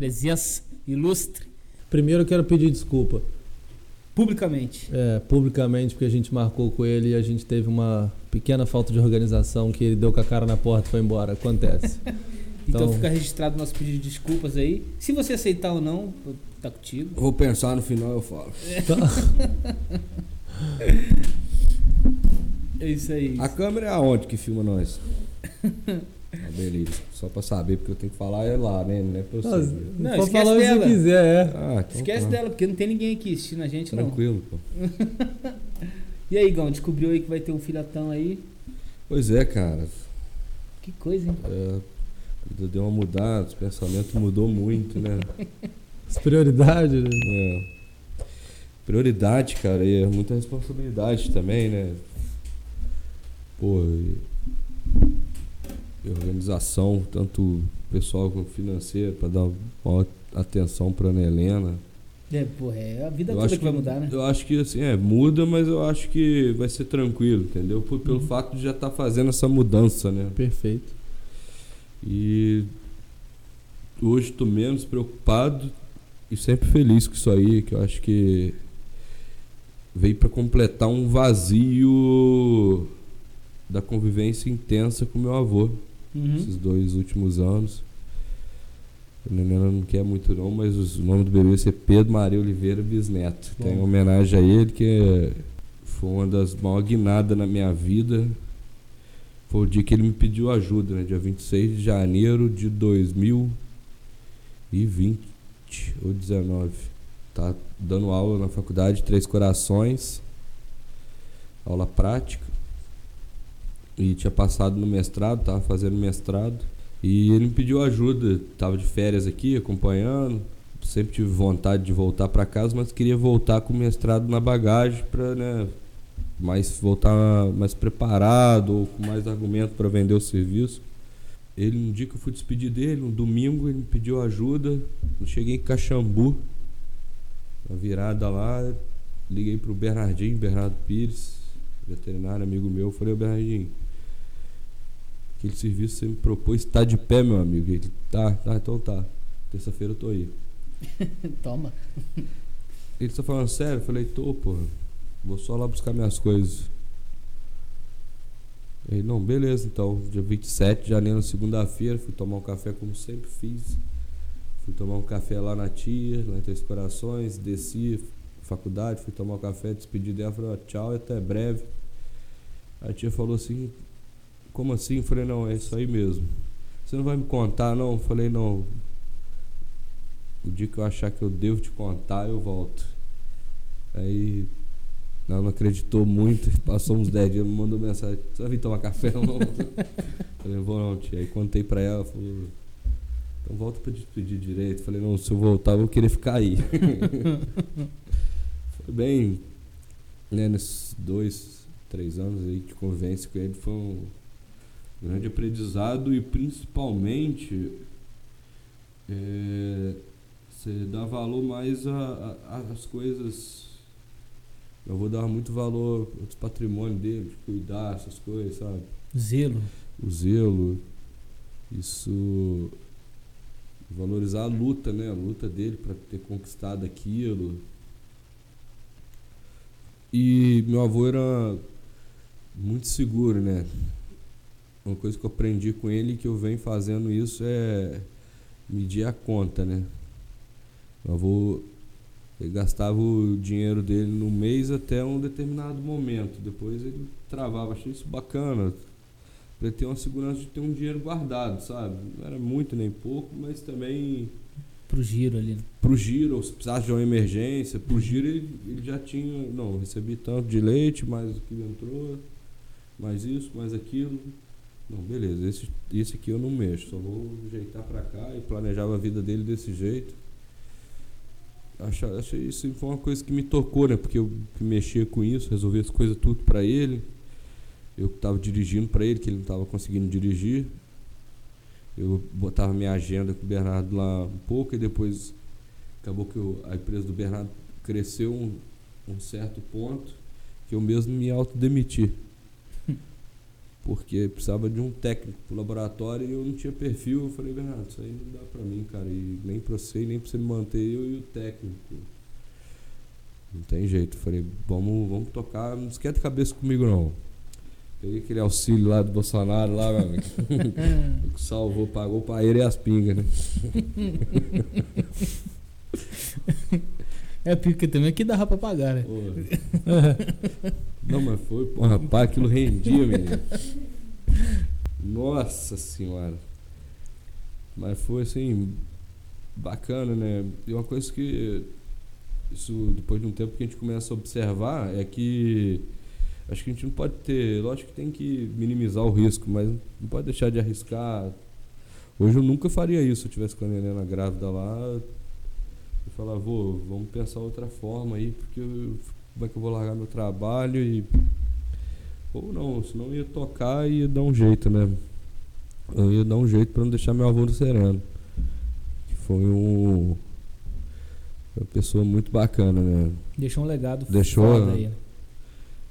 Presença ilustre. Primeiro eu quero pedir desculpa. Publicamente. É, publicamente, porque a gente marcou com ele e a gente teve uma pequena falta de organização que ele deu com a cara na porta e foi embora. Acontece. Então, Então- fica registrado nosso pedido de desculpas aí. Se você aceitar ou não, tá contigo. Vou pensar no final eu falo. É isso aí. A câmera é aonde que filma nós? Ah, beleza. Só pra saber, porque eu tenho que falar é lá, né? Não é pra eu Não. Não, pode esquece falar o que dela. você quiser, é. Ah, então Esquece tá. dela, porque não tem ninguém aqui assistindo a gente, não. Tranquilo, pô. E aí, Gão, descobriu aí que vai ter um filhotão aí? Pois é, cara. Que coisa, hein? É, a vida deu uma mudada, os pensamentos mudou muito, né? As prioridades. né? É. Prioridade, cara, e é muita responsabilidade também, né? Pô, e organização, tanto pessoal como financeira, pra dar maior atenção pra Ana Helena. É, porra, é a vida Eu toda acho que vai mudar, né? Eu acho que assim, é, muda, mas eu acho que vai ser tranquilo, entendeu? Por- Pelo Uhum. fato de já estar fazendo essa mudança, né? Perfeito. E hoje estou menos preocupado e sempre feliz com isso aí, que eu acho que veio para completar um vazio da convivência intensa com meu avô Uhum. esses dois últimos anos. A Nenena não quer muito não, mas os- o nome do bebê vai ser Pedro Maria Oliveira Bisneto. Que é em Bom. homenagem a ele, que é- foi uma das maiores guinadas na minha vida. Foi o dia que ele me pediu ajuda, né? Dia 26 de janeiro de 2020 ou 19. Tá dando aula na faculdade Três Corações, aula prática. E tinha passado no mestrado, tava fazendo mestrado. E ele me pediu ajuda, tava de férias aqui, acompanhando. Sempre tive vontade de voltar para casa, mas queria voltar com o mestrado na bagagem para, né, mais voltar mais preparado ou com mais argumento para vender o serviço. Ele, um dia que eu fui despedir dele, um domingo, ele me pediu ajuda. Eu cheguei em Caxambu, na virada lá, liguei pro Bernardinho, Bernardo Pires, veterinário, amigo meu. Falei, ô Bernardinho, aquele serviço que você me propôs está de pé, meu amigo. Ele, tá, tá, então tá. Terça-feira eu tô aí. Toma. Ele tá falando sério? Eu falei, tô, porra. Vou só lá buscar minhas coisas. Ele, não, beleza, então. Dia 27 de janeiro, segunda-feira, fui tomar um café como sempre fiz. Fui tomar um café lá na tia, lá em Três Corações, desci, faculdade, fui tomar um café, despedi dela, falei, ó, tchau até breve. A tia falou assim, como assim? Eu falei, não, é isso aí mesmo. Você não vai me contar, não? Eu falei, não. O dia que eu achar que eu devo te contar, eu volto. Aí ela não acreditou muito, passou uns 10 dias, me mandou mensagem, você vai vir tomar café ou não? Falei, vou não, tia. Aí contei pra ela, falou, então volta pra despedir direito. Falei, não, se eu voltar, eu vou querer ficar aí. Foi bem, né, nesses dois, três anos aí de convivência com ele, foi um grande aprendizado e principalmente é, você dá valor mais às coisas. Eu vou dar muito valor aos patrimônio dele, de cuidar essas coisas, sabe? Zelo. O zelo, isso. Valorizar a luta, né? A luta dele para ter conquistado aquilo. E meu avô era muito seguro, né? Uma coisa que eu aprendi com ele que eu venho fazendo isso é medir a conta, né? Meu avô ele gastava o dinheiro dele no mês até um determinado momento. Depois ele travava. Achei isso bacana. Pra ele ter uma segurança de ter um dinheiro guardado, sabe? Não era muito nem pouco, mas também Pro giro ali. né? pro giro, ou se precisasse de uma emergência, pro giro ele, ele já tinha, não, recebi tanto de leite, mais o que entrou, mais isso, mais aquilo. Não, beleza, esse, esse aqui eu não mexo, só vou ajeitar pra cá e planejava a vida dele desse jeito. Acho, achei isso foi uma coisa que me tocou, né? Porque eu mexia com isso, resolvia as coisas tudo pra ele. Eu estava dirigindo pra ele, que ele não estava conseguindo dirigir. Eu botava minha agenda com o Bernardo lá um pouco e depois acabou que eu- a empresa do Bernardo cresceu um, um certo ponto que eu mesmo me autodemiti. Porque precisava de um técnico pro laboratório e eu não tinha perfil. Eu falei, Bernardo, isso aí não dá pra mim, cara. E nem pra você, nem pra você me manter, eu e o técnico. Não tem jeito. Eu falei, vamos, vamos tocar, não esquenta a cabeça comigo não. Peguei aquele auxílio lá do Bolsonaro lá, meu amigo. que salvou, pagou pra ele e as pingas, né? É porque também que dava pra pagar, né? Porra. Não, mas foi, pô, rapaz, aquilo rendia, menino. Nossa senhora. Mas foi assim, bacana, né? E uma coisa que isso depois de um tempo que a gente começa a observar é que acho que a gente não pode ter, lógico que tem que minimizar o risco, mas não pode deixar de arriscar. Hoje eu nunca faria isso se eu tivesse com a Helena grávida lá. Falar, vou, vamos pensar outra forma aí, porque eu, como é que eu vou largar meu trabalho e. Ou não, senão eu ia tocar e ia dar um jeito, né? Eu ia dar um jeito para não deixar meu avô no sereno. Que foi um. Uma pessoa muito bacana, né? Deixou um legado Deixou, foda aí. né?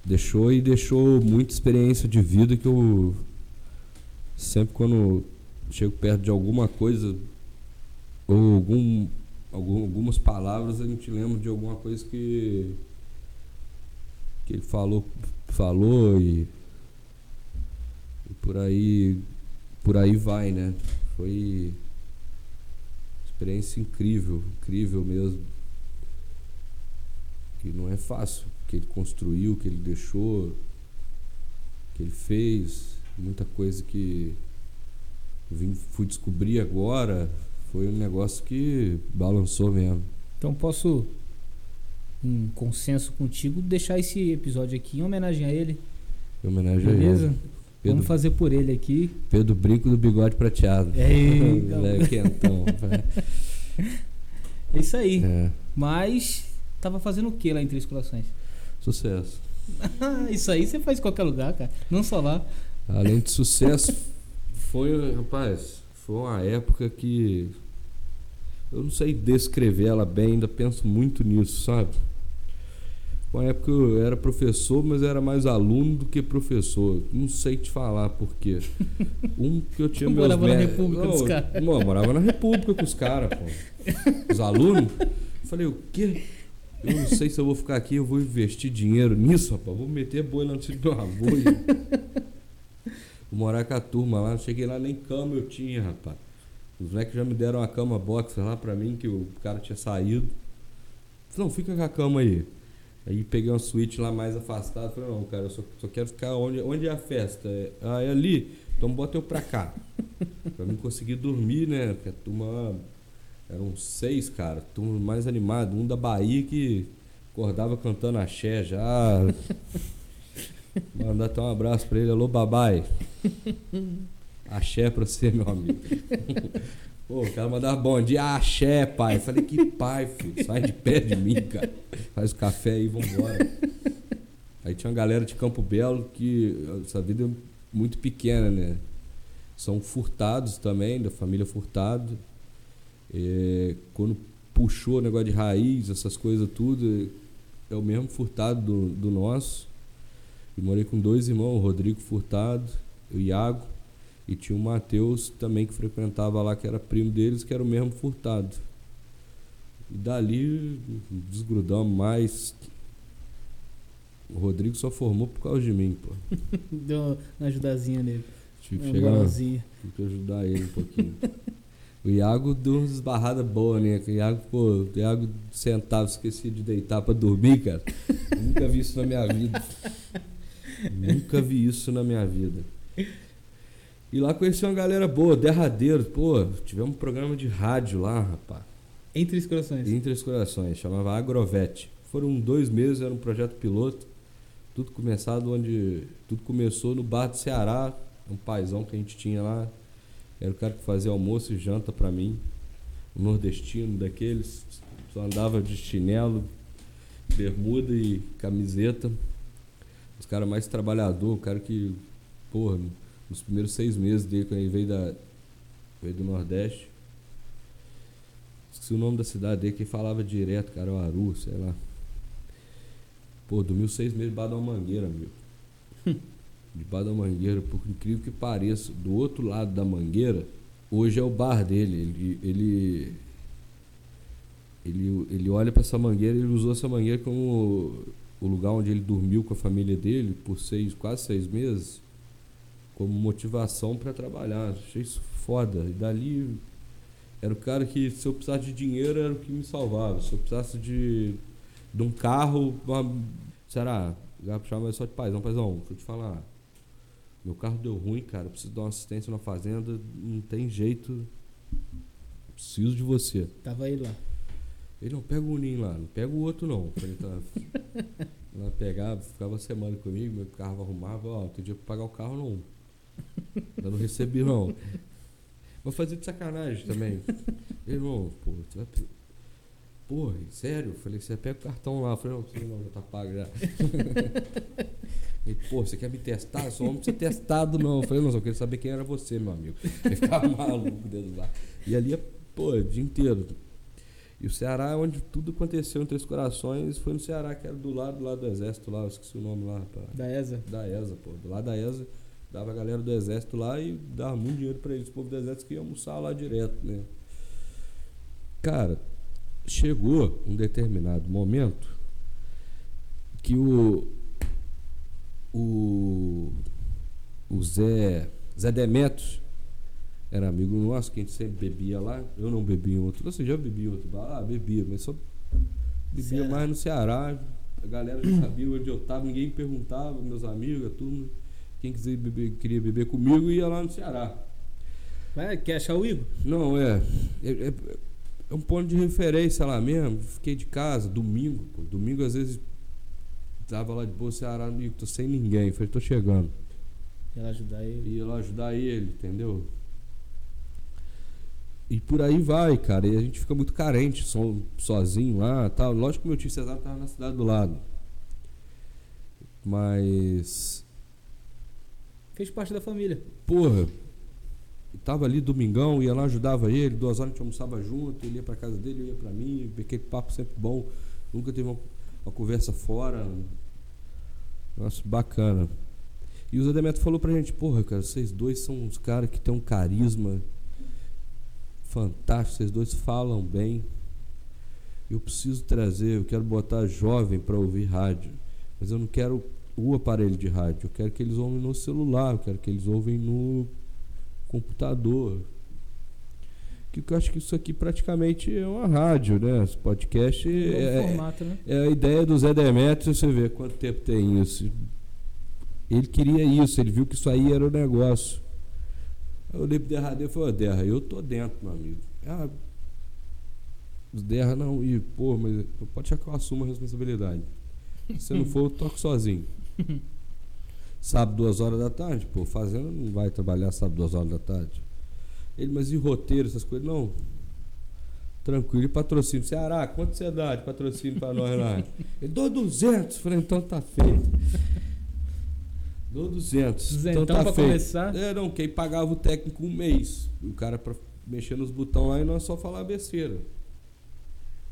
Deixou e deixou muita experiência de vida que eu sempre quando chego perto de alguma coisa ou algum algumas palavras a gente lembra de alguma coisa que que ele falou falou e, e por aí por aí vai né? Foi experiência incrível incrível mesmo. Que não é fácil que ele construiu, que ele deixou, que ele fez, muita coisa que vim, fui descobrir agora, foi um negócio que balançou mesmo. Então posso, em consenso contigo, deixar esse episódio aqui em homenagem a ele. Em homenagem a Beleza? ele. Pedro, Vamos fazer por ele aqui. Pedro Brinco do bigode prateado. Moleque quentão, velho. É isso aí. É, Mas tava fazendo o que lá em Três Corações? sucesso. isso aí você faz em qualquer lugar, cara. Não só lá. Além de sucesso, foi, rapaz, foi uma época que eu não sei descrever ela bem, ainda penso muito nisso, sabe? Uma época que eu era professor, mas era mais aluno do que professor. Não sei te falar por quê. Um que eu tinha Tu meus morava na República Não, dos caras. Não, eu morava na República com os caras, pô. Os alunos. Eu falei, o quê? Eu não sei se eu vou ficar aqui, eu vou investir dinheiro nisso, rapaz. Vou meter boi lá no sítio do avô. Vou morar com a turma lá. Não cheguei lá, nem cama eu tinha, rapaz. Os moleques já me deram uma cama box lá pra mim, que o cara tinha saído. Falei, não, fica com a cama aí. Aí peguei uma suíte lá mais afastada. Falei, não, cara, eu só, só quero ficar onde, onde é a festa. É, ah, é ali? Então bota eu pra cá. pra mim conseguir dormir, né? Porque a turma. Eram seis, cara. Turma mais animada. Um da Bahia que acordava cantando axé já. Mandar até um abraço pra ele. Alô, babai. Axé pra você, meu amigo. Pô, o cara mandava bom dia, axé, pai. Eu falei, que pai, filho. Sai de pé de mim, cara. Faz o café aí, vambora. Aí tinha uma galera de Campo Belo que essa vida é muito pequena, né? São furtados também, da família Furtado. É, quando puxou o negócio de raiz, essas coisas tudo, é o mesmo Furtado do, do nosso. E morei com dois irmãos, o Rodrigo Furtado, o Iago, e tinha o Matheus também que frequentava lá, que era primo deles, que era o mesmo Furtado. E dali desgrudamos mais. O Rodrigo só formou por causa de mim, pô. Deu uma ajudazinha nele. Tive que Uma chegar tive que ajudar ele um pouquinho. o Iago deu umas esbarradas boas, né? O Iago, pô, o Iago sentava, esquecia de deitar pra dormir, cara. Eu nunca vi isso na minha vida. Nunca vi isso na minha vida. E lá conheci uma galera boa, derradeiro. Pô, tivemos um programa de rádio lá, rapaz. Em Três Corações. Entre os corações, chamava Agrovete. Foram dois meses, era um projeto piloto. Tudo começado onde. Tudo começou no bar do Ceará, um paizão que a gente tinha lá. Era o cara que fazia almoço e janta pra mim. Um nordestino daqueles. Só andava de chinelo, bermuda e camiseta. Os caras mais trabalhador, o cara que, porra, nos primeiros seis meses dele, quando ele veio da. veio do Nordeste. Esqueci o nome da cidade dele, que falava direto, Caruaru, sei lá. Pô, dormiu seis meses debaixo de uma mangueira, meu. debaixo da mangueira, por incrível que pareça, do outro lado da mangueira, hoje é o bar dele. Ele, ele, ele, ele olha para essa mangueira, ele usou essa mangueira como o lugar onde ele dormiu com a família dele por seis, quase seis meses, como motivação para trabalhar. Achei isso foda. E dali era o cara que, se eu precisasse de dinheiro, era o que me salvava. Se eu precisasse de, de um carro, uma, será? Já chamava só de paizão, paizão, deixa eu te falar. Meu carro deu ruim, cara. Preciso dar uma assistência na fazenda. Não tem jeito. Preciso de você. Tava aí lá. Ele não pega o Unim lá, não pega o outro não. Ele tá, ela pegava, ficava uma semana comigo, meu carro arrumava, ó, tem dia pra pagar o carro não. Eu não recebi não. Vou fazer de sacanagem também. Irmão, pô, tu vai. Porra, sério? Falei, você pega o cartão lá. Eu falei, não, não, já tá pago já. Ele, pô, você quer me testar? Homem pra ser testado, não. Eu falei, não, só queria saber quem era você, meu amigo. Ele ficava maluco dentro lá. E ali, é, pô, o dia inteiro. E o Ceará, onde tudo aconteceu em Três Corações, foi no Ceará, que era do lado, do lado do exército lá, eu esqueci o nome lá. Pra... Da ESA. Da ESA, pô. Do lado da ESA, dava a galera do exército lá e dava muito dinheiro pra eles. O povo do exército que ia almoçar lá direto, né? Cara, chegou um determinado momento que o o, o Zé Zé Demetrios era amigo nosso, que a gente sempre bebia lá. Eu não bebia em outro. Você já bebia em outro bar? Ah, bebia, mas só bebia mais no Ceará. A galera já sabia onde eu tava, ninguém me meus amigos, a turma. Quem quiser beber, queria beber comigo ia lá no Ceará. Vai, quer achar o Igor? Não, é. É, é- é um ponto de referência lá mesmo. Fiquei de casa, domingo, pô. Domingo às vezes tava lá de boa Ceará, amigo, tô sem ninguém. Falei, tô chegando. Ela ajudar ele. Ia lá ajudar ele, entendeu? E por aí vai, cara. E a gente fica muito carente, so- sozinho lá tal. Lógico que meu tio Cesar tava na cidade do lado. Mas. Fez parte da família. Porra, tava ali domingão, ia lá, ajudava ele, duas horas a gente almoçava junto, ele ia pra casa dele, eu ia pra mim, aquele papo sempre bom, nunca teve uma, uma conversa fora. Nossa, bacana. E o Zé Demetrio falou pra gente, porra, cara, vocês dois são uns caras que tem um carisma fantástico, vocês dois falam bem. Eu preciso trazer, eu quero botar jovem pra ouvir rádio, mas eu não quero o aparelho de rádio, eu quero que eles ouvem no celular, eu quero que eles ouvem no computador. Que eu acho que isso aqui praticamente é uma rádio, né? Esse podcast Novo é, formato, né? é a ideia do Zé Demetrio, você vê quanto tempo tem isso. Ele queria isso, ele viu que isso aí era o negócio. Aí eu olhei pro Derradeiro e falei, ô Derra, eu tô dentro, meu amigo. Ah, os Derra não, e pô, mas pode achar que eu assumo a responsabilidade. Se não for, eu toco sozinho. Sábado, duas horas da tarde, pô, fazenda não vai trabalhar sábado, duas horas da tarde. Ele, mas e roteiro, essas coisas? Não. Tranquilo, e patrocínio. Ceará, quanto você dá de patrocínio pra nós lá? Ele, dou 200. Falei, então tá feito. Dou 200. Duzentão então tá pra feito. começar? É, não, quem pagava o técnico um mês. O cara pra mexer nos botões lá e nós só falar besteira.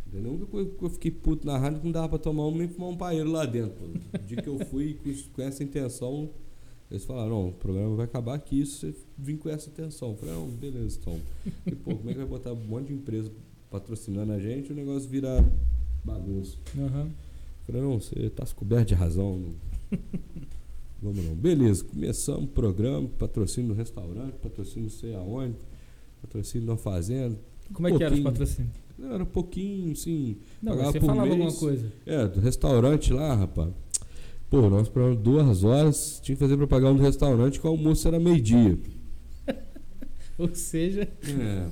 Entendeu? A única coisa que eu fiquei puto na rádio é que não dava pra tomar um nem fumar um paeiro lá dentro. O dia que eu fui com, isso- essa intenção, eles falaram, não, o programa vai acabar aqui, se você vir com essa intenção. Eu falei, não, beleza, então. E, pô, como é que vai botar um monte de empresa patrocinando a gente e o negócio virar bagunça? Aham. Eu falei, não, você tá coberto de razão. Não. Vamos não. Beleza, começamos o programa, patrocínio no restaurante, patrocínio não sei aonde, patrocínio na fazenda. Como é que era os patrocínios? Era um pouquinho, assim. Não, você falava mês. alguma coisa. É, do restaurante lá, rapaz. Pô, nosso programa duas horas, tinha que fazer propaganda do restaurante que o almoço era meio-dia. Ou seja, É.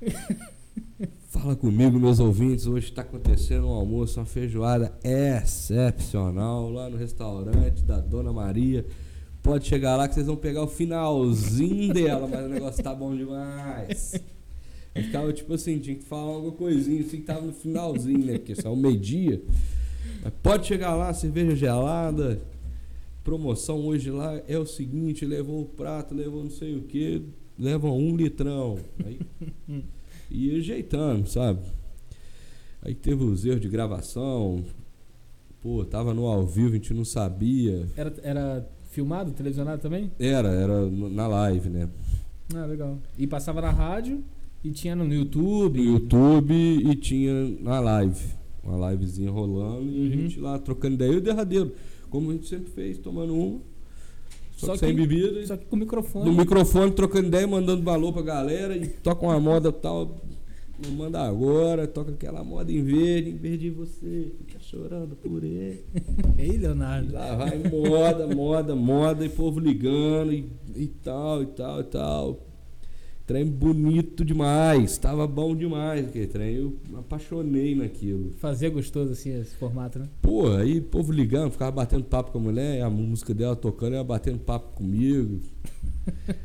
Fala comigo, meus ouvintes. Hoje está acontecendo um almoço, uma feijoada excepcional lá no restaurante da Dona Maria. Pode chegar lá que vocês vão pegar o finalzinho dela, mas o negócio tá bom demais. Eu ficava tipo assim, tinha que falar alguma coisinha assim que tava no finalzinho, né? Porque só é o meio-dia. Mas pode chegar lá, cerveja gelada. Promoção hoje lá é o seguinte: levou o prato, levou não sei o que, leva um litrão. Aí ia ajeitando, sabe? Aí teve os erros de gravação. pô, tava no ao vivo, a gente não sabia. Era, era filmado, televisionado também? Era, era na live, né? Ah, legal. E passava na rádio e tinha no YouTube. No YouTube e tinha na live. Uma livezinha rolando e a Uhum. gente lá trocando ideia. E o derradeiro, como a gente sempre fez, tomando uma. Só, Só que sem bebida. e Só que com microfone. no microfone, trocando ideia, mandando valor pra galera e toca uma moda tal. Não manda agora, toca aquela moda em verde, em vez de você ficar chorando por ele. Ei, E Leonardo. lá vai moda, moda, moda, e povo ligando e, e tal, e tal, e tal. Trem bonito demais, tava bom demais aquele trem. Eu me apaixonei naquilo. Fazia gostoso assim esse formato, né? Pô, aí povo ligando, ficava batendo papo com a mulher, a música dela tocando, ela batendo papo comigo.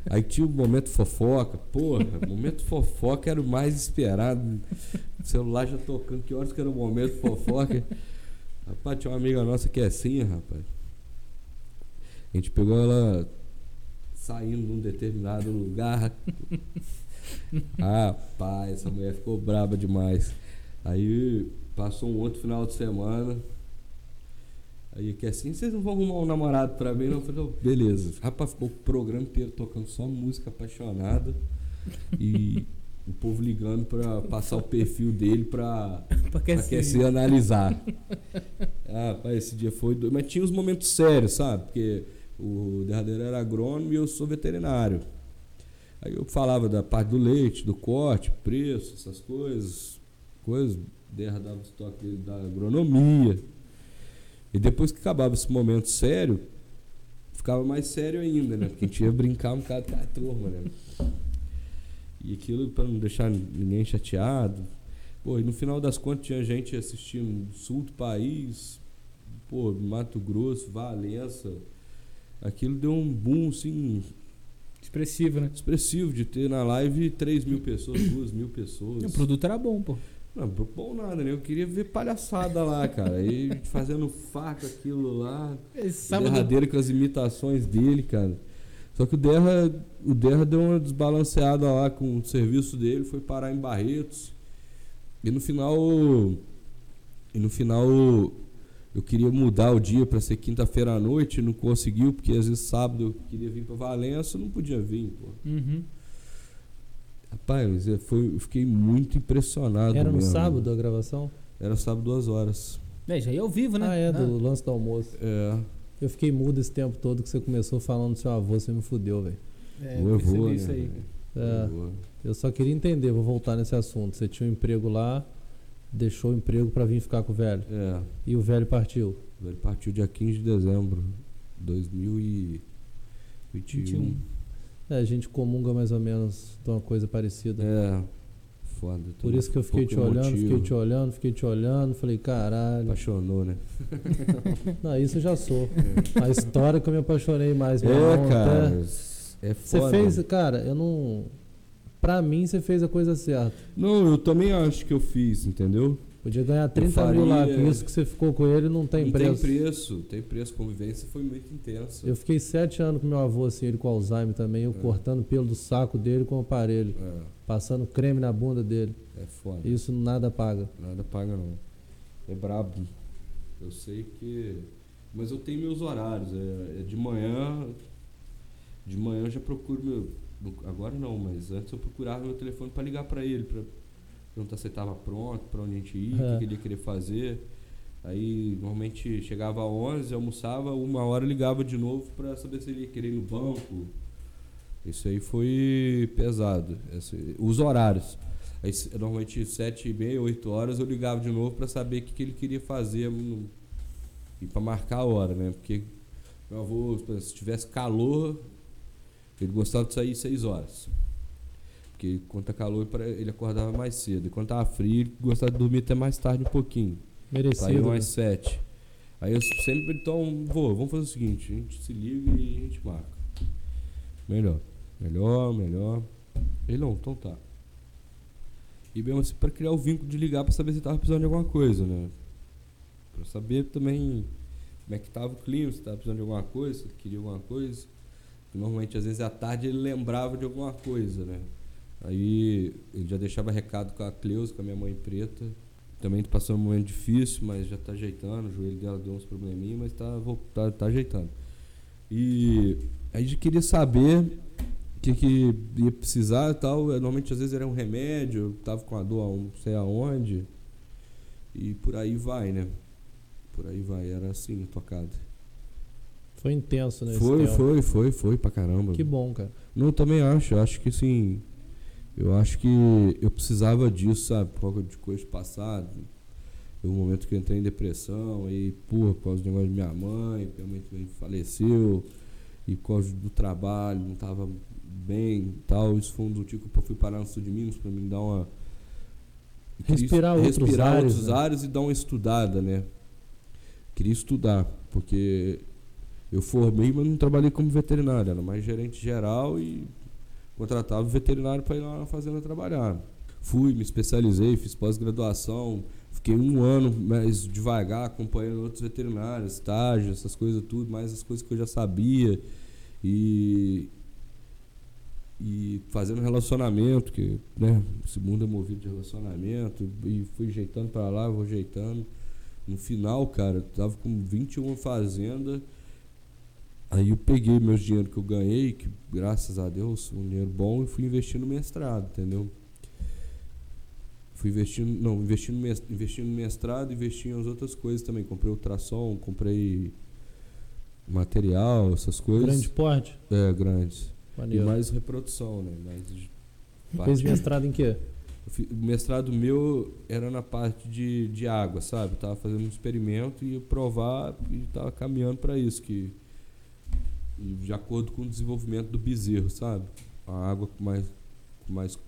Aí tinha o momento fofoca. Porra, o momento fofoca era o mais esperado. O celular já tocando, que horas que era o momento fofoca? Rapaz, tinha uma amiga nossa que é assim, rapaz. A gente pegou ela saindo num determinado lugar. Rapaz, essa mulher ficou braba demais. Aí passou um outro final de semana. Aí que assim, vocês não vão arrumar um namorado pra mim? Não, eu falei, "Não, beleza. Rapaz, ficou o programa inteiro tocando só música apaixonada. E o povo ligando pra passar o perfil dele pra Pra que aquecer e analisar. Ah, pai, esse dia foi doido. Mas tinha uns momentos sérios, sabe? Porque o derradeiro era agrônomo e eu sou veterinário. Aí eu falava da parte do leite, do corte, preço, essas coisas. Coisas. Derra dava o estoque da agronomia. E depois que acabava esse momento sério, ficava mais sério ainda, né? Porque a gente ia brincar um bocado com a turma, né? E aquilo para não deixar ninguém chateado. Pô, e no final das contas tinha gente assistindo do sul do país, pô, Mato Grosso, Valença. Aquilo deu um boom, assim, Expressivo, né? expressivo de ter na live 3 mil pessoas, 2 mil pessoas. O produto era bom, pô. Não, bom nada, né? Eu queria ver palhaçada lá, cara. Aí fazendo faca aquilo lá. Esse derradeiro com as imitações dele, cara. Só que o Derra, o Derra deu uma desbalanceada lá com o serviço dele, foi parar em Barretos. E no final. E no final eu queria mudar o dia para ser quinta-feira à noite, não conseguiu, porque às vezes sábado eu queria vir para Valença, não podia vir, pô. Uhum. Rapaz, é, foi, eu fiquei muito impressionado. Era no mesmo. sábado a gravação? Era sábado, duas horas. É, já ia ao vivo, né? Ah, é, do lance do almoço. É, Eu fiquei mudo esse tempo todo que você começou falando do seu avô, você me fudeu, velho. É, o eu avô, percebi né? isso aí. É, eu só queria entender, vou voltar nesse assunto. Você tinha um emprego lá, deixou o emprego pra vir ficar com o velho. É. E o velho partiu. Ele partiu dia 15 de dezembro de 2021. 21. É, a gente comunga mais ou menos de uma coisa parecida. É, foda. Por isso que eu fiquei te olhando, fiquei te olhando, fiquei te olhando, falei, caralho. Apaixonou, né? Não, isso eu já sou. A história que eu me apaixonei mais, É, cara. É Você foda. fez, cara, eu não. Pra mim, você fez a coisa certa. Não, eu também acho que eu fiz, entendeu? Podia ganhar 30 mil lá, faria- com isso que você ficou com ele não tem Não preço. tem preço, tem preço. Convivência foi muito intensa. Eu fiquei sete anos com meu avô, assim, ele com Alzheimer também, eu É. cortando pelo do saco dele com o aparelho, É, passando creme na bunda dele. é foda. Isso nada paga. Nada paga não. É brabo. Eu sei que. Mas eu tenho meus horários. É, é de manhã. De manhã eu já procuro meu. Agora não, mas antes eu procurava meu telefone para ligar para ele, para perguntar se ele estava pronto, para onde a gente ia, o É. que ele ia querer fazer. Aí normalmente chegava às 11, almoçava, uma hora ligava de novo para saber se ele ia querer ir no banco. Isso aí foi pesado. Esse- os horários. Aí, normalmente sete e meia, 8 horas eu ligava de novo para saber o que, que ele queria fazer no- e para marcar a hora, né? Porque meu avô, se tivesse calor, ele gostava de sair 6 horas. Porque quando tá calor ele acordava mais cedo. E quando tava frio, ele gostava de dormir até mais tarde um pouquinho. Saiu Merecido. mais né? 7. Aí eu sempre, então, vou, vamos fazer o seguinte, a gente se liga e a gente marca. Melhor. Melhor, melhor. Ele não, então tá. E mesmo assim pra criar o vínculo de ligar pra saber se tava precisando de alguma coisa, né? Pra saber também como é que tava o clima, se tava precisando de alguma coisa, se queria alguma coisa. Normalmente, às vezes, à tarde ele lembrava de alguma coisa, né? Aí ele já deixava recado com a Cleusa, com a minha mãe preta, também passando um momento difícil, mas já tá ajeitando. O joelho dela deu uns probleminhas, mas tá, vol- tá, tá ajeitando. E a gente queria saber o que, que ia precisar e tal. Eh, Normalmente, às vezes, era um remédio, eu tava com a dor não sei aonde. E por aí vai, né? Por aí vai, era assim casa. Foi intenso, né? Foi, foi, foi, foi pra caramba. Que bom, cara. Não, eu também acho. Eu acho que assim. Eu acho que eu precisava disso, sabe? Por causa de coisas passadas. Um momento que eu entrei em depressão, e, pô, por causa do negócio de minha mãe, minha mãe também faleceu, e por causa do trabalho, não tava bem e tal. Isso foi um do tipo que eu fui parar no sul de Minas pra me dar uma. queria Respirar outros respirar ares, outros né? ares e dar uma estudada, né? Queria estudar, porque eu formei, mas não trabalhei como veterinário, era mais gerente geral e contratava o veterinário para ir lá na fazenda trabalhar. Fui, me especializei, fiz pós-graduação, fiquei um ano mais devagar acompanhando outros veterinários, estágio, essas coisas tudo, mais as coisas que eu já sabia e e fazendo relacionamento, que né, esse mundo é movido de relacionamento, e fui ajeitando para lá, vou ajeitando. No final, cara, eu tava com 21 fazenda. Aí eu peguei meus dinheiro que eu ganhei, que graças a Deus, um dinheiro bom, e fui investir no mestrado, entendeu? Fui investindo, não, investi no, mes- investi no mestrado, investi em as outras coisas também. Comprei ultrassom, comprei material, essas coisas. Grande porte. É, grandes. E Maneiro. mais reprodução, né? Mais Fez mestrado em quê? O mestrado meu era na parte de, de água, sabe? Eu tava fazendo um experimento e ia provar e tava caminhando para isso, que e de acordo com o desenvolvimento do bezerro, sabe? A água com mais, com mais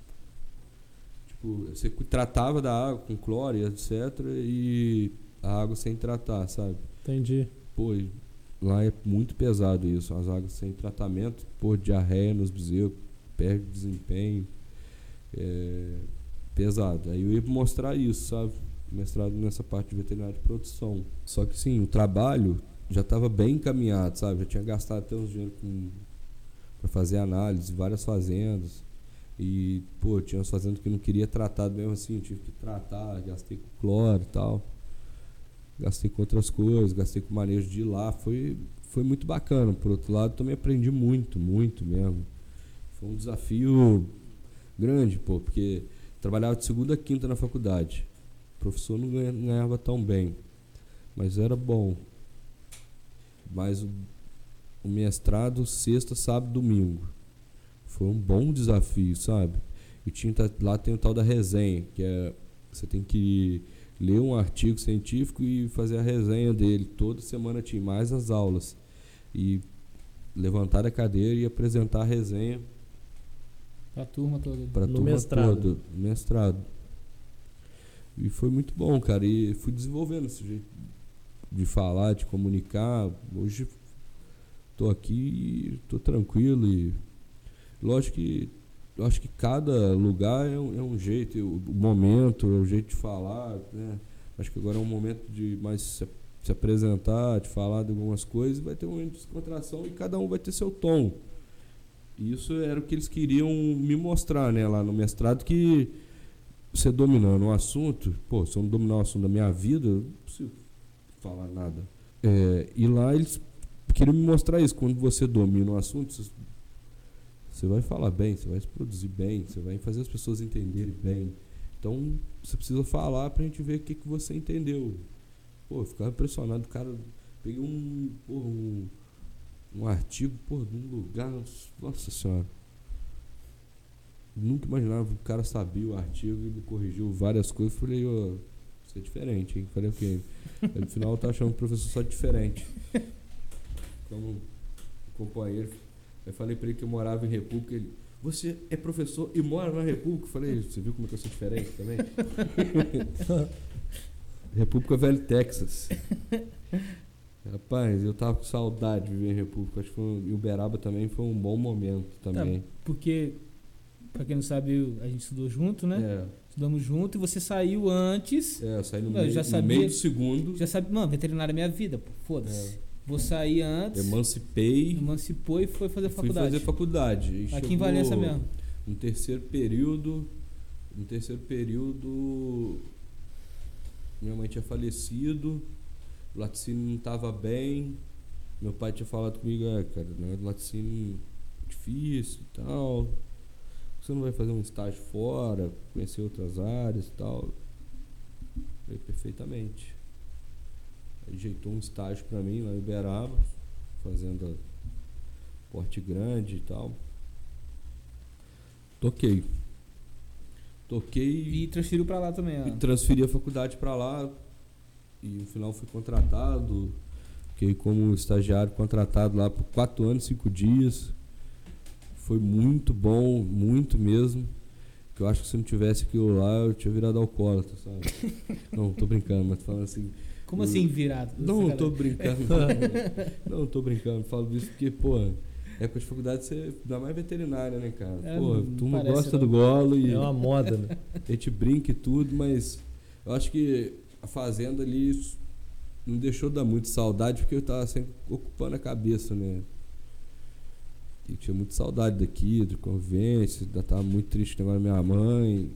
tipo, você tratava da água com cloro e etc e a água sem tratar, sabe? Entendi. Pô, lá é muito pesado isso, as águas sem tratamento, pô, diarreia nos bezerros, perde desempenho, é pesado. Aí eu ia mostrar isso, sabe? Mestrado nessa parte de veterinária de produção. Só que sim, o trabalho já estava bem encaminhado, sabe? Já tinha gastado até uns dinheiro para fazer análise, várias fazendas. E, pô, tinha umas fazendas que não queria tratar mesmo assim, tive que tratar, gastei com cloro e tal gastei com outras coisas, gastei com manejo de ir lá, foi, foi muito bacana. Por outro lado, também aprendi muito, muito mesmo. Foi um desafio grande, pô, porque trabalhava de segunda a quinta na faculdade. O professor não ganhava tão bem, mas era bom. Mas o, o mestrado, sexta, sábado, domingo. Foi um bom desafio, sabe? E tinha, lá tem o tal da resenha, que é você tem que ler um artigo científico e fazer a resenha dele. Toda semana tinha mais as aulas. E levantar a cadeira e apresentar a resenha Pra turma toda. para a No turma mestrado. toda. Mestrado. E foi muito bom, cara. E fui desenvolvendo esse jeito de falar, de comunicar. Hoje tô aqui, tô tranquilo e lógico que eu acho que cada lugar é um, é um jeito, o o momento, é o jeito de falar, né? Acho que agora é um momento de mais se, se apresentar, de falar de algumas coisas, vai ter um momento de descontração e cada um vai ter seu tom. E isso era o que eles queriam me mostrar, né, lá no mestrado, que você dominando um assunto, pô, se eu não dominar o assunto da minha vida, eu não preciso falar nada. É, e lá eles queriam me mostrar isso, quando você domina um assunto, você- vai falar bem, você vai produzir bem, você vai fazer as pessoas entenderem bem. Então, você precisa falar pra gente ver o que, que você entendeu. Pô, eu ficava impressionado, o cara. Peguei um. Porra, um, um artigo, porra, de um lugar. Nossa senhora. Nunca imaginava o cara sabia o artigo e me corrigiu várias coisas. Falei, ô, isso é diferente, hein? Falei, ok. Aí, no final eu tava achando o professor só diferente. Como companheiro. Aí falei pra ele que eu morava em República. Ele, você é professor e mora na República? Eu Falei, você viu como é que eu sou diferente também? República Velho Texas. Rapaz, eu tava com saudade de viver em República. Acho que foi, um- e Uberaba também foi um bom momento também. Porque, pra quem não sabe, a gente estudou junto, né? É, Estudamos junto e você saiu antes. é, eu saí no, Eu meio, já no sabia- meio do segundo, Já sabe, mano, veterinária é minha vida, pô. Foda-se. É. Vou sair antes, emancipei emancipou e foi fazer fui faculdade. fazer faculdade. Aqui em Valença mesmo. No terceiro período, no terceiro período, minha mãe tinha falecido, o laticínio não estava bem. Meu pai tinha falado comigo, é, cara, né, laticínio difícil e tal. Você não vai fazer um estágio fora, conhecer outras áreas e tal. Falei, perfeitamente. Aí ajeitou um estágio para mim lá em Uberaba, fazenda porte grande e tal. Toquei. Toquei E transferiu pra lá também, ó. e transferi a faculdade para lá. E no final fui contratado. Fiquei como estagiário contratado lá por quatro anos, cinco dias. Foi muito bom, muito mesmo. Que eu acho que se não tivesse aquilo lá, eu tinha virado alcoólatra, sabe? não, tô brincando, mas tô falando assim. Como assim virado? Não, Essa tô galera- brincando. não, tô brincando. Falo isso porque, pô, época de faculdade você dá mais veterinária, né, cara? É, pô, não turma parece, gosta não. do golo e É uma moda, né? a gente brinca e tudo, mas eu acho que a fazenda ali não deixou dar muito saudade porque eu tava sempre ocupando a cabeça, né? E eu tinha muita saudade daqui, do convêncio, ainda tava muito triste com o negócio da minha mãe.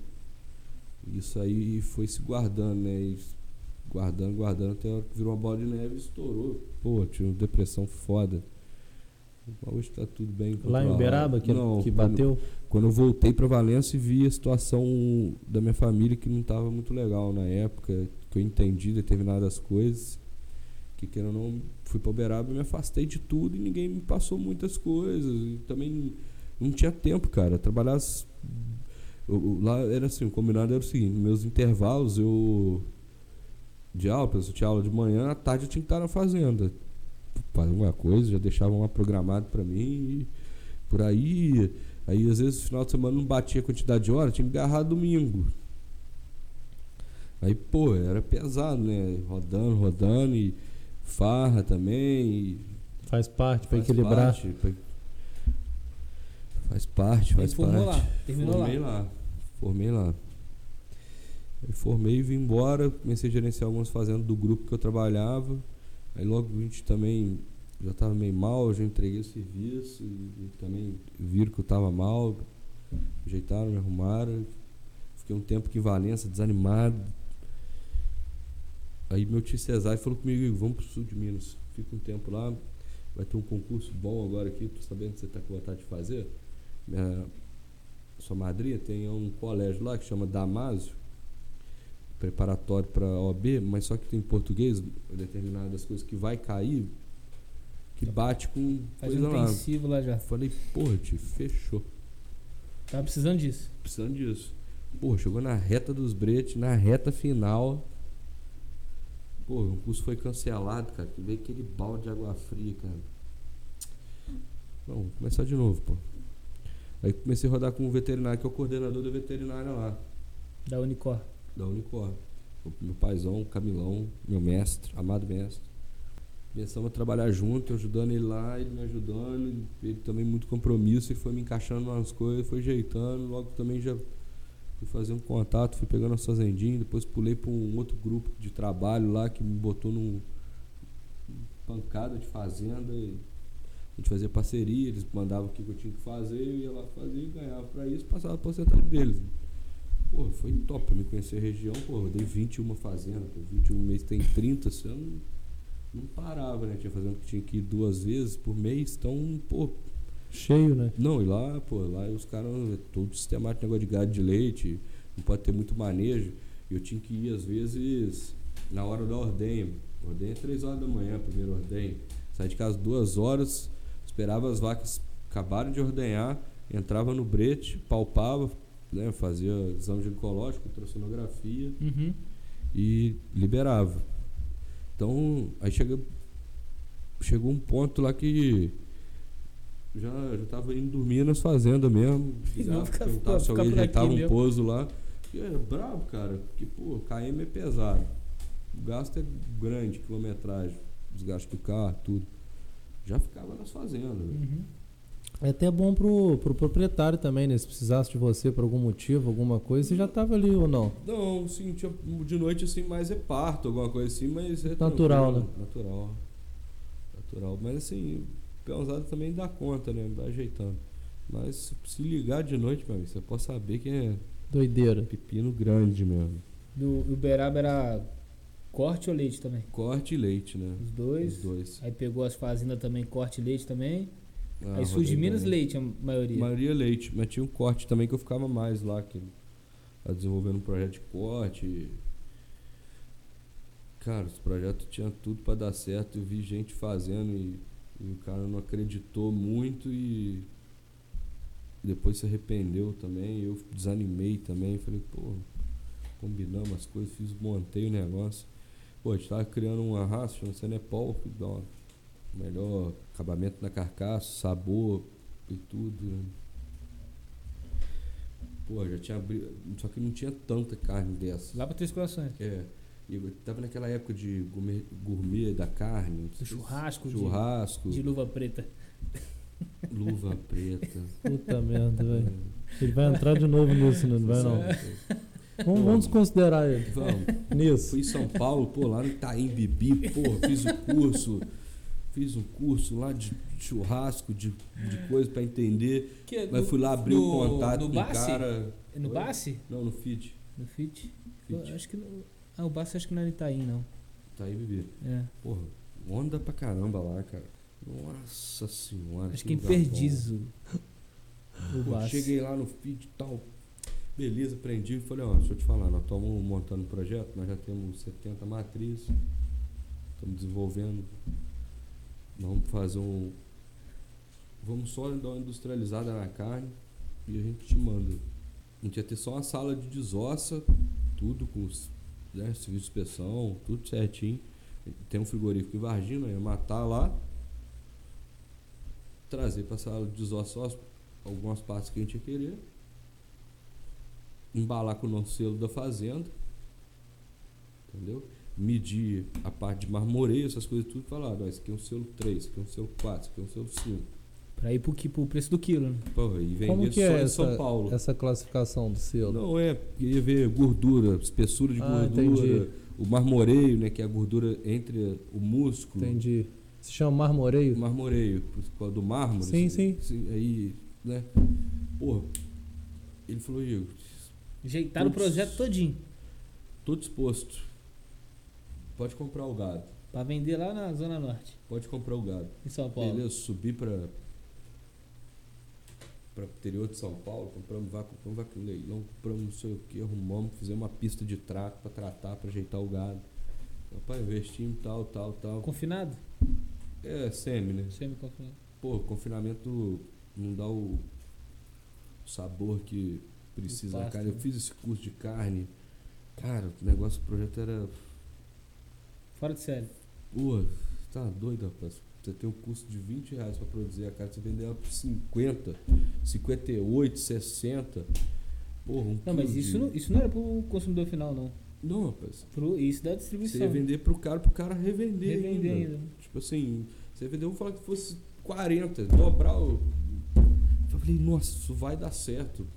Isso aí foi se guardando, né? E guardando, guardando, até a hora que virou uma bola de neve e estourou. Pô, tinha uma depressão foda. Mas Hoje tá tudo bem. Lá em. Uberaba, que, Não, que quando- bateu. quando eu voltei para Valência e vi a situação da minha família que não estava muito legal na época, que eu entendi determinadas coisas, que querendo ou não, fui para Uberaba me afastei de tudo e ninguém me passou muitas coisas. E também não tinha tempo, cara. Trabalhar. lá era assim, o combinado era o seguinte, meus intervalos eu. De aula, eu tinha aula de manhã, à tarde eu tinha que estar na fazenda. Fazer alguma coisa, já deixavam lá programado para mim por aí. Aí às vezes no final de semana não batia a quantidade de horas, tinha que agarrar domingo. Aí, pô, era pesado, né? Rodando, rodando e farra também. E Faz parte pra faz equilibrar. Parte, pra- Faz parte, faz Ele formou parte. lá, terminou Formei lá. lá. Formei lá. Aí formei e vim embora, comecei a gerenciar algumas fazendas do grupo que eu trabalhava. Aí logo a gente também já estava meio mal, eu já entreguei o serviço e, e também viram que eu estava mal, ajeitaram, me arrumaram. Fiquei um tempo aqui em Valença, desanimado. Aí meu tio Cesário falou comigo, "Igor, vamos pro sul de Minas, fica um tempo lá, vai ter um concurso bom agora aqui, tô sabendo que você está com vontade de fazer. Minha, sua madrinha tem um colégio lá que chama Damásio, preparatório para OB, mas só que tem em português determinadas coisas que vai cair, que bate com Faz coisa um lá. intensivo lá já. Falei, porra, tio, fechou. Tava precisando disso. Precisando disso. Pô, chegou na reta dos bretes, na reta final. Pô, o curso foi cancelado, cara. Que veio aquele balde de água fria, cara. Vou começar de novo, pô. Aí comecei a rodar com o veterinário, que é o coordenador da veterinária lá, Da Unicor. da Unicor. O meu paizão, Camilão, meu mestre, amado mestre. Começamos a trabalhar junto, ajudando ele lá, ele me ajudando, ele- também muito compromisso e foi me encaixando nas coisas, foi ajeitando, logo também já fui fazer um contato, fui pegando as fazendinhas, depois pulei para um outro grupo de trabalho lá que me botou num pancada de fazenda e a gente fazia parceria, eles mandavam o que eu tinha que fazer, eu ia lá fazer, ganhava para isso, passava a porcentagem deles. Pô, foi top pra me conhecer a região, pô, eu dei 21 fazendas, pô, 21 meses tem 30, você não, não parava, né? Tinha fazenda que tinha que ir duas vezes por mês, então, pô, Cheio, né? não, e lá, pô, lá os caras, é todo sistemático negócio de gado de leite, não pode ter muito manejo. E eu tinha que ir, às vezes, na hora da ordenha. Ordenha é 3 horas da manhã, primeiro ordenha. Saí de casa duas horas, esperava as vacas acabarem de ordenhar, entrava no brete, palpava, né, fazia exame ginecológico, ultrassonografia Uhum. e liberava. Então, aí chega, chegou um ponto lá que já já tava indo dormir nas fazendas mesmo. Não, fica- perguntava se alguém ajeitava um pouso lá. E é brabo, cara, porque, pô, KM é pesado. O gasto é grande, quilometragem, desgaste do carro, tudo. Já ficava nas fazendas. Uhum. É até bom pro, pro proprietário também, né? Se precisasse de você por algum motivo, alguma coisa, você já tava ali ou não? Não, sim, tinha, de noite assim, mais é parto, alguma coisa assim, mas é Natural, tranquilo, Natural. Natural. Mas assim, o peãozado também dá conta, né? Vai ajeitando. Mas se- ligar de noite, meu amigo, você pode saber que é Doideira. pepino grande mesmo. Do Uberaba era Corte ou leite também? Corte e leite, né? Os dois. Os dois. Aí pegou as fazendas também, corte e leite também. Ah, Aí rodei Minas, bem. leite a maioria. Maria Leite, mas tinha um corte também que eu ficava mais lá, que tá desenvolvendo um projeto de corte. Cara, esse projeto tinha tudo pra dar certo. Eu vi gente fazendo e, e o cara não acreditou muito e depois se arrependeu também. Eu desanimei também. Falei, pô, combinamos as coisas, fiz, montei o negócio. Pô, a gente tava criando uma raça, chama Senepol, que dá um melhor acabamento na carcaça, sabor e tudo. né? Pô, já tinha abri... Só que não tinha tanta carne dessa. Lá pra Três Corações. É. Eu tava naquela época de gourmet, gourmet da carne. Do churrasco, de- Churrasco, De luva preta. luva preta. Puta merda, velho. Ele vai entrar de novo nisso, não vai não. Vamos, vamos desconsiderar ele Vamos. nisso. Fui em São Paulo, pô, lá no Itaim Bibi, pô, fiz o curso. Fiz um curso lá de churrasco, de, de coisa pra entender. Que é Mas fui lá abrir o contato no com o cara. É No Oi? Bassi? Não, no FIT. No FIT? Acho que no... Ah, o Bassi acho que não é no Itaim, não. Itaim Bibi. É. Porra, onda pra caramba lá, cara. Nossa senhora. Acho que em lugar bom. Perdizo. Pô, cheguei lá no feed e tal. Beleza, aprendi e falei, ó, deixa eu te falar, nós estamos montando um projeto, nós já temos 70 matrizes, estamos desenvolvendo. Vamos fazer um. Vamos só dar uma industrializada na carne e a gente te manda. A gente ia ter só uma sala de desossa, tudo com os né, serviço de inspeção, tudo certinho. Tem um frigorífico em Varginha, ia matar lá, trazer para a sala de as- algumas partes que a gente ia querer, embalar com o nosso selo da fazenda, entendeu? Medir a parte de marmoreio, essas coisas tudo, falar, ó, esse aqui é um selo 3, esse aqui é um selo 4, esse aqui é um selo 5. Pra ir pro, qui- pro preço do quilo, né? Porra, e Como que só é em essa, São Paulo. essa classificação do selo? Não é, ia ver gordura, espessura de Ah, gordura, entendi. o marmoreio, né, que é a gordura entre o músculo. Entendi. Se chama marmoreio? O marmoreio, por causa do mármore. Sim, sim. Aí, né? Porra, ele falou, Igor, Jeitaram o projeto todinho. tô disposto. Pode comprar o gado. Pra vender lá na Zona Norte, Pode comprar o gado. em São Paulo. Beleza, subi pra. Para o interior de São Paulo, compramos vaca, compramos vaca em leilão, compramos não sei o que, arrumamos, fizemos uma pista de trato para tratar, para ajeitar o gado. Rapaz, investimos tal, tal, tal. Confinado? É, semi, né? Semi-confinado. Pô, confinamento não dá o sabor que precisa da carne. Eu né? fiz esse curso de carne. Cara, o negócio, o projeto era. Fora de série. Pô, tá doido, rapaz. Você tem um custo de 20 reais pra produzir a carne, você vende ela por 50, 58, 60. Porra, um Não, mas isso de- não, isso não era pro consumidor final, não. Não, rapaz. Pro, isso da Você distribuição. ia vender pro cara, pro cara revender, Revender ainda. ainda. Tipo assim, você ia vender, vamos falar que fosse 40, dobrar o. Eu falei, nossa, isso vai dar certo.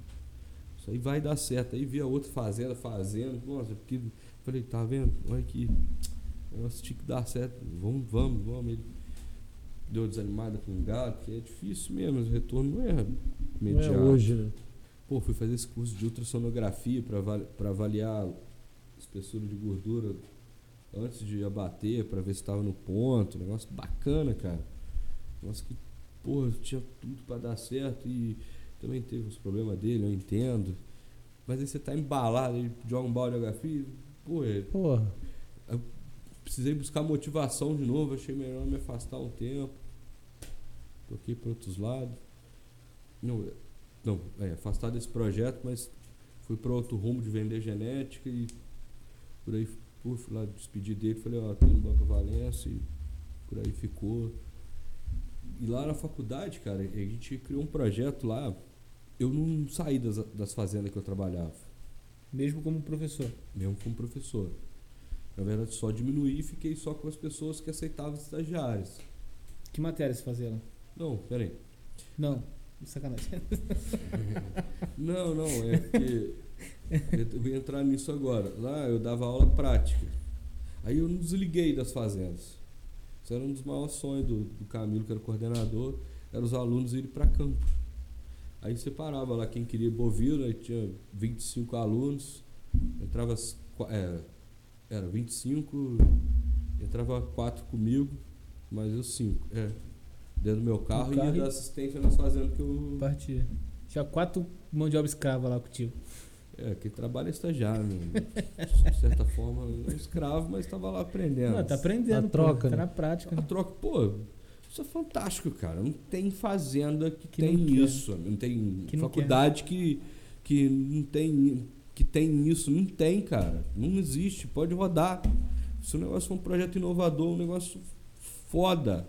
Isso aí vai dar certo. Aí via outra fazenda fazendo, nossa, porque. Falei, tá vendo? Olha aqui. O negócio tinha que dar certo. Vamos, vamos, vamos. Ele deu desanimada com o gato, que é difícil mesmo, o retorno não é Não é imediato. hoje, né? Pô, fui fazer esse curso de ultrassonografia para avaliar a espessura de gordura antes de abater, para ver se estava no ponto. Negócio bacana, cara. Negócio que, pô, tinha tudo para dar certo e também teve os problemas dele, eu entendo. Mas aí você tá embalado, ele joga um balde de HFI, pô, é, Porra. precisei buscar motivação de novo, achei melhor me afastar um tempo. Toquei para outros lados. Não, não, é, afastar desse projeto, mas fui para outro rumo de vender genética e por aí fui lá despedir dele, falei, ó, tô indo embora pra Valência e por aí ficou. E lá na faculdade, cara, a gente criou um projeto lá. Eu não saí das, das fazendas que eu trabalhava Mesmo como professor. mesmo como professor. Na verdade, só diminuí e fiquei só com as pessoas que aceitavam estagiários. Que matéria você fazia lá? Não, peraí. Não, sacanagem. Não, não, é porque. eu vou entrar nisso agora. Lá eu dava aula prática. Aí eu não desliguei das fazendas. Isso era um dos maiores sonhos do, do Camilo, que era coordenador, era os alunos irem para campo. Aí separava lá quem queria bovino, aí tinha 25 alunos, entrava é, Era 25, entrava quatro comigo, mas eu cinco. É. Dentro do meu carro, carro e ia da assistência nas fazendas que eu. Partia. Tinha quatro mão de obra escrava lá contigo. É, quem trabalha é estagiário, né? De certa forma, é escravo, mas estava lá aprendendo. Não, tá aprendendo. A troca, pô, Tá né? na prática. A Né? troca, pô, isso é fantástico, cara. Não tem fazenda que, Que tem não isso. Não tem Que não faculdade que, que não tem que tem isso. Não tem, cara. Não existe. Pode rodar. Se o negócio for um projeto inovador, um negócio foda.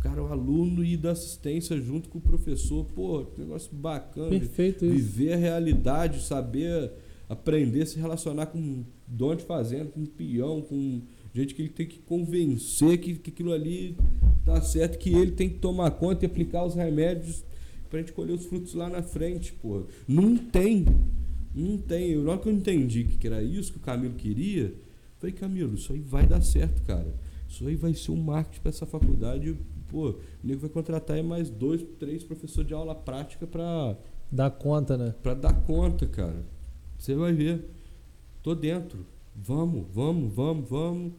Cara, o aluno ir da assistência junto com o professor, pô, negócio bacana. Perfeito isso. Viver a realidade, saber aprender a se relacionar com dono de fazenda, com peão, com gente que ele tem que convencer que, que aquilo ali tá certo, que ele tem que tomar conta e aplicar os remédios pra gente colher os frutos lá na frente, pô. Não tem. Não tem. Eu, na hora que eu entendi que era isso que o Camilo queria, falei, Camilo, isso aí vai dar certo, cara. Isso aí vai ser um marketing pra essa faculdade. Pô, o nego vai contratar aí mais dois, três professores de aula prática pra Dá conta, né? Pra dar conta, cara. Você vai ver. Tô dentro. Vamos, vamos, vamos, vamos.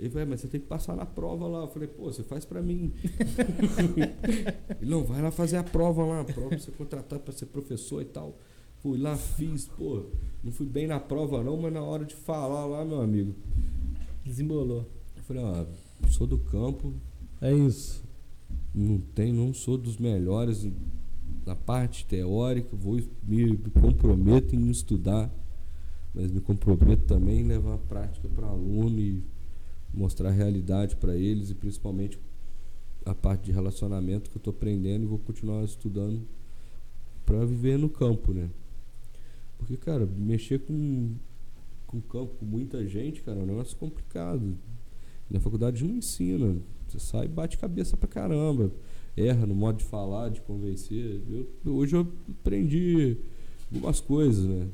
Ele vai, mas você tem que passar na prova lá. Eu falei, pô, você faz pra mim. Ele não, vai lá fazer a prova lá. A prova pra você contratar pra ser professor e tal. Fui lá, fiz, pô. Não fui bem na prova não, mas na hora de falar lá, meu amigo. Desembolou. Eu falei, ó, sou do campo, É isso. não tem, não sou dos melhores na parte teórica, vou me comprometo em estudar, mas me comprometo também em levar a prática para aluno e mostrar a realidade para eles e principalmente a parte de relacionamento que eu estou aprendendo e vou continuar estudando para viver no campo, né? Porque, cara, mexer com com campo, com muita gente, cara, é um negócio complicado. Na faculdade não ensina. Você sai e bate cabeça pra caramba. Erra no modo de falar, de convencer. Eu, hoje eu aprendi algumas coisas, né?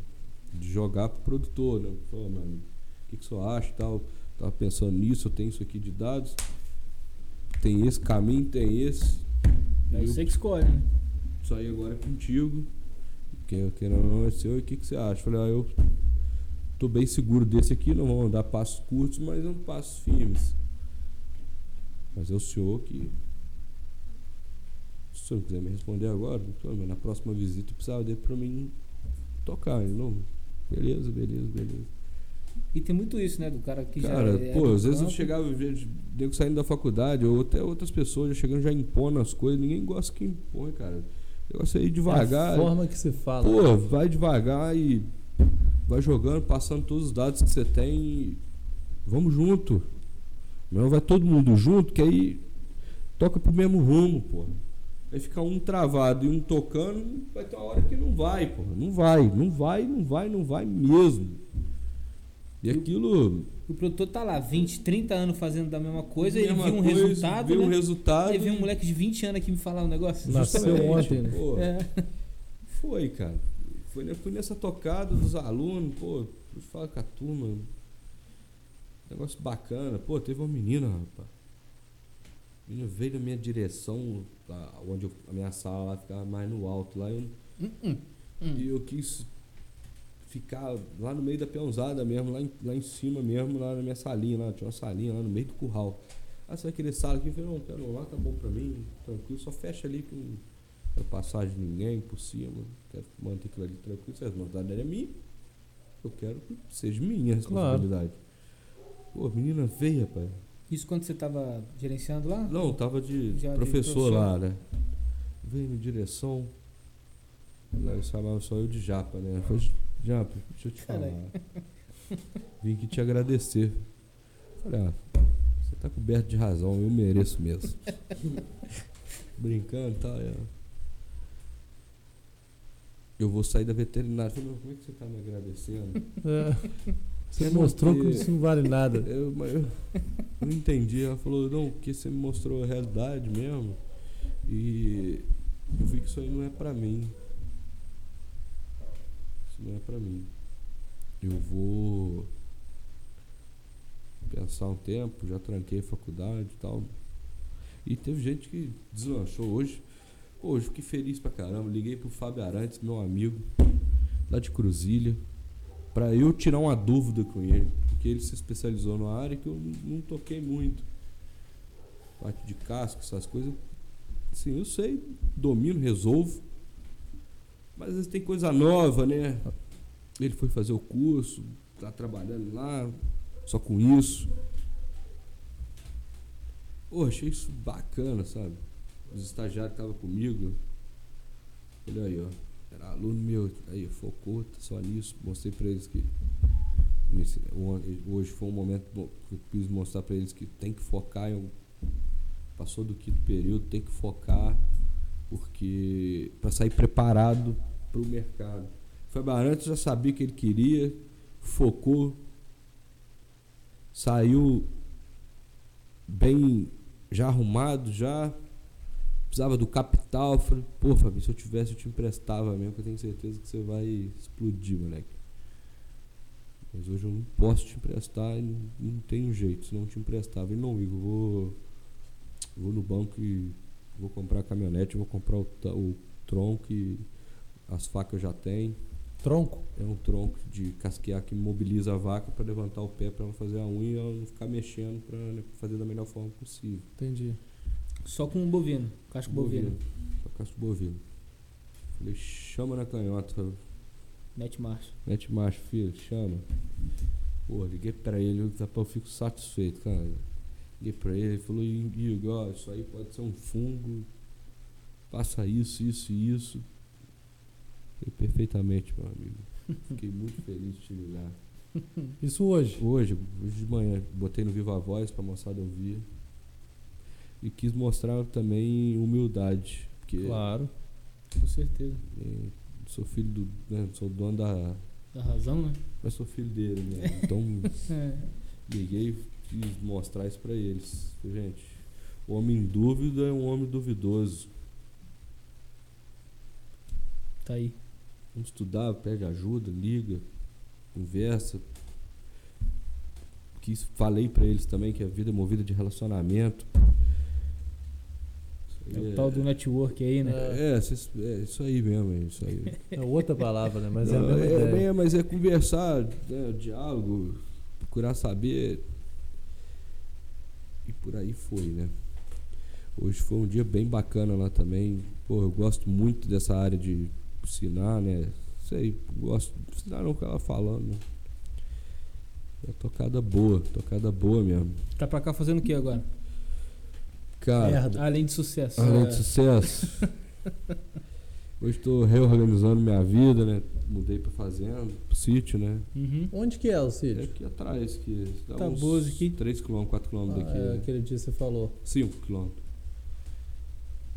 De jogar pro produtor, né? Pô, mano, o que, que você acha tal? Tava pensando nisso, eu tenho isso aqui de dados. Tem esse caminho, tem esse. É você que escolhe, né? sair agora contigo. Quem quem não é seu, e o que, que você acha? Falei, ah, eu tô bem seguro desse aqui, não vou andar passos curtos, mas não passos firmes. Mas é o senhor que. Se o senhor quiser me responder agora, mas na próxima visita eu precisava dele pra mim tocar. Ele, não, beleza, beleza, beleza. E tem muito isso, né? Do cara que Cara, já é pô, às vezes eu campo. chegava, eu vejo nego saindo da faculdade, ou até outras pessoas já chegando, já impondo as coisas. Ninguém gosta que impõe, cara. O negócio é ir devagar. É a forma que se fala. Pô, vai devagar e vai jogando, passando todos os dados que você tem e vamos junto. Não vai todo mundo junto, que aí toca pro mesmo rumo, pô. Aí fica um travado e um tocando, vai ter uma hora que não vai, pô. Não vai, não vai, não vai, não vai mesmo. E aquilo. O produtor tá lá, 20, 30 anos fazendo da mesma coisa, ele mesma viu um coisa, resultado, Viu né? um resultado. Aí vem um moleque de 20 anos aqui me falar um negócio. Nasceu Justamente, ontem, né? Pô, É. Foi, cara. Foi, fui nessa tocada dos alunos, pô, fui falar com a turma. Negócio bacana. Pô, teve uma menina, rapaz. A menina veio na minha direção, lá onde eu- a minha sala lá ficava mais no alto. Lá eu, hum, hum. E eu quis ficar lá no meio da peãozada mesmo, lá em, lá em cima mesmo, lá na minha salinha, lá, tinha uma salinha lá no meio do curral. Ah, você vai querer sala aqui? Eu falei, não, quero lá, tá bom pra mim, tranquilo, só fecha ali que não quero passagem de ninguém por cima, quero manter aquilo ali tranquilo, se a responsabilidade é minha, eu quero que seja minha a responsabilidade. Pô, a menina veio, rapaz. Isso quando você tava gerenciando lá? Não, tava de de professor, lá, né? Veio em direção. Lá eles chamavam só eu de Japa, né? Falei, Japa, deixa eu te falar. Caralho. Vim aqui te agradecer. Falei, ah, você tá coberto de razão, eu mereço mesmo. Brincando e tal, é. Eu vou sair da veterinária. Falei, "Não, como é que você tá me agradecendo? É. Você mostrou que isso não vale nada. Eu, eu não entendi. Ela falou, não, porque você me mostrou a realidade mesmo. E eu vi que isso aí não é pra mim. Isso não é pra mim. Eu vou pensar um tempo, já tranquei a faculdade e tal. E teve gente que deslanchou hoje. Hoje fiquei feliz pra caramba. Liguei pro Fábio Arantes, meu amigo, lá de Cruzilha, pra eu tirar uma dúvida com ele. porque ele se especializou numa área que eu não toquei muito. Parte de casco, essas coisas. Assim, eu sei, domino, resolvo. Mas às vezes tem coisa nova, né? Ele foi fazer o curso, tá trabalhando lá, só com isso. Pô, achei isso bacana, sabe? Os estagiários estavam comigo. Olha aí, ó. Era aluno meu, aí focou só nisso. Mostrei pra eles que. Hoje foi um momento que eu quis mostrar pra eles que tem que focar em. Passou do quinto período, tem que focar, porque. para sair preparado pro mercado. Foi Barantes já sabia o que ele queria, focou, saiu bem já arrumado, já precisava do capital. Falei, pô, Fabinho, se eu tivesse, eu te emprestava mesmo, que eu tenho certeza que você vai explodir, moleque. Mas hoje eu não posso te emprestar, não, não tenho jeito, se não te emprestava. Ele não, Igor, vou, vou no banco e vou comprar a caminhonete, vou comprar o, o tronco e as facas eu já tenho. Tronco? É um tronco de casquear que mobiliza a vaca para levantar o pé para ela fazer a unha e ela não ficar mexendo para fazer da melhor forma possível. Entendi. Só com o bovino, casco bovino. Só casco bovino. Falei, chama na canhota. Mete marcha. Mete macho, filho, chama. Pô, liguei pra ele, eu, eu fico satisfeito, cara. Liguei pra ele, ele falou, Igor, ó, isso aí pode ser um fungo. Passa isso, isso e isso. Falei, perfeitamente, meu amigo. Fiquei muito feliz de te ligar. Isso hoje. Hoje, hoje de manhã, botei no Viva Voz pra moçada ouvir. E quis mostrar também humildade. Porque Claro. Com certeza. eh, sou filho do. Né, sou dono da. Da razão, né? Mas sou filho dele, né? Então É. liguei e quis mostrar isso pra eles. Gente, o homem em dúvida é um homem duvidoso. Tá aí. Vamos estudar, pede ajuda, liga, conversa. Quis, falei pra eles também que a vida é movida de relacionamento. É o tal do network aí, né? É, cês- é isso aí mesmo, é isso aí. É outra palavra, né? Mas é Não, é, bem, mas é conversar, né, diálogo, procurar saber. E por aí foi, né? Hoje foi um dia bem bacana lá também. Pô, eu gosto muito dessa área de ensinar, né? Sei, gosto de ensinar não que ela falando, né? É tocada boa, tocada boa mesmo. Tá pra cá fazendo o que agora? Cara, Merda. Além de sucesso. além É. de sucesso. Hoje estou reorganizando minha vida, né? Mudei pra fazenda, pro sítio, né? Uhum. Onde que é o É sítio? aqui atrás, que dá Tá uns aqui. 3 km, 4 km Ah, daqui. é, né? aquele dia você falou. 5 km.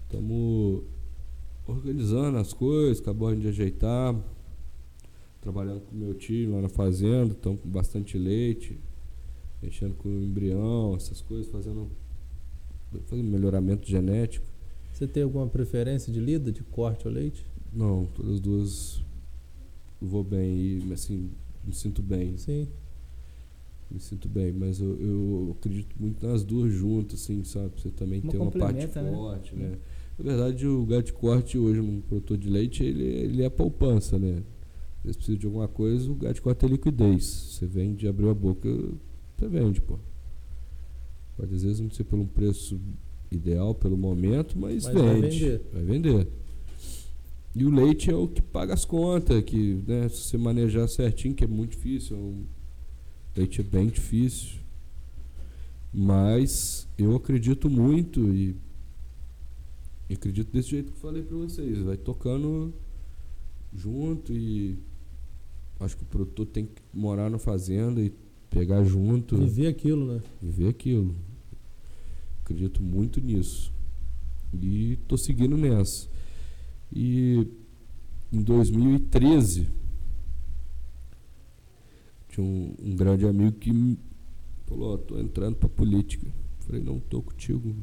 Estamos organizando as coisas, acabando de ajeitar. Trabalhando com meu tio lá na fazenda, estamos com bastante leite, mexendo com o embrião, essas coisas, fazendo, fazendo melhoramento genético. Você tem alguma preferência de lida, de corte ou leite? Não, todas as duas vou bem e assim, me sinto bem. Sim. Me sinto bem, mas eu, eu acredito muito nas duas juntas, assim, sabe? Você também Uma tem uma parte né? forte, né? Na verdade, o gado de corte hoje, um produtor de leite, ele, ele é poupança, né? Você precisa de alguma coisa, o gado de corte é liquidez. Você vende, abriu a boca, você vende, pô. Pode às vezes não ser pelo preço ideal, pelo momento, mas, Mas vende. vai vender. Vai vender. E o leite é o que paga as contas, que né, se você manejar certinho, que é muito difícil, é um leite é bem difícil. Mas eu acredito muito e, e acredito desse jeito que eu falei pra vocês. Vai tocando junto e acho que o produtor tem que morar na fazenda e pegar junto, Viver aquilo, né? viver aquilo. Acredito muito nisso. E tô seguindo nessa. E em 2013 tinha um, um grande amigo que me falou, tô entrando pra política. Falei, não, tô contigo.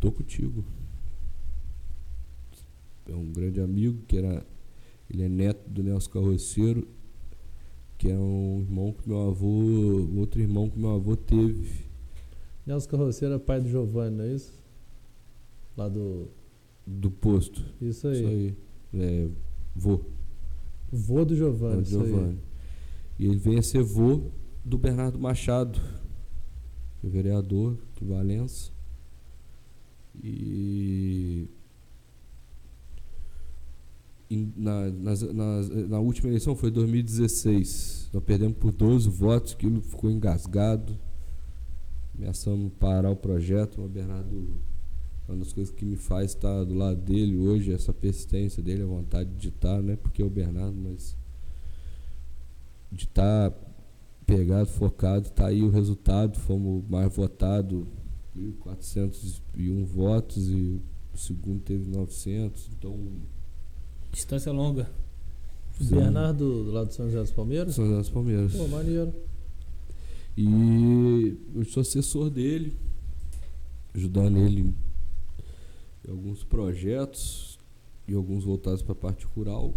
Tô contigo. É um grande amigo que era. Ele é neto do Nelson Carroceiro, que é um irmão que meu avô. Outro irmão que meu avô teve. Nelson Carroceiro é pai do Giovanni, não é isso? Lá do. Do posto. Isso aí. Isso aí. É, vô. Vô do Giovanni. o isso aí. Giovanni. E ele vem a ser vô do Bernardo Machado, que é vereador de Valença. E na, nas- nas- na última eleição foi 2016. Nós perdemos por 12 votos, aquilo ficou engasgado. Ameaçamos parar o projeto, o Bernardo, uma das coisas que me faz estar do lado dele hoje, essa persistência dele, a vontade de estar, não é porque é o Bernardo, mas de estar pegado, focado, tá aí o resultado, fomos mais votados, 1.401 votos e o segundo teve 900, então Distância longa. Sim. Bernardo, do lado do São José dos Palmeiras? são os Palmeiras. Pô, maneiro. E eu sou assessor dele, ajudando ele em alguns projetos e alguns voltados para a parte rural.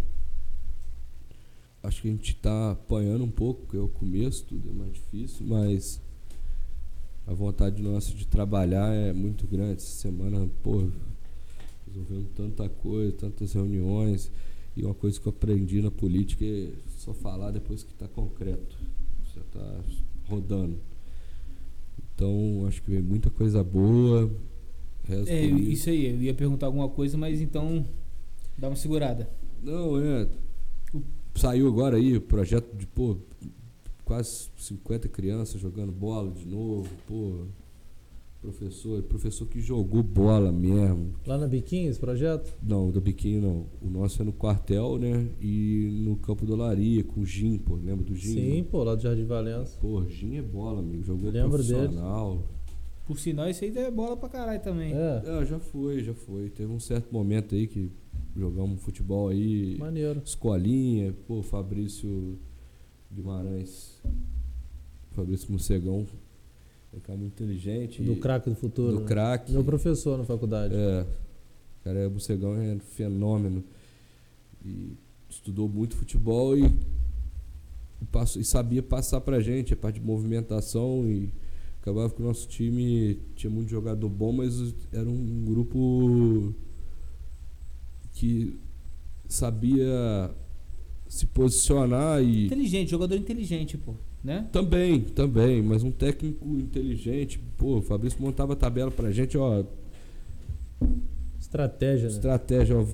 Acho que a gente está apanhando um pouco, porque é o começo, tudo é mais difícil, mas a vontade nossa de trabalhar é muito grande. Essa semana, pô, resolvemos tanta coisa, tantas reuniões. E uma coisa que eu aprendi na política é só falar depois que está concreto. Já está rodando. Então, acho que vem muita coisa boa. É, isso aí, eu ia perguntar alguma coisa, mas então dá uma segurada. Não, é. Saiu agora aí o projeto de, pô, quase 50 crianças jogando bola de novo, pô. Professor, professor que jogou bola mesmo. Lá na Biquinha, esse projeto? Não, do biquinho não. O nosso é no quartel, né? E no campo do Olaria, com o Gin, pô. Lembra do Gin? Sim, pô, lá do Jardim Valença. Pô, Gin é bola, amigo. Jogou Lembro dele. profissional. Por sinal, isso aí é bola pra caralho também. É, É, já foi, já foi. Teve um certo momento aí que jogamos futebol aí. maneiro. Escolinha, pô, Fabrício Guimarães, Fabrício Morcegão, é um cara muito inteligente. Do craque do futuro. Do né? craque. Meu professor na faculdade. É, o cara é Morcegão é um fenômeno. E estudou muito futebol e, e passou, e sabia passar pra gente a parte de movimentação e acabava que o nosso time tinha muito jogador bom, mas era um grupo que sabia se posicionar e Inteligente, jogador inteligente, pô. Né? também, também, mas um técnico inteligente, pô, o Fabrício montava a tabela pra gente, ó, Estratégia, né? estratégia, ó,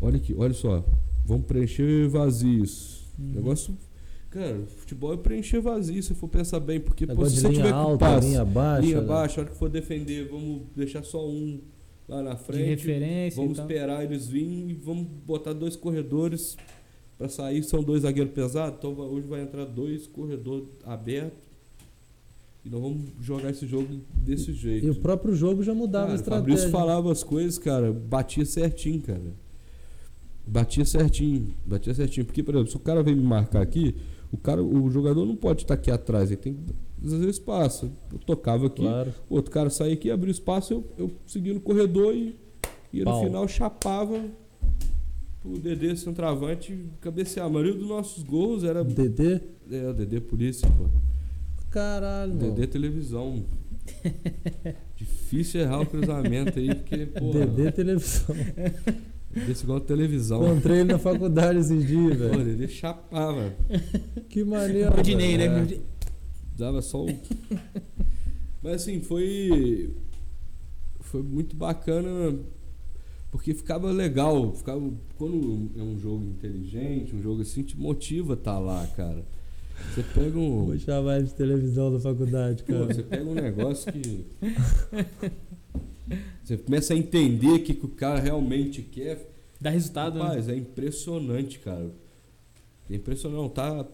olha aqui, olha só, vamos preencher vazios. Uhum. Negócio, cara, futebol é preencher vazio, se for pensar bem, porque pô, se de você tiver com alta, passe, linha baixa. linha né? baixa, a hora que for defender, vamos deixar só um lá na De frente, referência vamos esperar eles virem e vamos botar dois corredores pra sair, são dois zagueiros pesados, então hoje vai entrar dois corredores abertos e nós vamos jogar esse jogo desse jeito. E o próprio jogo já mudava Cara, a o estratégia. Fabrício falava as coisas, cara, batia certinho, cara. Batia certinho, batia certinho. Porque, por exemplo, se o cara vem me marcar aqui, o, cara, o jogador não pode estar aqui atrás, ele tem que fazer espaço. Eu tocava aqui, Claro. o outro cara saía aqui, abria espaço, eu, eu seguia no corredor e, e no final chapava o Dedê centroavante cabecear. A maioria dos nossos gols era. DD? É, o Dedê polícia, pô. Caralho, mano. Dedê televisão. Difícil errar o cruzamento aí, porque, pô. DD televisão. Desse igual televisão. Encontrei ele na faculdade esses dias, Pô, velho. Dedê chapava. Que maneiro. Rodinei, velho. né? É. Dava só um. Mas assim, foi. Foi muito bacana. Porque ficava legal. Ficava, quando é um jogo inteligente, um jogo assim, te motiva a estar lá, cara. Você pega um. Vou chamar ele de televisão da faculdade, Pô, cara. você pega um negócio que. Você começa a entender o que, que o cara realmente quer. Dá resultado, né? Rapaz, é impressionante, cara. É impressionante. Não, tá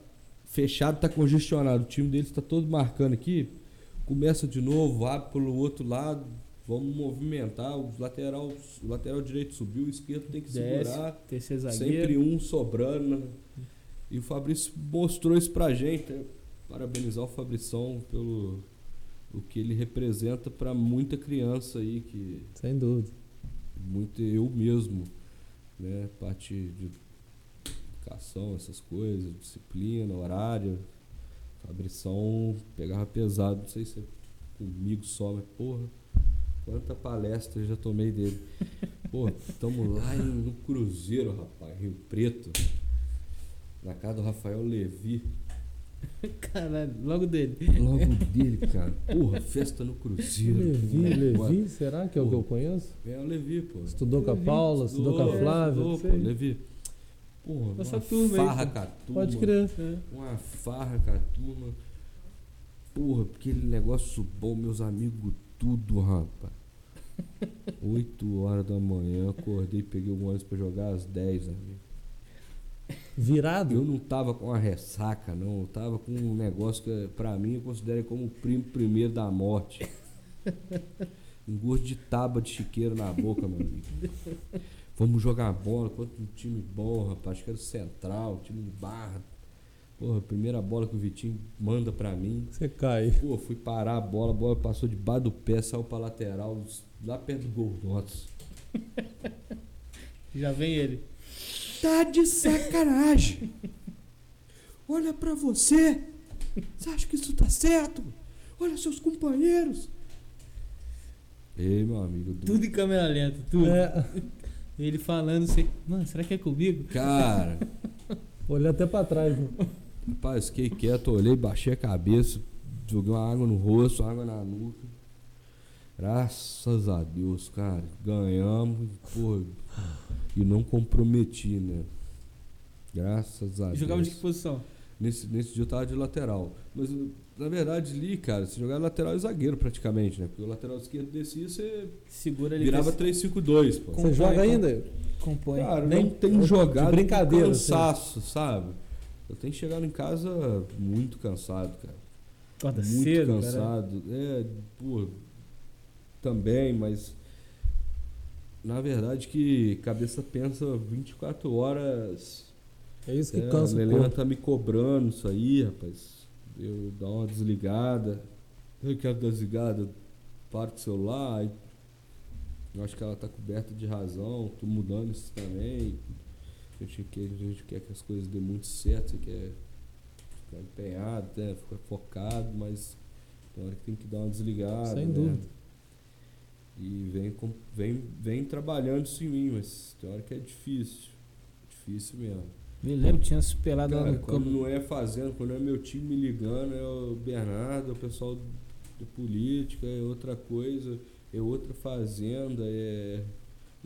fechado, tá congestionado. O time deles tá todo marcando aqui. Começa de novo, vai pelo outro lado. Vamos movimentar. O lateral, o lateral direito subiu, o esquerdo tem que Desce, segurar. terceiro zagueiro. Sempre um sobrando. E o Fabrício mostrou isso pra gente. né? Parabenizar o Fabrição pelo o que ele representa pra muita criança aí que Sem dúvida. muito eu mesmo, né, parte de educação, essas coisas, disciplina, horário. Fabrição pegava pesado, não sei se é comigo só, mas porra, quanta palestra eu já tomei dele. Pô, tamo lá em- no Cruzeiro, rapaz, Rio Preto, na casa do Rafael Levi. Caralho, logo dele. Logo dele, cara. Porra, festa no Cruzeiro. Levi. Levi, será que é o que eu conheço? É o Levi, pô. Estudou com a Levi, Paula, estudou com a Flávia. Estudou, pô, Levi. Porra, Nossa uma turma aí, farra pô. com a turma. Pode crer. Uma farra com a turma. Porra, aquele negócio bom, meus amigos, tudo, rapaz. 8 horas da manhã, acordei, peguei o ônibus pra jogar às 10, amigo. Virado? Eu não tava com uma ressaca, não. Eu tava com um negócio que, pra mim, eu considero como o primo primeiro da morte. Um gosto de tábua de chiqueiro na boca, meu amigo. Vamos jogar bola contra um time bom, rapaz. Acho que era o Central, time de barra. Porra, a primeira bola que o Vitinho manda pra mim. Você cai. Pô, fui parar a bola, a bola passou debaixo do pé, saiu pra lateral, lá perto do gol. Já vem ele. Tá de sacanagem. Olha pra você. Você acha que isso tá certo? Olha seus companheiros. Ei, meu amigo. do- Tudo em câmera lenta, tudo. É, Ele falando, você, mano, será que é comigo? Cara, olhei até pra trás. né? Rapaz, fiquei quieto, olhei, baixei a cabeça, joguei uma água no rosto, água na nuca. Graças a Deus, cara, ganhamos, pô, e não comprometi, né? Graças a Jogava de Deus. que posição? Nesse, nesse dia eu tava de lateral. Mas na verdade, ali, cara, se jogar lateral e zagueiro praticamente, né? Porque o lateral esquerdo descia, você Segura ele. virava com 3-5-2, pô. Com- Você joga ainda? Compõe. Cara, Nem- não de jogado brincadeira, com cansaço, sabe? Eu tenho chegado em casa muito cansado, cara. Acorda muito cedo, cara. cansado. É, pô, também, mas na verdade que cabeça pensa 24 horas. É isso que É, cansa a Helena tá me cobrando isso aí, rapaz. Eu dar uma desligada. Eu quero desligada, paro com o celular. Eu acho que ela tá coberta de razão. Tô mudando isso também. A gente quer, a gente quer que as coisas dêem muito certo, você quer ficar empenhado, né? ficar focado, mas tem hora que tem que dar uma desligada. Sem né? dúvida. E vem, vem, vem trabalhando isso em mim, mas tem hora que é difícil. Difícil mesmo. Me lembro, tinha se pelado lá Cara, no quando campo. não é fazendo, quando é meu time me ligando, é o Bernardo, é o pessoal da política, é outra coisa, é outra fazenda, é.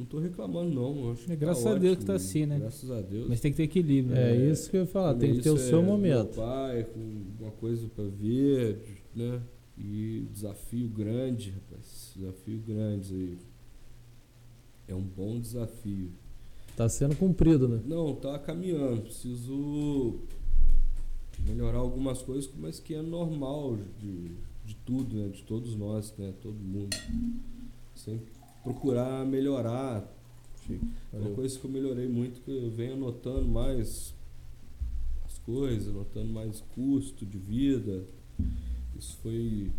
Não tô reclamando não, acho que É, graças tá a Deus ótimo, que tá assim, né? Graças a Deus. Mas tem que ter equilíbrio. É né? isso que eu ia falar, tem que ter o é seu Meu momento. pai, com uma coisa pra ver, né? E desafio grande, rapaz. Desafio grande aí. É um bom desafio. Tá sendo cumprido, né? Não, tá caminhando. Preciso melhorar algumas coisas, mas que é normal de, de tudo, né? De todos nós, né? Todo mundo. Sempre procurar melhorar. Uma Valeu. coisa que eu melhorei muito, que eu venho anotando mais as coisas, anotando mais custo de vida. Isso foi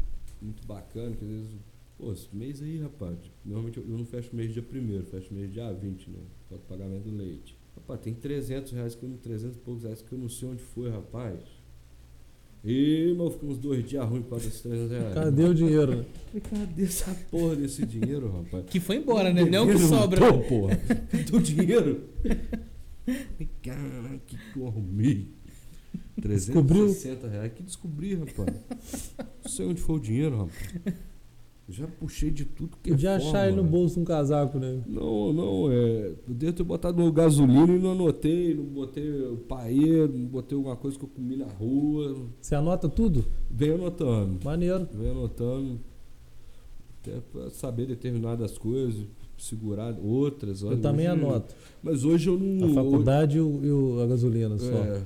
muito bacana, que às vezes, pô, esse mês aí, rapaz, normalmente eu eu não fecho mês dia primeiro, fecho mês dia 20, né? Para o pagamento do leite. Rapaz, tem 300 reais, que eu, não- 300 e poucos reais que eu não sei onde foi, rapaz. E, mas fiquei uns dois dias ruins por causa desses 300 reais. Cadê o dinheiro, né? Cadê essa porra desse dinheiro, rapaz? Que foi embora, né? Não que sobra. Tô, porra. Cadê o dinheiro? Caraca, que que eu arrumei? 360 reais. Que descobri, rapaz. Não sei onde foi o dinheiro, rapaz. Já puxei de tudo que é Podia forma, achar ele no né? bolso um casaco, né? Não, não, é. Eu devo ter botado no gasolina e não anotei, não botei o paeiro, não botei alguma coisa que eu comi na rua. Você anota tudo? Venho anotando. Maneiro. Venho anotando. Até pra saber determinadas coisas, segurar outras. Eu Olha, também hoje- anoto. Mas hoje eu não. A faculdade e, o- e o- a gasolina só. É,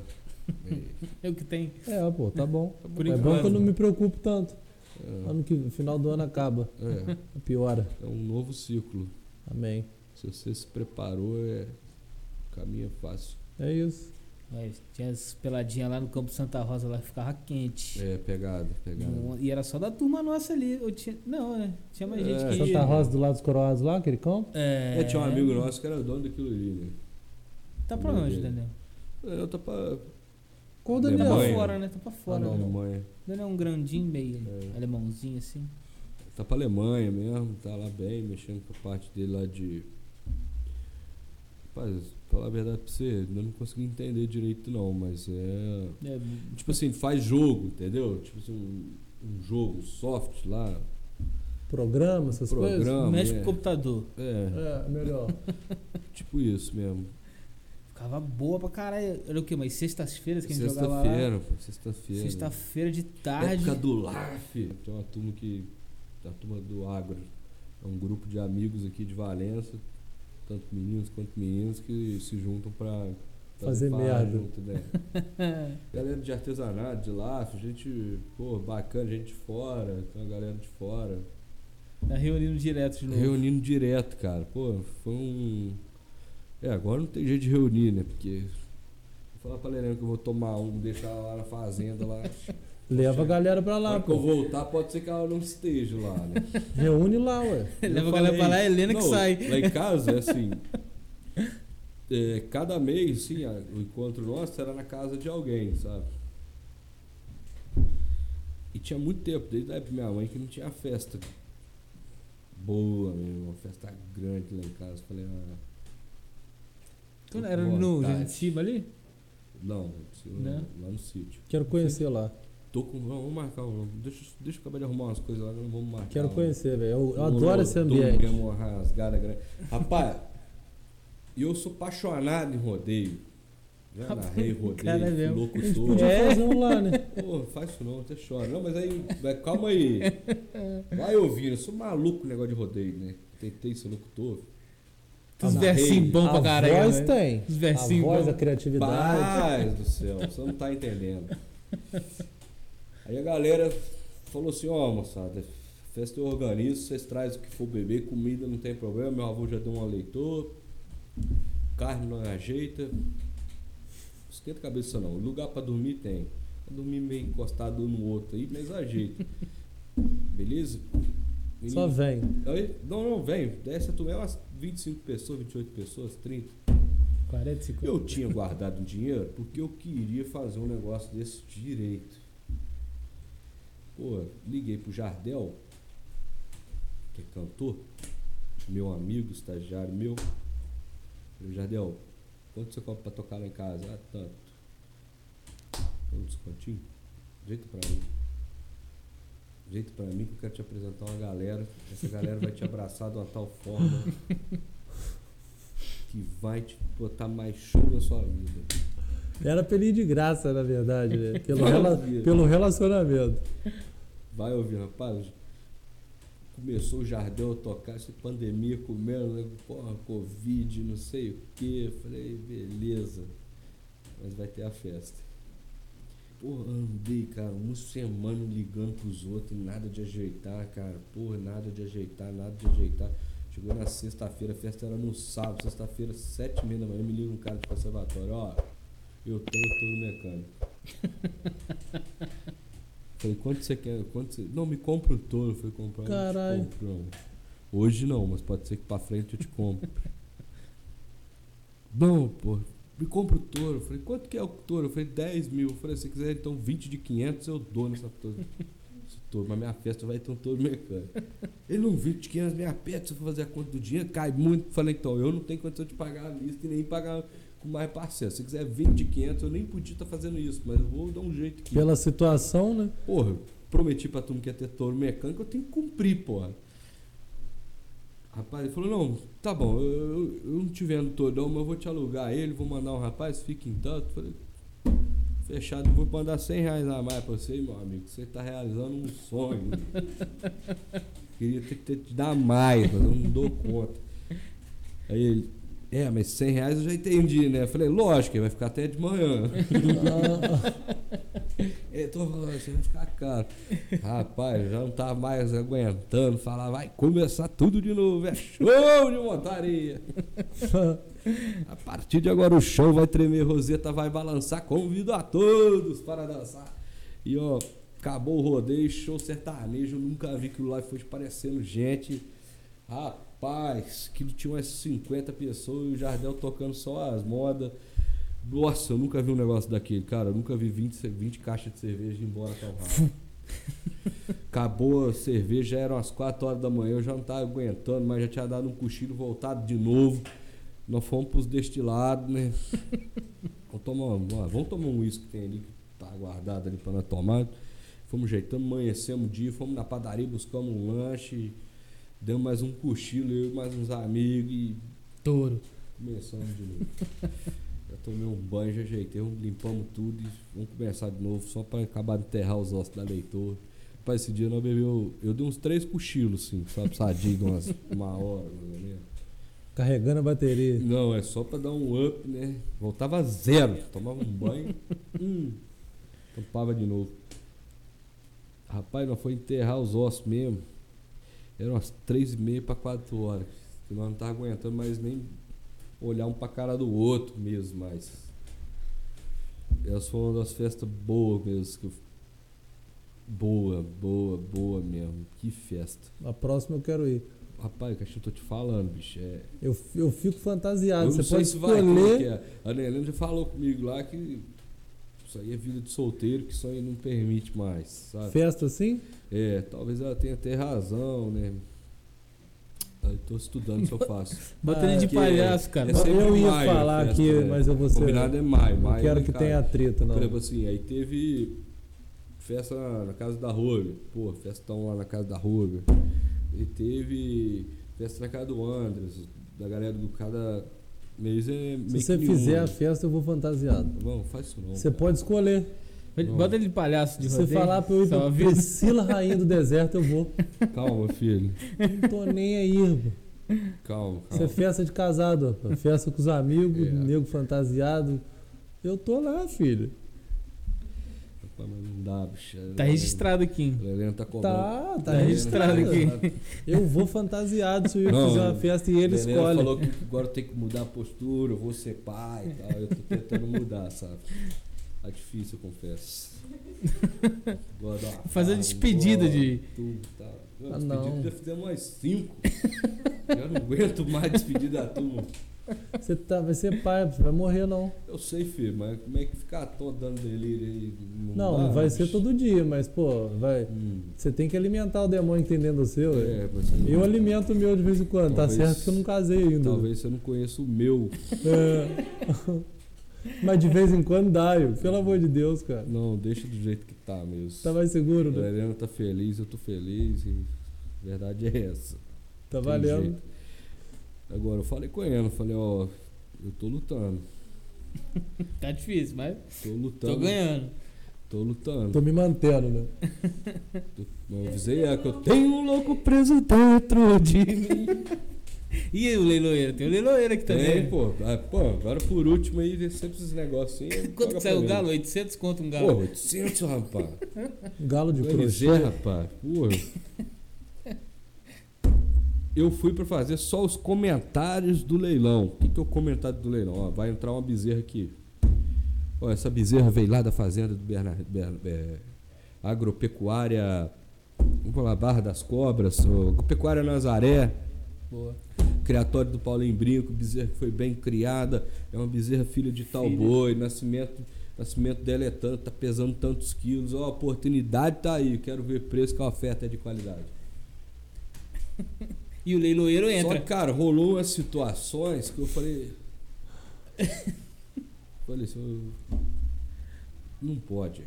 É o que tem. É, pô, tá bom. Por é enquanto. bom que eu não me preocupo tanto. É, Ano que, no final do ano acaba. é, Piora. é um novo ciclo. Amém. Se você se preparou, é. O caminho é fácil. É isso. Mas tinha as peladinhas lá no campo Santa Rosa, lá ficava quente. É, pegada, pegada. E era só da turma nossa ali. Eu tinha, não, né? Tinha mais É, gente que Santa. Rosa do lado dos coroados lá, aquele campo? É, É, tinha um amigo nosso que era dono daquilo ali, né? Tá pra onde, Daniel? É, tá pra. Qual o Tá Daniel? pra fora, né? Tá pra fora. Ah, não. né? Alemanha. Daniel é um grandinho, meio É. alemãozinho assim. Tá pra Alemanha mesmo, tá lá bem, mexendo com a parte dele lá de. Rapaz, falar a verdade pra você, eu não consegui entender direito não, mas é. É, Tipo assim, faz jogo, entendeu? Tipo assim, um, um jogo, soft lá, Programa, essas coisas? programa. mexe é. com o computador. É, É, melhor. tipo isso mesmo. Ficava boa pra caralho. Era o quê? Mas sextas-feiras que a gente jogava lá? Sexta-feira, pô, sexta-feira. Sexta-feira de tarde. Época do LARF. Tem uma turma que. A turma do Agro. É um grupo de amigos aqui de Valença, tanto meninos quanto meninas, que se juntam pra Fazer merda. Junto, né? galera de artesanato, de LARF, gente, pô, bacana, gente de fora, tem uma galera de fora. Tá reunindo direto de novo. Reunindo direto, cara. Pô, foi um. É, agora não tem jeito de reunir, né? Porque. Vou falar pra Lorena que eu vou tomar um, deixar ela lá na fazenda lá. Leva a galera pra lá, hora que eu pô. voltar, pode ser que ela não esteja lá, né? Reúne lá, ué. Leva a galera pra lá, é Helena que não, sai. Lá em casa é assim. é, cada mês, sim, o encontro nosso era na casa de alguém, sabe? E tinha muito tempo, desde a época da minha mãe, que não tinha festa boa mesmo, uma festa grande lá em casa. Falei, ah, Tô era no. Genitiba ali? Não, Né? lá no sítio. Quero conhecer lá. Tô com. Vamos marcar um. Deixa, deixa eu acabar de arrumar umas coisas lá, não vamos marcar. Quero um- conhecer, velho. Eu, eu um adoro esse ambiente. uma rasgada grande. Rapaz, eu sou apaixonado em rodeio. Já narrei rodeio, cara, é gente locutor. podia É. fazer um lá, né? Pô, faz isso não, até chora. Não, mas aí, calma aí. Vai ouvindo, eu sou maluco com negócio de rodeio, né? Tentei ser locutor. Os versinhos bons pra a caralho. voz né? tem. Os A versinhos voz, a bons. criatividade. Paz do céu, você não tá entendendo. Aí a galera falou assim, ó moçada, festa eu organizo, vocês trazem o que for beber, comida não tem problema, meu avô já deu um aleitor, carne não ajeita. Esquenta a cabeça não, lugar pra dormir tem. Pra dormir meio encostado um no outro aí, mas ajeita. Beleza? Só vem. Aí, não, não, vem. Desce a turma, é umas 25 pessoas, 28 pessoas, 30. 40, 50. Eu tinha guardado um dinheiro porque eu queria fazer um negócio desse direito. Pô, liguei pro Jardel, que é cantor, meu amigo, estagiário meu. Falei, Jardel, quanto você cobra pra tocar lá em casa? Ah, tanto. Um descontinho? Jeito pra mim. Jeito pra mim que eu quero te apresentar uma galera. Essa galera vai te abraçar de uma tal forma que vai te botar mais show na sua vida. Era ir de graça, na verdade, né? Pelo, rela- pelo relacionamento. Vai ouvir, rapaz. Começou o Jardel a tocar, essa pandemia comendo, né? porra, Covid, não sei o que. Falei, beleza. Mas vai ter a festa. Porra, andei, cara, uma semana ligando pros outros, e nada de ajeitar, cara. Porra, nada de ajeitar, nada de ajeitar. Chegou na sexta-feira, a festa era no sábado, sexta-feira, sete e meia da manhã, me liga um cara de conservatório, ó, eu tenho todo mecânico. Falei, quanto você quer? Quanto você... Não, me compra o touro. Falei, comprar, eu Caralho. te compro. não. Hoje não, mas pode ser que pra frente eu te compro. não, pô, me compra o touro. Eu falei, quanto que é o touro? Eu falei, 10 mil. Eu falei, se você quiser então 20 de 500, eu dou nessa touro. Esse touro, mas minha festa vai ter um touro mecânico. Ele não 20 de 500, me aperta, se eu for fazer a conta do dinheiro, cai muito. Eu falei, então, eu não tenho condição de pagar a lista e nem pagar com mais parcela. Se quiser 20 de 500, eu nem podia estar fazendo isso, mas eu vou dar um jeito aqui. Pela situação, né? Porra, prometi pra turma que ia ter touro mecânico, eu tenho que cumprir, porra. Rapaz, ele falou, não, tá bom, eu, eu, não te vendo touro não, mas eu vou te alugar ele, vou mandar um rapaz, fique em tanto. Falei, fechado, vou mandar 100 reais a mais pra você, meu amigo, você tá realizando um sonho. Queria ter que ter- te dar mais, mas eu não dou conta. Aí ele, é, mas 100 reais eu já entendi, né? Eu falei, lógico, ele vai ficar até de manhã. Falando, você vai ficar caro. Rapaz, já não tava mais aguentando. Falar, vai começar tudo de novo. É show de montaria. A partir de agora o chão vai tremer, Roseta vai balançar. Convido a todos para dançar. E ó, acabou o rodeio, show sertanejo. Nunca vi aquilo lá e foi parecendo gente. Rapaz, aquilo tinha umas 50 pessoas e o Jardel tocando só as modas. Nossa, eu nunca vi um negócio daquele, cara. Eu nunca vi 20, ce- 20 caixas de cerveja ir embora tão rápido. Acabou a cerveja, já eram as 4 horas da manhã, eu já não tava aguentando, mas já tinha dado um cochilo voltado de novo. Nós fomos pros destilados, né? vamos tomar, um- vamos tomar um uísque que tem ali, que tá guardado ali pra nós tomar. Fomos jeitando, amanhecemos o dia, fomos na padaria, buscamos um lanche, demos mais um cochilo, eu e mais uns amigos e Touro. começamos de novo. tomei um banho, já ajeitei, limpamos tudo e vamos começar de novo, só pra acabar de enterrar os ossos da leitora. Rapaz, esse dia nós bebeu. Eu dei uns três cochilos, assim, sabe, sadio umas, uma hora, mais ou menos. Carregando a bateria. Não, é só pra dar um up, né? Voltava zero. Tomava um banho, hum, tampava de novo. Rapaz, nós foi enterrar os ossos mesmo. Eram umas três e meia pra quatro horas. Nós não tava aguentando mais nem olhar um pra cara do outro mesmo, mais. Essa foi uma das festas boas mesmo. Que eu... Boa, boa, boa mesmo. Que festa. A próxima eu quero ir. Rapaz, que eu tô te falando, bicho. É, Eu, eu fico fantasiado. eu Você pode se vai escolher. é. A Nelena já falou comigo lá que isso aí é vida de solteiro, que isso aí não permite mais, sabe? Festa assim? É, talvez ela tenha até razão, né? Eu tô estudando se eu faço. Ele Ah, de palhaço, cara. é Eu- ia maio, falar aqui, né? mas eu vou ser- Combinado é maio, maio. quero né, que cara? tenha treta, não. Por exemplo assim, aí teve festa na casa da Ruga. Pô, festão lá na casa da Ruga. E teve festa na casa do Andres, da galera do cada mês é meio Se você fizer a festa, eu vou fantasiado. Não, faz isso não. Você cara. pode escolher. Bota ele de palhaço de Se você rodeio. falar pra eu ir pra. Priscila Rainha do Deserto, eu vou. Calma, filho. Não tô nem aí, irmão. Calma, Isso é calma. festa de casado, rapaz. Festa com os amigos, É. nego fantasiado. Eu tô lá, filho. Mas não dá, bicho. Tá registrado aqui. A Helena tá cobrando. Tá, tá, Tá registrado aqui. Eu vou fantasiado se eu Não, fizer uma festa e ele escolhe. falou que agora tem que mudar a postura, eu vou ser pai e tal. Eu tô tentando mudar, sabe? Tá difícil, eu confesso. Fazer farra, despedida de- Tudo, tá. Ah, despedida não. já fizemos umas cinco. Já não aguento mais despedida da turma. Você tá, vai ser pai, você vai morrer não. Eu sei, filho, mas como é que ficar todo dando delírio aí? Não, dá, não vai ser todo dia, mas pô, vai. Hum, Você tem que alimentar o demônio que tem dentro do seu. é, mas você não- Eu alimento o meu de vez em quando, Talvez- tá certo que eu não casei ainda. Talvez você não conheça o meu. É. Mas de vez em quando dá, eu, pelo amor de Deus, cara. Não, deixa do jeito que tá mesmo. Tá mais seguro, A né? Helena tá feliz, eu tô feliz e a verdade é essa. Tá Tem valendo. jeito. Agora, eu falei com ela, eu falei, ó, eu tô lutando. Tá difícil, mas Tô lutando. tô ganhando. Tô lutando. Tô me mantendo, né? Eu avisei ela que eu tenho um louco preso dentro de mim. E o leiloeiro? Tem o leiloeiro aqui também. Tem, pô. Ah, pô, agora por último aí, vê sempre esses negocinhos. Quanto joga que saiu o galo? 800 conto um Pô, galo. 800, rapaz. Galo de crochê. rapaz. Porra. Eu fui pra fazer só os comentários do leilão. O que, que é o comentário do leilão? Ó, vai entrar uma bezerra aqui. Ó, essa bezerra veio lá da fazenda do Bernard, Ber- é, Agropecuária. Vamos falar, Barra das Cobras, ó, Agropecuária Nazaré. Boa. Criatório do Paulinho Brinco, bezerra que foi bem criada, é uma bezerra filha de tal Filha. boi, nascimento, nascimento dela é tanto, tá pesando tantos quilos, ó, a oportunidade tá aí, quero ver preço que a oferta é de qualidade. E o leiloeiro Só entra. que, cara, rolou umas situações que eu falei. falei assim, eu- não pode.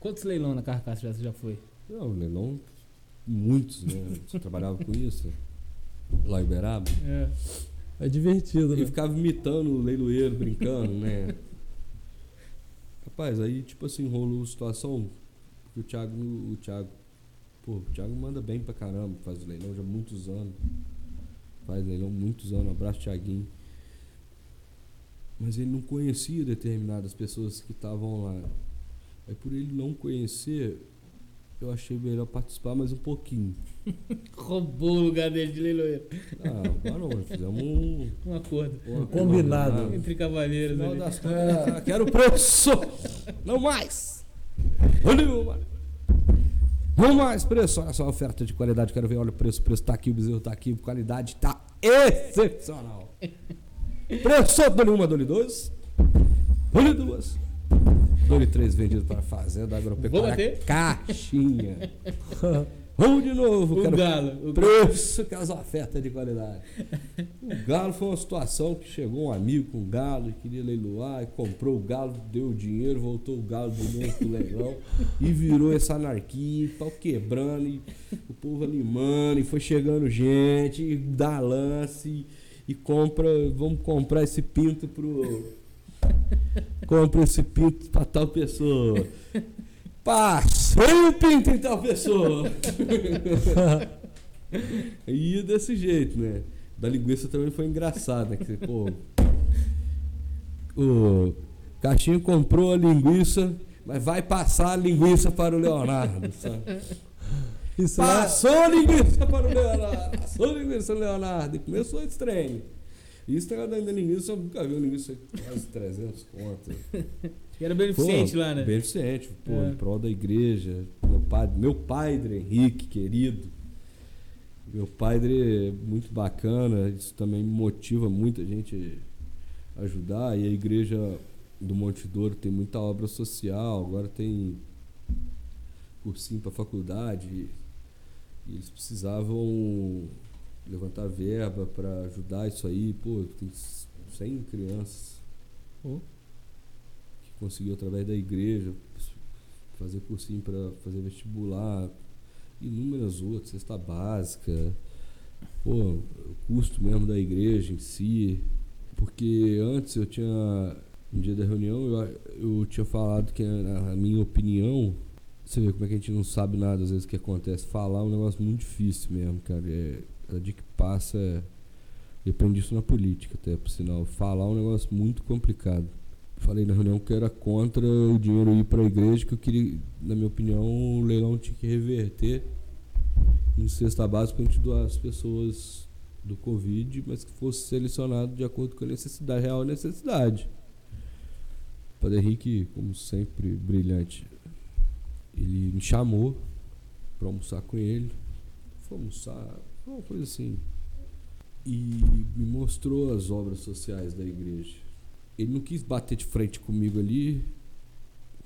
Quantos leilão na carcaça já, já foi? Não, leilão, muitos, né? Você trabalhava com isso, lá em Uberaba. É. É divertido, E né? ficava imitando o leiloeiro, brincando, né? Rapaz, aí tipo assim, rolou a situação que o Thiago, o Thiago, pô, o Thiago manda bem pra caramba, faz leilão já há muitos anos. Faz leilão muitos anos, abraço Thiaguinho. Mas ele não conhecia determinadas pessoas que estavam lá. Aí por ele não conhecer, eu achei melhor participar mais um pouquinho. Roubou o lugar dele de leiloeiro. Ah, agora não, nós fizemos um, Um acordo. um Combinado. Entre cavalheiros Final ali. das contas, quero preço! Não mais! Não mais preço! Olha só a oferta de qualidade, quero ver. Olha o preço, o preço tá aqui, o bezerro tá aqui, qualidade tá excepcional! Preço, dole uma, dole dois, dole duas, dole três vendido para a Fazenda Vou Agropecuária bater? Caixinha. Vamos de novo, O quero galo. O preço, aquelas ofertas de qualidade. O galo foi uma situação que chegou um amigo com galo e queria leiloar, e comprou o galo, deu o dinheiro, voltou o galo do novo pro leilão e virou essa anarquia, pau quebrando, e o povo animando, e foi chegando gente, e dá lance, e, e compra, vamos comprar esse pinto pro. Compra esse pinto pra tal pessoa. Passei o pinto em tal pessoa. E desse jeito, né? Da linguiça também foi engraçado, né? Que, pô, o Caixinho comprou a linguiça, mas vai passar a linguiça para o Leonardo, sabe? Isso é, Passou a linguiça para o Leonardo, passou a linguiça para o Leonardo, e começou esse trem. Isso tá dando linguiça, eu nunca vi uma linguiça quase 300 contas. Que era beneficente Pô, lá, né? Beneficente, pô, É. em prol da igreja. Meu padre, meu padre Henrique, querido. Meu padre é muito bacana, isso também motiva muita gente a ajudar. E a igreja do Monte Douro tem muita obra social, agora tem cursinho para faculdade. E eles precisavam levantar verba para ajudar isso aí. Pô, tem 100 crianças Oh. que conseguiu através da igreja fazer cursinho para fazer vestibular, inúmeras outras, cesta básica, pô, o custo mesmo da igreja em si. Porque antes eu tinha, no dia da reunião, eu, eu tinha falado que a, a minha opinião, você vê como é que a gente não sabe nada às vezes que acontece. Falar é um negócio muito difícil mesmo, cara. É, cada dia que passa, é, eu aprendi isso na política até, por sinal. Falar é um negócio muito complicado. Falei na reunião que era contra o dinheiro ir para a igreja, que eu queria, na minha opinião, o leilão tinha que reverter em cesta básica para a gente doar às pessoas do Covid, mas que fosse selecionado de acordo com a necessidade, real necessidade. O Padre Henrique, como sempre, brilhante, ele me chamou para almoçar com ele. Foi almoçar, uma coisa assim. E me mostrou as obras sociais da igreja. Ele não quis bater de frente comigo ali,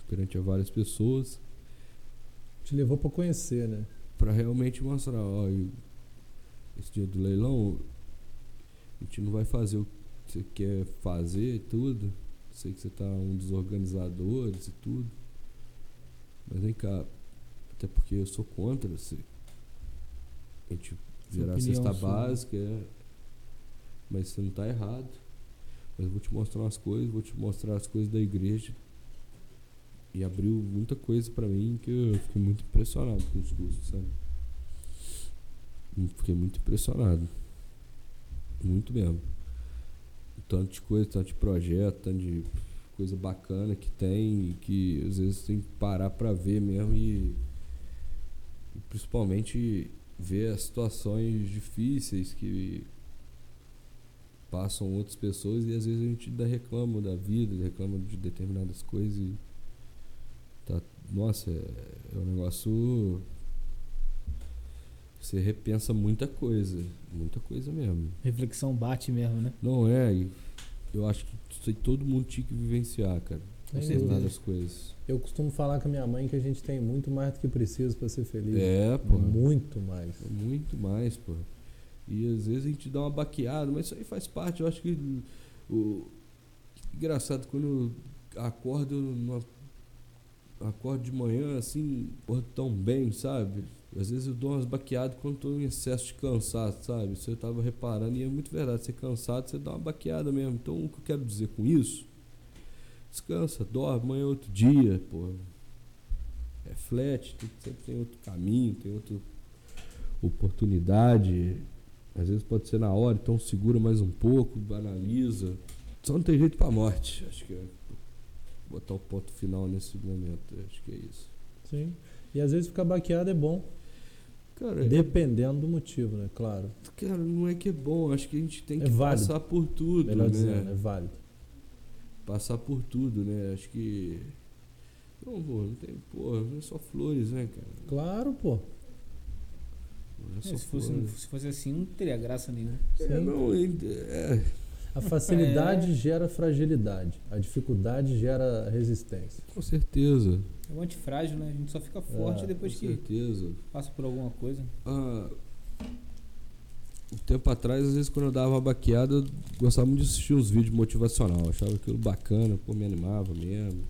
perante a várias pessoas, te levou pra conhecer, né? para realmente mostrar, ó, esse dia do leilão, a gente não vai fazer o que você quer fazer e tudo. Sei que você tá um dos organizadores e tudo. Mas vem cá, até porque eu sou contra você. A gente Opinião cesta sua. básica, é, mas você não tá errado. Mas eu vou te mostrar umas coisas, vou te mostrar as coisas da igreja. E abriu muita coisa pra mim que eu fiquei muito impressionado com os cursos, sabe? Fiquei muito impressionado. Muito mesmo. Tanto de coisa, tanto de projeto, tanto de coisa bacana que tem e que às vezes tem que parar pra ver mesmo e, e principalmente ver as situações difíceis que passam outras pessoas e às vezes a gente ainda reclama da vida, reclama de determinadas coisas e tá, nossa, é, é um negócio você repensa muita coisa, muita coisa mesmo. Reflexão bate mesmo, né? Não é, eu acho que todo mundo tinha que vivenciar, cara. Com certeza. Determinadas coisas. Eu costumo falar com a minha mãe que a gente tem muito mais do que precisa pra ser feliz. É, pô. Muito mais. Muito mais, pô. E às vezes a gente dá uma baqueada, mas isso aí faz parte. Eu acho que o engraçado quando eu acordo acordo de manhã assim, acordo tão bem, sabe? Às vezes eu dou umas baqueadas quando tô em excesso de cansaço, sabe? Isso eu tava reparando e é muito verdade. Você cansado, você dá uma baqueada mesmo. Então o que eu quero dizer com isso? Descansa, dorme, amanhã é outro dia, pô. Reflete, tem- sempre tem outro caminho, tem outra oportunidade. Às vezes pode ser na hora, então segura mais um pouco, analisa. Só não tem jeito pra morte. Acho que é botar o ponto final nesse momento. Acho que é isso. Sim. E às vezes ficar baqueado é bom. Cara, é- Dependendo do motivo, né? Claro. cara, não é que é bom. Acho que a gente tem É que válido. passar por tudo, Melhor né? dizendo, é válido. Passar por tudo, né? Acho que. Não, pô, não tem. Pô, não é só flores, né, cara? Claro, pô. É É, se, fosse, se fosse assim, não teria graça nenhuma. É, não, é, A facilidade gera fragilidade. A dificuldade gera resistência. Com certeza. É um antifrágil, né? A gente só fica forte É, depois com que certeza. passa por alguma coisa. Ah, um tempo atrás, às vezes, quando eu dava uma baqueada, eu gostava muito de assistir uns vídeos motivacional. Eu achava aquilo bacana, pô, me animava mesmo.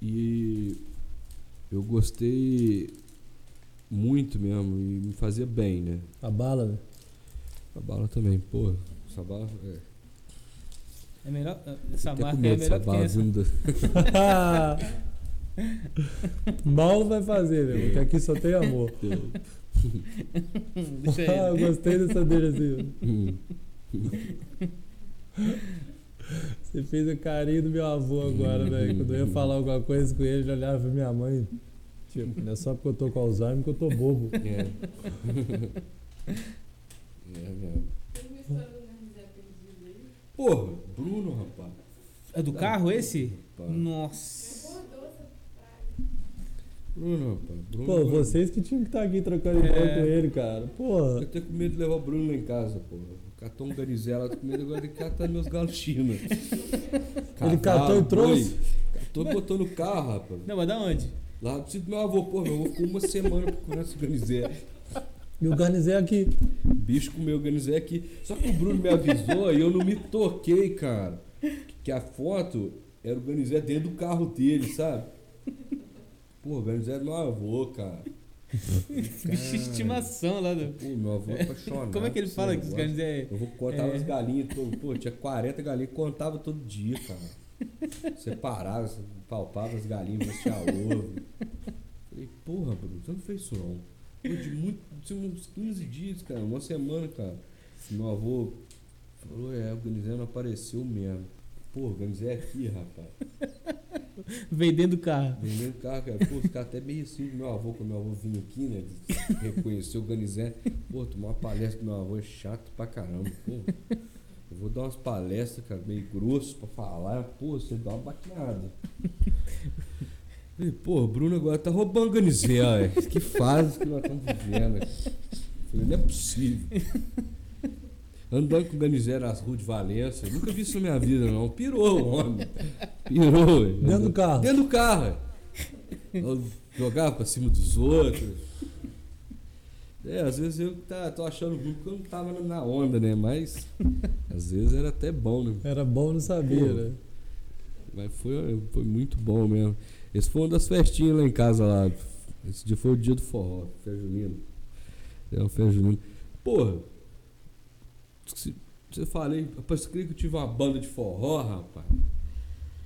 E eu gostei muito mesmo e me fazia bem, né? A bala, né? A bala também, pô. Essa bala. É, É melhor. Essa até com marca é melhor que essa. vindo Mal vai fazer, meu, porque aqui só tem amor. Ah, eu gostei dessa dele assim. Você fez o carinho do meu avô agora, velho. Quando eu ia falar alguma coisa com ele, ele olhava pra minha mãe. Tipo, não é só porque eu tô com Alzheimer que eu tô bobo. É. é mesmo. Tem uma história do Garnizé perdido aí. Porra, Bruno, rapaz. É do carro esse? Rapaz. Nossa. Bruno, rapaz. Bruno, Pô, vocês que tinham que estar aqui trocando ideia É. com ele, cara. Porra. Eu tenho com medo de levar o Bruno lá em casa, porra. Catou um garizela, tô com medo agora de catar meus galos China. Ele catou e trouxe? Catou e botou no carro, rapaz. Não, mas da onde? Lá do sítio do meu avô, porra, meu avô ficou uma semana procurando esse ganizé. E o Garnizé aqui. O bicho comeu o ganizé aqui. Só que o Bruno me avisou e eu não me toquei, cara. Que a foto era o ganizé dentro do carro dele, sabe? Pô, o ganizé é do meu avô, cara. Bicho de estimação lá do. Pô, meu avô é apaixonado. Como é que ele fala que os caras é. Eu vou contava É. as galinhas, todo, pô, tinha 40 galinhas, contava todo dia, cara. Separava, palpava as galinhas, vestia ovo. Falei, porra, Bruno, você não fez isso não. Pô, de muito, de uns 15 dias, cara, uma semana, cara. Meu avô falou, é, o não apareceu mesmo. Pô, o Ganizé é aqui, rapaz. Veio dentro do carro. Vendendo carro, cara. Pô, ficar até meio assim com meu avô, quando meu avô vinha aqui, né? Reconheceu o Ganizé. Pô, tomar uma palestra com meu avô é chato pra caramba. Pô, eu vou dar umas palestras, cara, meio grosso pra falar. Pô, você dá uma baqueada. Pô, o Bruno agora tá roubando o Ganizé. Que fase que nós estamos vivendo. Falei, não é possível. Andando com o Ganizé nas ruas de Valença. Eu nunca vi isso na minha vida, não. Pirou o homem. Pirou. Dentro do carro. Dentro do carro. Eu jogava pra cima dos outros. É, às vezes eu tá, tô achando ruim porque eu não tava na onda, né? Mas às vezes era até bom, né? Era bom não sabia, Pô. né? Mas foi, foi muito bom mesmo. Esse foi uma das festinhas lá em casa lá. Esse dia foi o dia do forró, festa junina. É uma festa junina. Porra, você falei, rapaz, você creio que eu tive uma banda de forró, rapaz?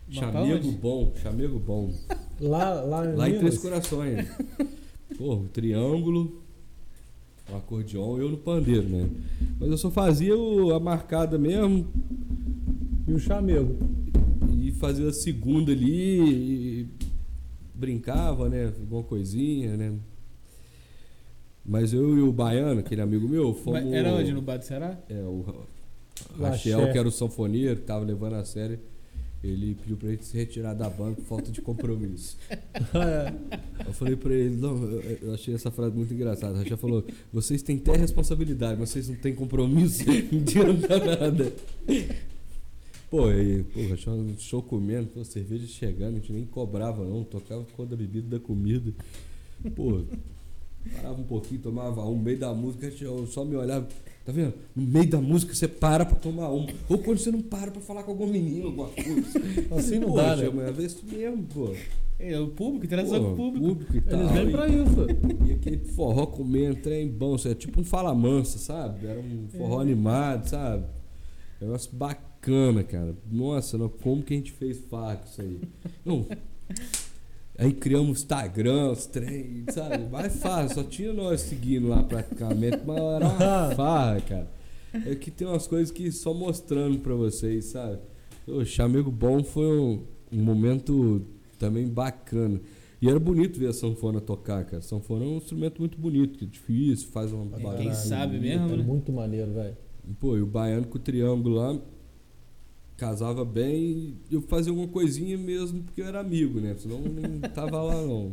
Mas Chamego bom, chamego bom. Lá, lá em Lá em Três Corações. Porra, um triângulo, um acordeon e eu no pandeiro, né? Mas eu só fazia o- a marcada mesmo e o chamego. e fazia a segunda ali e brincava, né? Alguma coisinha, né? Mas eu e o Baiano, aquele amigo meu, fomos. Mas Era onde? No Bar do Ceará? É, o O Rachel, que era o sanfoneiro, que tava levando a sério. Ele pediu pra gente se retirar da banda por falta de compromisso. Eu falei pra ele, não, eu, achei essa frase muito engraçada. A Rachel falou, vocês têm até responsabilidade, mas vocês não têm compromisso, não adianta nada. Pô, aí, pô, Rachel, show comendo, pô, cerveja chegando, a gente nem cobrava não, tocava por conta da bebida da comida. Pô, parava um pouquinho, tomava um, no meio da música, Rachel só me olhava, tá vendo? No meio da música você para pra tomar um. Ou quando você não para pra falar com algum menino, alguma coisa. Assim não dá, né? Mas às vezes mesmo, pô. É, o público, interação com o Pô, público. e tal. Eles vêm pra isso. e aquele forró comendo, trem bom, é tipo um fala mansa, sabe? Era um forró animado, sabe? Negócio bacana, cara. Nossa, como que a gente fez farra com isso aí? Não. Aí criamos Instagram, os trem, sabe? Mais fácil, só tinha nós seguindo lá praticamente, mas era uma farra, cara. É que tem umas coisas que só mostrando pra vocês, sabe? O Chamego Bom foi um, um momento também bacana. E era bonito ver a sanfona tocar, cara. Sanfona é um instrumento muito bonito, que é difícil, faz uma quem barulho sabe mesmo, É né? muito maneiro, velho. Pô, e o baiano com o triângulo lá casava bem e eu fazia alguma coisinha mesmo porque eu era amigo, né? Senão nem tava lá não.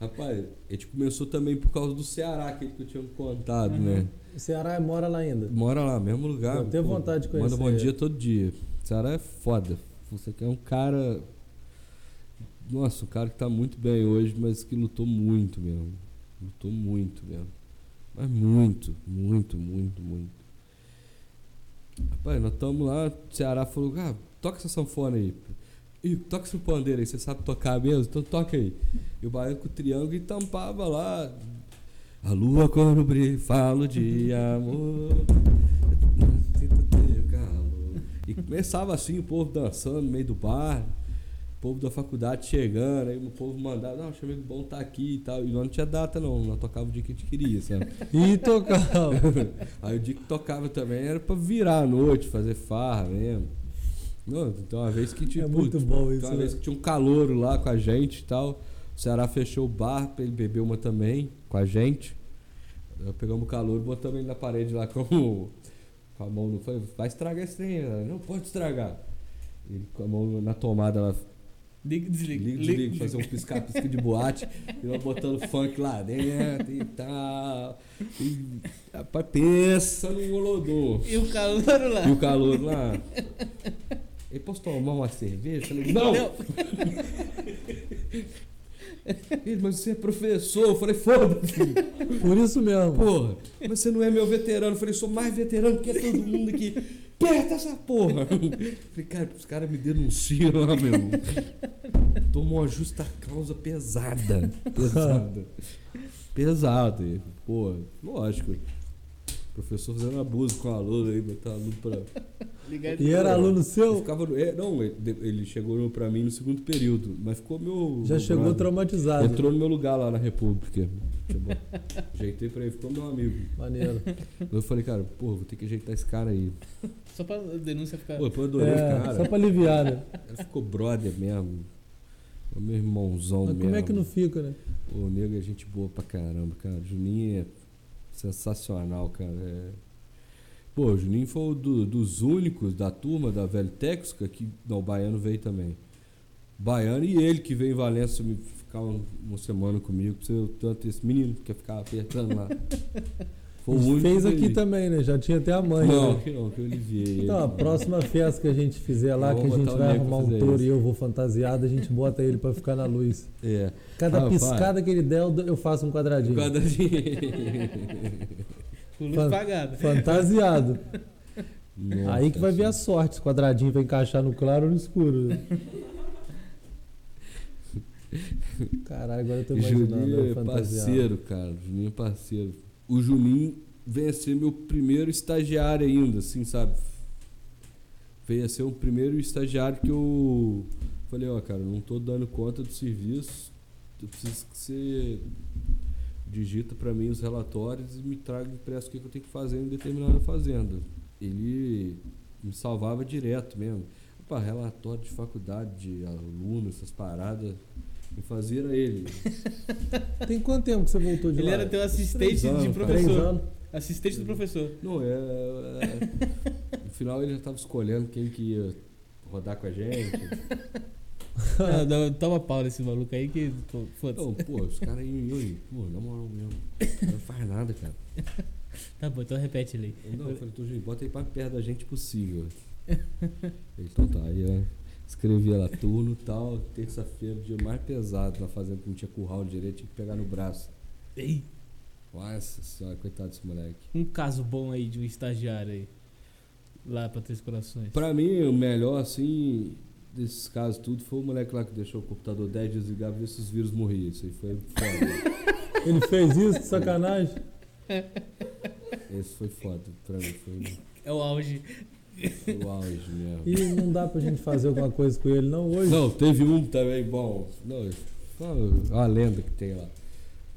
Rapaz, a gente começou também por causa do Ceará, aquele que eu tinha contado, né? O Ceará mora lá ainda. Mora lá, mesmo lugar. Eu tenho pô, vontade de conhecer Manda bom dia todo dia. Ceará é foda. Você é um cara. Nossa, um cara que tá muito bem hoje, mas que lutou muito mesmo. Lutou muito mesmo. Mas muito, muito, muito, muito. Rapaz, nós estamos lá, o Ceará falou, ah, toca essa sanfona aí. Ih, toca esse pandeiro aí, você sabe tocar mesmo? Então toca aí. E o baiano com o triângulo e tampava lá. A lua quando brilha, falo de amor. E começava assim, o povo dançando no meio do bar, o povo da faculdade chegando, aí o povo mandava, não, o amigo bom tá aqui e tal. E nós não tinha data não, nós tocava o dia que a gente queria, sabe? E tocava. Aí o dia que tocava também era pra virar a noite, fazer farra mesmo. Não, então uma vez que tipo, É muito bom isso, Uma vez né? que tinha um calouro lá com a gente e tal. O Ceará fechou o bar pra ele beber uma também com a gente. Aí pegamos o calor, botamos ele na parede lá com, o- com a mão no. Falei, vai estragar esse trem, não pode estragar. Ele com a mão na tomada lá, Liga, desliga. liga, desliga, fazer um piscar-pisca de boate, e eu botando funk lá dentro e tal. E, rapaz, pensa no molodô. E o calor lá. E o calor lá. Ele posso tomar uma cerveja? Eu falei, não! Ele, mas você é professor. Eu falei, foda-se. Por isso mesmo. Porra, mas você não é meu veterano. Eu falei, sou mais veterano que todo mundo aqui. Aperta essa porra. Falei, cara, os caras me denunciam lá, meu. Tomou uma justa causa pesada. Pesada. Pesada. E, Pô, lógico. Professor fazendo abuso com o aluno aí, botar aluno pra. Ligado. E era aluno Ele seu? ficava é, não, ele, ele chegou pra mim no segundo período, mas ficou meu. Já meu chegou brother. traumatizado. Entrou no meu lugar lá na República. Ajeitei pra ele, ficou meu amigo. Maneiro. Eu falei, cara, pô, vou ter que ajeitar esse cara aí. Só pra denúncia ficar. Pô, eu adorei o É, cara. só pra aliviar, né? Ele ficou brother mesmo. É o meu irmãozão Mas mesmo. como é que não fica, né? O nego é gente boa pra caramba, cara. Juninho é sensacional, cara. É... Pô, o Juninho foi um do- dos únicos da turma da Velha Texca que. Não, o Baiano veio também. Baiano e ele que veio em Valência me ficar um- uma semana comigo. Pra você tanto esse menino que quer ficar apertando lá. Foi o único. Fez que aqui também, né? Já tinha até a mãe. Não, né? que não, que eu aliviei. Então, a próxima festa que a gente fizer lá, que a gente vai arrumar um touro isso. e eu vou fantasiado, a gente bota ele pra ficar na luz. É. Cada Ah, piscada que ele der, eu faço um quadradinho. Quadradinho. Com luz Fan- pagada. Fantasiado. Nossa, Aí que vai ver a sorte, se o quadradinho vai encaixar no claro ou no escuro. né? Caralho, agora eu tô imaginando Juninho é fantasiado. parceiro, cara. Juninho é parceiro. O Juninho veio a ser meu primeiro estagiário ainda, assim, sabe? Veio a ser o primeiro estagiário que eu falei, ó, cara, não tô dando conta do serviço. Eu preciso que você digita pra mim os relatórios e me traga impresso o que que eu tenho que fazer em determinada fazenda. Ele me salvava direto mesmo. Opa, relatório de faculdade, de aluno, essas paradas. Me fazia era ele. Tem quanto tempo que você voltou de Ele lá? era teu assistente anos, de professor. anos. Assistente do professor. Não, é, é- No final ele já tava escolhendo quem que ia rodar com a gente. Não, não, toma pau nesse maluco aí que. pô, Foda-se. Então, pô, os caras aí, oi, pô, na moral mesmo. Não faz nada, cara. Tá bom, então repete ele aí. Não, eu falei, tu, gente, bota aí pra perto da gente possível. Ele, Então tá, aí ó, escrevia lá, turno tal, terça-feira, dia mais pesado na fazenda, que não tinha curral direito, tinha que pegar no braço. Ei, Nossa senhora, coitado desse moleque. um caso bom aí de um estagiário aí. Lá pra Três Corações. Pra mim, o melhor, assim, desses casos tudo, foi o moleque lá que deixou o computador 10 desligado e ver se os vírus morriam. Isso aí foi foda. Ele fez isso, de sacanagem? Esse foi foda. Pra mim foi, É o auge. O auge mesmo. E não dá pra gente fazer alguma coisa com ele, não, hoje? Não, teve um também, bom. Não, fala uma lenda que tem lá.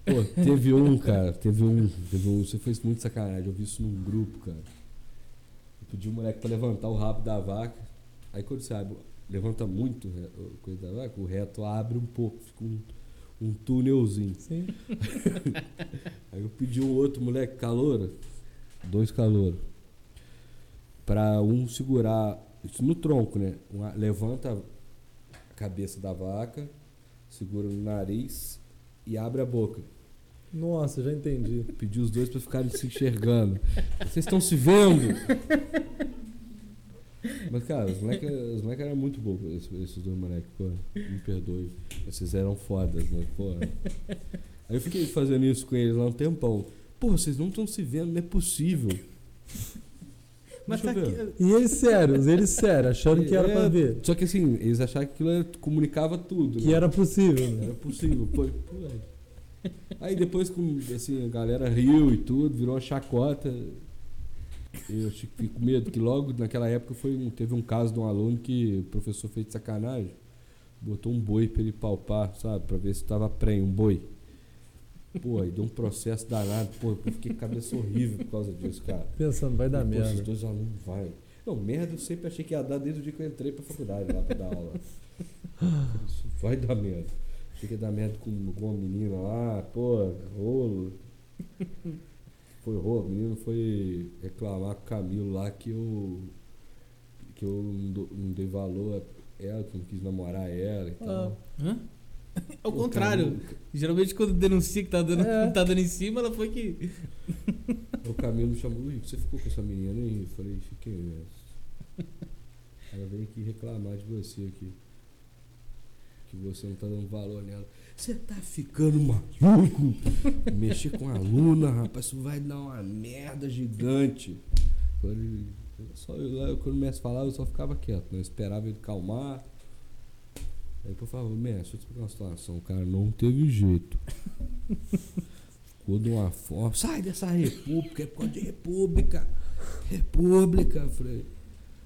Pô, teve um, cara, teve um, teve um. Você fez muito sacanagem, eu vi isso num grupo, cara. Eu pedi o moleque pra levantar o rabo da vaca. Aí quando você abre, levanta muito o coisa da vaca, o reto abre um pouco, fica um, um túnelzinho. Sim. Aí eu pedi um outro moleque calouro, dois calouros, pra um segurar, isso no tronco, né? Uma- levanta a cabeça da vaca, segura no nariz e abre a boca. Nossa, já entendi. Pedi os dois pra ficarem se enxergando. Vocês estão se vendo? Mas, cara, os moleques os moleque eram muito bons, esses, esses dois moleques, pô. Me perdoe. Vocês eram fodas, mas, pô. Aí eu fiquei fazendo isso com eles lá um tempão. Pô, vocês não estão se vendo, não é possível. Mas tá aqui. E eles sérios, eles sérios, achando que era É, pra ver. Só que assim, eles achavam que aquilo comunicava tudo. Que né? era possível, né? Era possível, pô. Aí depois, com, assim, a galera riu e tudo, virou uma chacota. Eu fiquei com medo, que logo naquela época foi um- teve um caso de um aluno que o professor fez de sacanagem, botou um boi pra ele palpar, sabe, pra ver se tava prenho, um boi. Pô, aí deu um processo danado, pô, eu fiquei com a cabeça horrível por causa disso, cara. Pensando, vai dar Esses merda. dois alunos vai. Não, merda eu sempre achei que ia dar desde o dia que eu entrei pra faculdade lá pra dar aula. Isso vai dar merda. Achei que ia dar merda com, com uma menina lá, pô, rolo. Foi rolo, o menino foi reclamar com o Camilo lá que eu. que eu não, dei valor a ela, que eu não quis namorar ela e tal. Hã? Ao contrário. Camilo- Geralmente quando denuncia que tá dando, É. não tá dando em cima, ela foi que. O Camilo me chamou, Luiz, você ficou com essa menina aí? Eu falei, fiquei nessa. Ela veio aqui reclamar de você aqui. Que você não tá dando valor nela. Você tá ficando maluco? Mexer com a aluna, rapaz, isso vai dar uma merda gigante. Eu Falei, só eu, lá, quando o mestre falava, eu só ficava quieto, né? Eu esperava ele calmar. Aí por favor, mestre, deixa eu te explicar uma situação. O cara não teve jeito. Ficou de uma forma. Sai dessa república, é por causa de república. República. Eu Falei,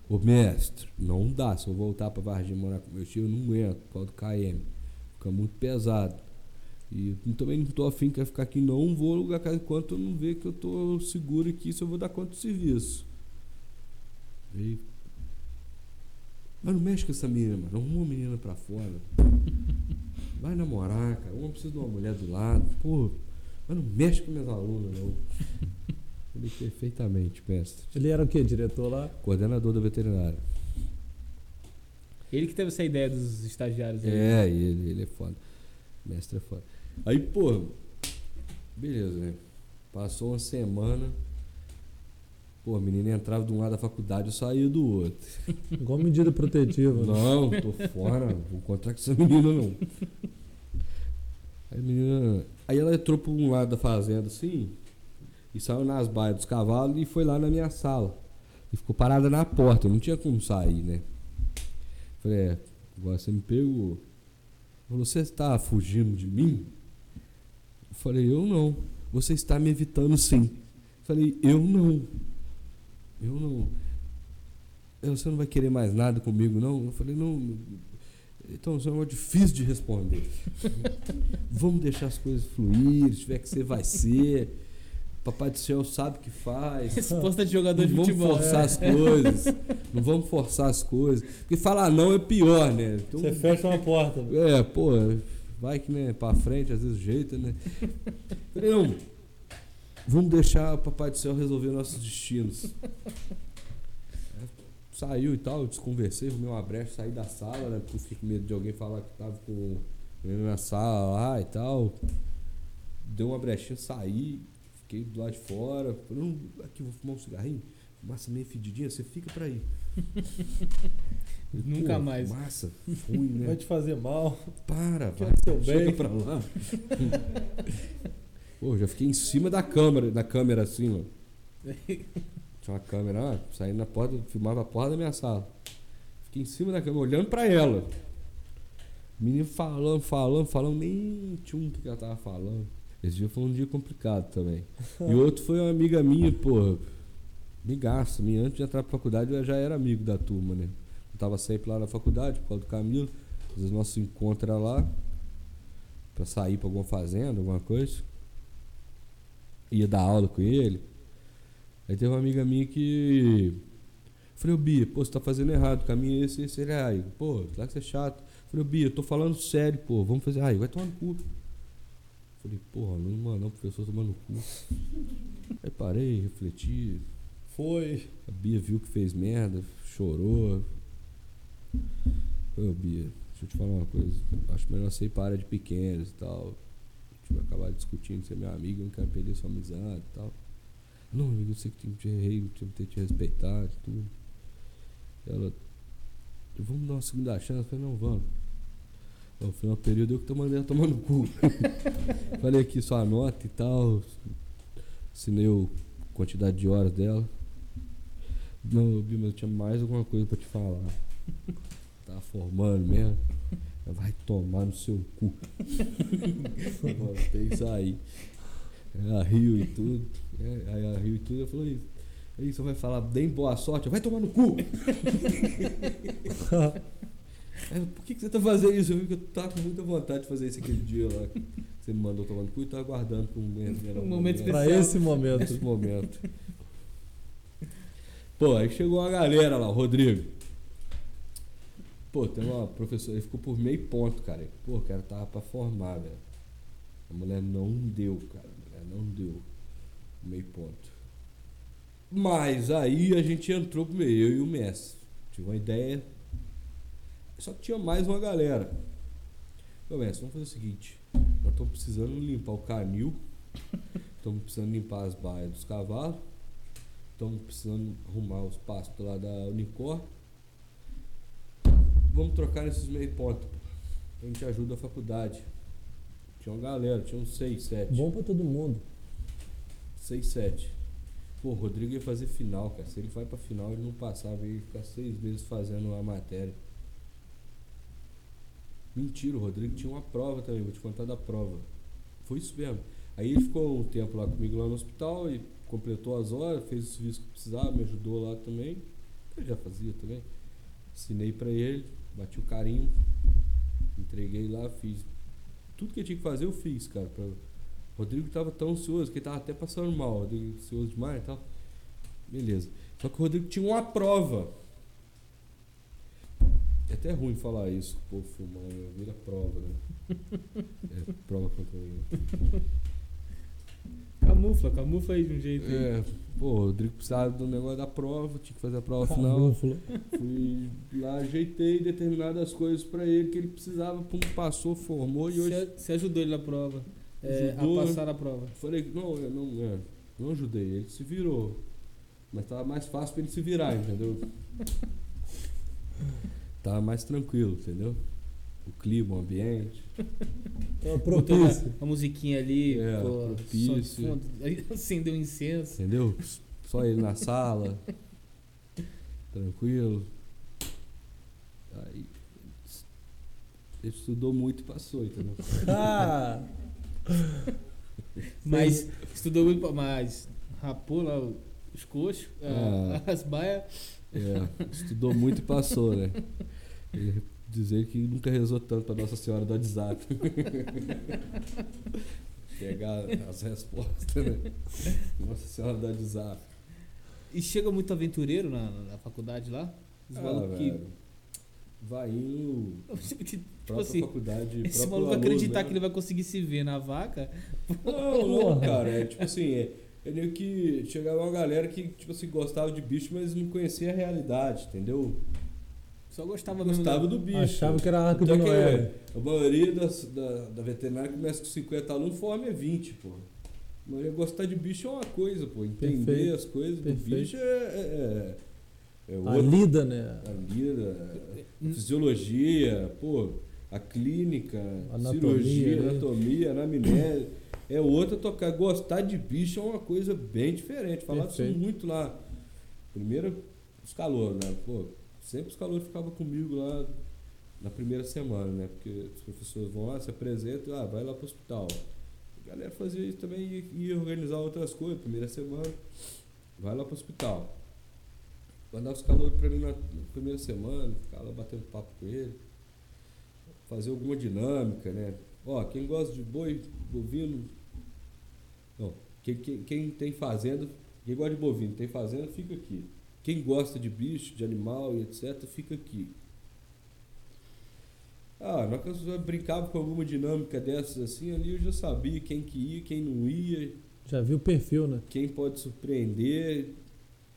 ô mestre, não dá. Se eu voltar pra Varginha morar com meu tio, eu não aguento, por causa do KM. Fica muito pesado. E eu também não tô afim, quero ficar aqui, não vou alugar casa enquanto eu não ver que eu tô seguro aqui, se eu vou dar conta do serviço. Aí, mas não mexe com essa menina, mano. Arruma uma menina pra fora. Vai namorar, cara. Uma precisa de uma mulher do lado. Pô, mas não mexe com minhas alunas, não. Falei perfeitamente, mestre. Ele era o quê? Diretor lá? Coordenador da veterinária. Ele que teve essa ideia dos estagiários aí. É, ele, ele é foda. Mestre é foda. Aí, pô, beleza, né? Passou uma semana. Pô, a menina entrava de um lado da faculdade, eu saía do outro. Igual medida protetiva. né? Não, tô fora, não vou encontrar com essa menina não. Aí a menina. Aí ela entrou por um lado da fazenda assim, e saiu nas baias dos cavalos e foi lá na minha sala. E ficou parada na porta, não tinha como sair, né? Falei, é, agora você me pegou. Falou, você está fugindo de mim? Eu falei, eu não. Você está me evitando sim. Falei, eu não. Eu não. Eu, Você não vai querer mais nada comigo, não? Eu falei, não. Então, isso é uma difícil de responder. Vamos deixar as coisas fluir, se tiver que ser, vai ser. Papai do céu sabe o que faz. Resposta de jogador Não de vamos futebol. forçar É. as coisas. Não vamos forçar as coisas. Porque falar não é pior, né? Então, Você fecha uma porta. é, pô, vai que, né, pra frente, às vezes jeita, né? Falei, não, vamos deixar o Papai do Céu resolver nossos destinos. Aí Saiu e tal, eu desconversei, arrumei uma brecha, saí da sala, né? Porque eu fiquei com medo de alguém falar que tava com na sala lá e tal. Deu uma brechinha, saí, fiquei do lado de fora. Falei, não, aqui, vou fumar um cigarrinho. Massa meio fedidinha, você fica pra aí. Nunca mais. Massa, ruim, né? Vai te fazer mal. Para, vai. seu bem. pra lá. Pô, já fiquei em cima da câmera, da câmera assim, ó. Tinha uma câmera lá, saindo na porta, filmava a porta da minha sala. Fiquei em cima da câmera, olhando pra ela. Menino falando, falando, falando, nem tinha um que ela tava falando. Esse dia foi um dia complicado também. E outro foi uma amiga minha, pô. Amigaça, minha. Antes de entrar pra faculdade eu já era amigo da turma, né? Eu tava sempre lá na faculdade, por causa do Camilo. Às vezes nosso encontro era lá. Pra sair pra alguma fazenda, alguma coisa. Ia dar aula com ele. Aí teve uma amiga minha que. Falei, ô Bia, pô, você tá fazendo errado, o caminho é esse, esse, ele é aí. Pô, lá que você é chato. Falei, ô Bia, eu tô falando sério, pô, vamos fazer. Aí, vai tomar no cu. Falei, porra, não mano, não, professor tomando no cu. Aí parei, refleti. Foi. A Bia viu que fez merda, chorou. Ô Bia, deixa eu te falar uma coisa. Acho melhor você ir para de pequenos e tal. Tinha acabado discutindo, você é meu amigo, eu não quero perder sua amizade e tal. Não, amigo, eu sei que tem que te errei, eu tenho que te respeitar e tudo. Ela, vamos dar uma segunda chance? Eu falei, não, vamos. No final do período eu que tô mandando tomar no cu. falei aqui sua nota e tal. Assinei a quantidade de horas dela. Não, Bima, eu tinha mais alguma coisa pra te falar. Tá formando mesmo. Vai tomar no seu cu. Botei isso aí. Ela riu e tudo. É, aí ela riu e tudo. Eu falei isso. Aí você vai falar bem boa sorte. Vai tomar no cu. Aí, Por que, que você tá fazendo isso? Eu vi que eu tava com muita vontade de fazer isso aquele dia lá. que Você me mandou tomar no cu e tava aguardando pra um momento. Um momento momento. Pra especial. esse momento. Nesse momento. Pô, aí chegou uma galera lá, o Rodrigo. Pô, tem uma professora, ele ficou por meio ponto, cara. Pô, o cara tava pra formar, velho. A mulher não deu, cara. A mulher não deu. Meio ponto. Mas aí a gente entrou pro meio, eu e o Messi. Tive uma ideia. Só que tinha mais uma galera. Ô Messi, vamos fazer o seguinte. Nós estamos precisando limpar o canil. Estamos precisando limpar as baias dos cavalos. Estamos precisando arrumar os pastos lá da Unicor. Vamos trocar nesses meio pontos. pô. A gente ajuda a faculdade. Tinha uma galera, tinha uns 6, 7. Bom pra todo mundo. 6, 7. Pô, o Rodrigo ia fazer final, cara. Se ele vai pra final, ele não passava, ele ia ficar seis meses fazendo a matéria. Mentira, o Rodrigo tinha uma prova também, vou te contar da prova. Foi isso mesmo. Aí ele ficou um tempo lá comigo lá no hospital e completou as horas, fez o serviço que precisava, me ajudou lá também. Eu já fazia também. Ensinei pra ele, bati o carinho, entreguei lá, fiz. Tudo que eu tinha que fazer eu fiz, cara. Pra... O Rodrigo tava tão ansioso que ele tava até passando mal, Rodrigo ansioso demais e tal. Beleza. Só que o Rodrigo tinha uma prova. É até ruim falar isso, povo filmando, vira prova, né? É, prova contra mim. Camufla, camufla aí de um jeito. aí. É, pô, o Rodrigo precisava do negócio da prova, tinha que fazer a prova final. Fui lá, ajeitei determinadas coisas pra ele que ele precisava, pum, passou, formou e hoje. Você, ajudou ele na prova. é, Ajudou, a passar na prova. Falei, que não, eu não, é, não ajudei, ele se virou. Mas tava mais fácil pra ele se virar, entendeu? tava mais tranquilo, entendeu? O clima, o ambiente. Então, propício. a, musiquinha ali, É, pô, propício. fundo, acendeu um incenso. Entendeu? Só ele na sala. Tranquilo. Aí. Ele estudou muito e passou, entendeu? Ah, Mas estudou muito, mas rapou lá os coxos, Ah. as baias. É, estudou muito e passou, né? E dizer que nunca rezou tanto pra Nossa Senhora do WhatsApp. Pegar as respostas, né? Nossa Senhora do WhatsApp. E chega muito aventureiro na, na faculdade lá. Os Ah, malucos que. Vai indo. Tipo Própria assim, faculdade. esse maluco aluno, acreditar né? que ele vai conseguir se ver na vaca. Não, não, cara. É tipo assim, é, é meio que chegava uma galera que, tipo assim, gostava de bicho, mas não conhecia a realidade, entendeu? Só gostava mesmo. Gostava do bicho. achava que era a arca Então de que Noé. a maioria das, da, da veterinária começa com 50 alunos, forma é 20, pô. Mas gostar de bicho é uma coisa, pô. Entender Perfeito, as coisas perfeito. do bicho é, é, é, é A outra. lida, né? A lida, a fisiologia, pô, a clínica, Anatomia, cirurgia, né? anatomia, anamnese. É outra tocar. Gostar de bicho é uma coisa bem diferente. Falava isso muito lá. Primeiro, os calores, né? Pô, sempre os calores ficavam comigo lá na primeira semana, né? Porque os professores vão lá, se apresentam, ah, vai lá pro hospital. A galera fazia isso também e ia organizar outras coisas. Primeira semana, vai lá pro hospital. Mandava os calores pra mim na, primeira semana, ficava batendo papo com ele. Fazer alguma dinâmica, né? Ó, quem gosta de boi, bovino. Não, quem, quem, quem tem fazenda, quem gosta de bovino, tem fazenda, fica aqui. Quem gosta de bicho, de animal e etc., fica aqui. Ah, na hora eu brincava com alguma dinâmica dessas assim, ali eu já sabia quem que ia, quem não ia, Já viu o perfil, né? quem pode surpreender.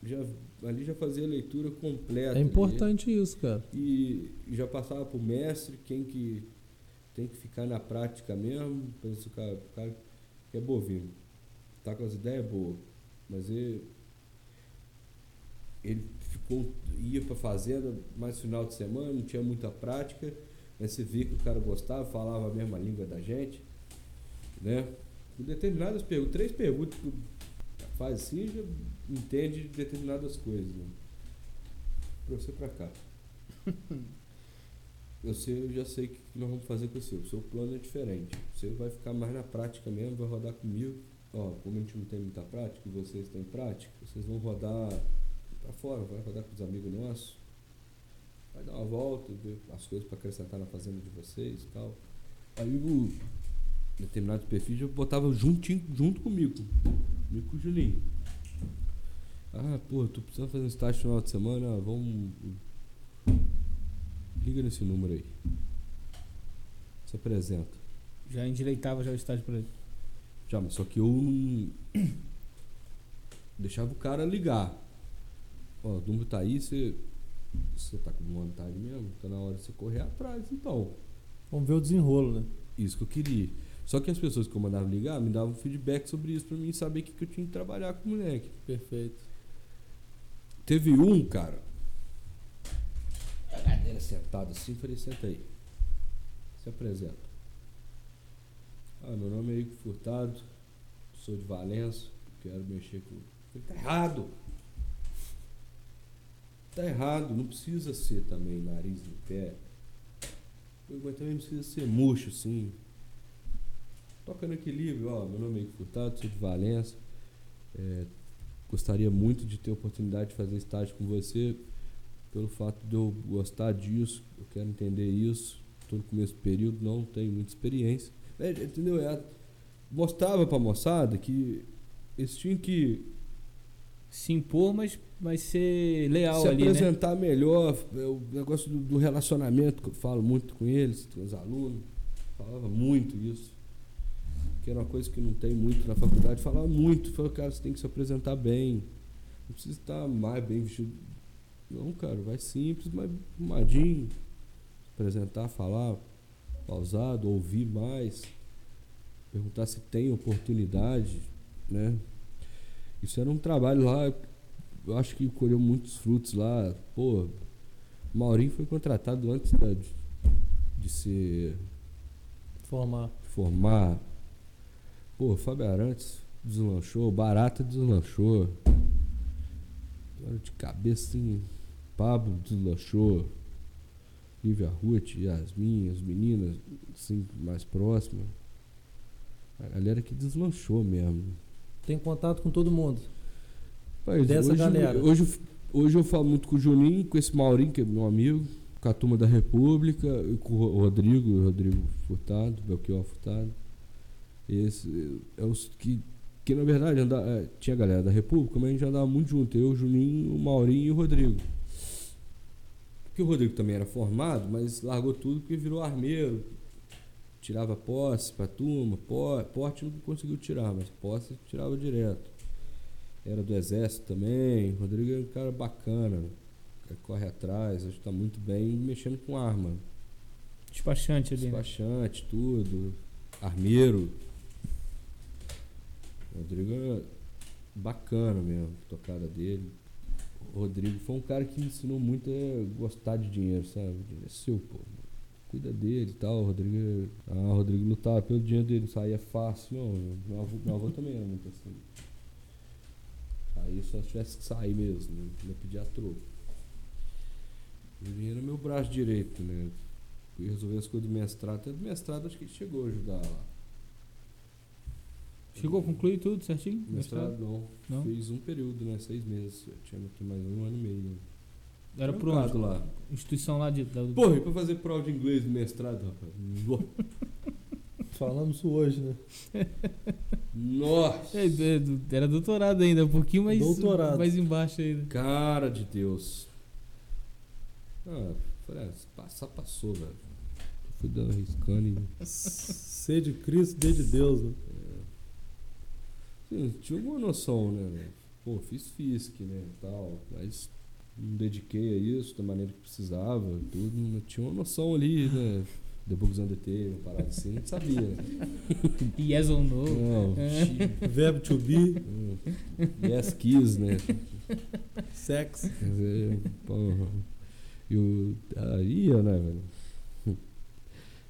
Já, ali já fazia a leitura completa. É ali. importante isso, cara. E, e já passava pro mestre, quem que tem que ficar na prática mesmo. Pensa o cara, o cara que é bovino. Tá com as ideias boas. Mas ele, ele ficou, ia pra fazenda mais final de semana, não tinha muita prática. Mas você via que o cara gostava, falava a mesma língua da gente. Né? Com determinadas perguntas, três perguntas que faz assim já entende de determinadas coisas. Né? Pra você pra cá. Eu, sei, eu já sei o que nós vamos fazer com o seu. O seu plano é diferente. Você vai ficar mais na prática mesmo, vai rodar comigo. Ó, como a gente não tem muita prática vocês têm prática, vocês vão rodar pra fora, vai rodar com os amigos nossos. Vai dar uma volta, ver as coisas para acrescentar na fazenda de vocês e tal. Aí o determinado perfil eu botava juntinho, junto comigo. Comigo com o Julinho. Ah, pô, tô precisando fazer um estágio no final de semana, vamos. Liga nesse número aí. Se apresenta. Já endireitava já o estágio pra ele. Já, mas só que eu não. Deixava o cara ligar. Ó, o número tá aí, você. Você tá com vontade mesmo? Tá na hora de você correr atrás, então. Vamos ver o desenrolo, né? Isso que eu queria. Só que as pessoas que eu mandava ligar me davam feedback sobre isso pra mim saber o que, que eu tinha que trabalhar com o moleque. Perfeito. Teve um, cara. A cadeira sentado assim, falei, senta aí. Se apresenta. Ah, meu nome é Igor Furtado, sou de Valença, quero mexer com. Falei, tá errado! Tá errado, não precisa ser também nariz em pé. Mas também não precisa ser murcho, assim. Toca no equilíbrio, ó. Meu nome é Igor Furtado, sou de Valença. É, gostaria muito de ter a oportunidade de fazer estágio com você, pelo fato de eu gostar disso, eu quero entender isso. Estou no começo do período, não tenho muita experiência. É, entendeu? É, mostrava para a moçada que eles tinham que Se impor, mas, mas ser leal se ali, né? apresentar melhor. é, O negócio do, do relacionamento, que eu falo muito com eles, com os alunos, falava muito isso. Que era uma coisa que não tem muito na faculdade, falava muito. Falava, cara, você tem que se apresentar bem. Não precisa estar mais bem vestido. Não, cara, vai simples, mas arrumadinho. Apresentar, falar pausado, ouvir mais. Perguntar se tem oportunidade, né? Isso era um trabalho lá, eu acho que colheu muitos frutos lá. Pô, Maurinho foi contratado antes da- de, de ser Formar. formar. Pô, Fábio Arantes deslanchou, Barata deslanchou. Agora de cabeça assim, Pablo deslanchou. Lívia Ruth, Yasmin, as meninas assim, mais próximas. A galera que deslanchou mesmo. Tem contato com todo mundo. Mas Dessa hoje, galera. Hoje, eu- hoje eu falo muito com o Juninho, com esse Maurinho, que é meu amigo, com a turma da República, com o Ro- Rodrigo, o Rodrigo Furtado, Belchior Furtado. Esse é os que, que na verdade anda, é, tinha a galera da República, mas a gente andava muito junto. Eu, o Juninho, o Maurinho e o Rodrigo. Porque o Rodrigo também era formado, mas largou tudo porque virou armeiro. Tirava posse pra turma, po- porte não conseguiu tirar, mas posse tirava direto era do exército também. O Rodrigo é um cara bacana, corre atrás, hoje tá muito bem mexendo com arma. Despachante ali, né? Despachante, tudo. Armeiro. O Rodrigo é bacana mesmo, a tocada dele. O Rodrigo foi um cara que me ensinou muito a gostar de dinheiro, sabe? É seu, pô. Cuida dele e tal. O Rodrigo. é- Ah, o Rodrigo lutava pelo dinheiro dele, saía fácil. Não, meu avô, meu avô também era muito assim. Aí só tivesse que sair mesmo, né? Não pedir a troco. Ele era meu braço direito, né? Fui resolver as coisas do mestrado. Até do mestrado acho que ele chegou a ajudar lá. Chegou a concluir tudo certinho? Mestrado não. Não? Fiz um período, né? Seis meses. Eu tinha mais um ano e meio. Era onde? bocado lá. Instituição lá de. Da, Porra, e pra fazer prova de inglês no mestrado, rapaz? Falamos isso hoje, né? Nossa! É, é, era doutorado ainda, um pouquinho mais, Doutorado. mais embaixo ainda. Cara de Deus. Ah, falei, ah, passar, passou, velho. Fui dando riscando e. C de Cristo, D de Deus, né? Sim, tinha alguma noção, né? Pô, fiz FISC, né? Tal, mas não dediquei a isso da maneira que precisava, tudo. mas Tinha uma noção ali, né? Debugs on the table, uma parada assim, não sabia. Yes ou no? Não, Verbo to be, hum, yes kiss, né? sex. Dizer, porra. E o. Aí né, velho?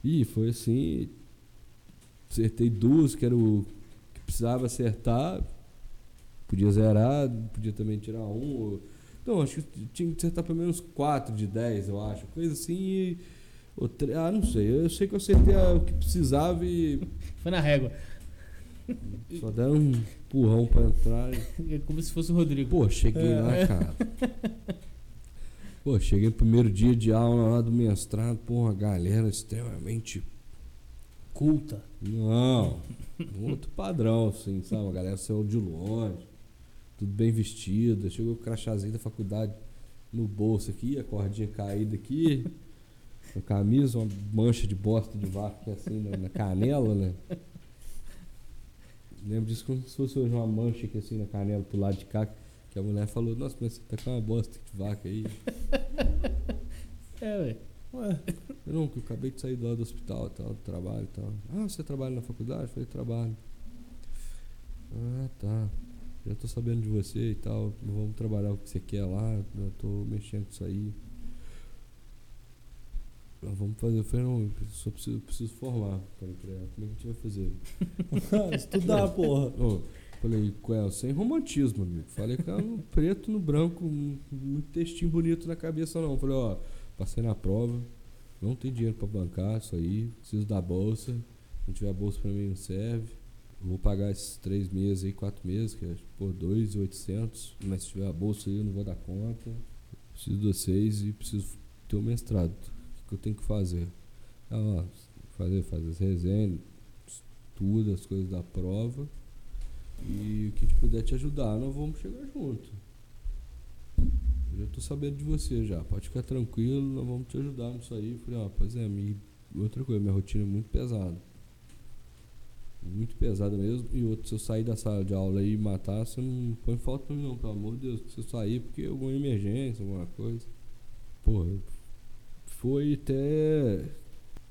E foi assim. Acertei duas, que era o que precisava acertar. Podia zerar, podia também tirar um. ou- Não, acho que tinha que acertar pelo menos quatro de 10, eu acho. Coisa assim. E, ou tre- ah, não sei. Eu sei que eu acertei a- o que precisava e Foi na régua. só deram um empurrão pra entrar. É como se fosse o Rodrigo. Pô, cheguei lá, cara. Pô, cheguei no primeiro dia de aula lá do mestrado, pô, uma galera extremamente. Culta. Não, outro padrão, assim, sabe? Uma galera saiu de longe, tudo bem vestida. Chegou com o crachazinho da faculdade no bolso aqui, a cordinha caída aqui, a camisa, uma mancha de bosta de vaca aqui assim na, na canela, né? Lembro disso como se fosse hoje uma mancha aqui assim na canela pro lado de cá, que a mulher falou, nossa, mas você tá com uma bosta de vaca aí. É, ué. Ué, Eu não, que eu acabei de sair do, do hospital tal, do trabalho e tal. Ah, você trabalha na faculdade? Eu falei, trabalho. Ah, tá. Já tô sabendo de você e tal. Vamos trabalhar o que você quer lá. Eu tô mexendo com isso aí. Ah, Vamos fazer. Eu falei, não, eu só preciso, preciso formar. Falei pra ela, como é que a gente vai fazer? estudar, porra. Ô, falei com ela, sem romantismo, amigo. Falei com ela no preto, no branco, um- muito textinho bonito na cabeça, não. Falei, ó, passei na prova, não tem dinheiro pra bancar isso aí, preciso da bolsa. Se não tiver bolsa pra mim, não serve. Vou pagar esses três meses aí, quatro meses, que é por dois e oitocentos. Mas se tiver a bolsa aí, eu não vou dar conta. Preciso de vocês e preciso ter o mestrado. O que eu tenho que fazer? Ah, fazer, fazer as resenhas, estuda as coisas da prova. E o que puder te ajudar, nós vamos chegar junto. Eu já tô sabendo de você já, pode ficar tranquilo, nós vamos te ajudar nisso aí. Eu Falei, ó, pois é, me... outra coisa, minha rotina é muito pesada. Muito pesada mesmo. E outro, se eu sair da sala de aula e matar, você não põe falta pra mim não, pelo amor de Deus. Se eu sair porque alguma emergência, alguma coisa. Porra, foi até.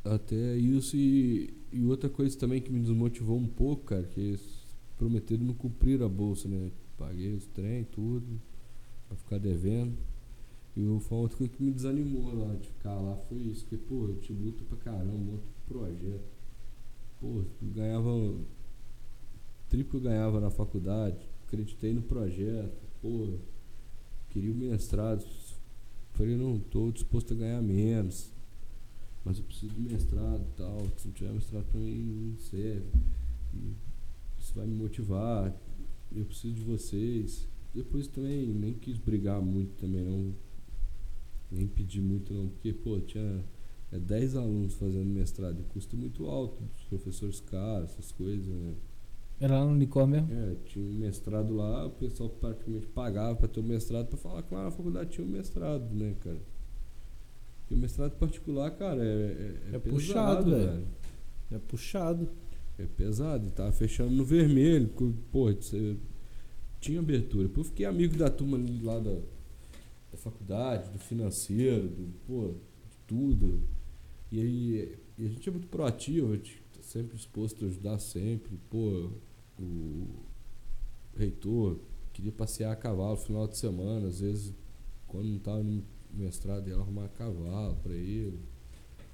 Até isso e, e outra coisa também que me desmotivou um pouco, cara, que eles prometeram não cumprir a bolsa, né? Paguei os trem, tudo, pra ficar devendo. E foi outra coisa que me desanimou lá de ficar lá, foi isso, porque, pô, eu te luto pra caramba, de projeto. Pô, ganhava. Triplo ganhava na faculdade, acreditei no projeto, pô, queria o mestrado. Falei, não, tô disposto a ganhar menos. Mas eu preciso do mestrado e tal. Se não tiver mestrado pra mim não serve. Isso vai me motivar. Eu preciso de vocês. Depois também nem quis brigar muito também não. Nem pedir muito não, porque pô, tinha é 10 alunos fazendo mestrado, e custo muito alto, os professores caros, essas coisas, né? Era lá no Unicor mesmo? É, tinha um mestrado lá, o pessoal praticamente pagava pra ter o mestrado pra falar que lá na faculdade tinha um mestrado, né, cara? E o mestrado particular, cara, é, é, É pesado, puxado, velho. velho. É puxado. É pesado, e tava fechando no vermelho. porque, Pô, você tinha abertura. Pô, eu fiquei amigo da turma ali lá da, da faculdade, do financeiro, do, pô, de tudo. E e a gente é muito proativo, a gente tá sempre disposto a ajudar sempre. Pô, o reitor queria passear a cavalo no final de semana, às vezes, quando não tava no mestrado, ia arrumar cavalo pra ele.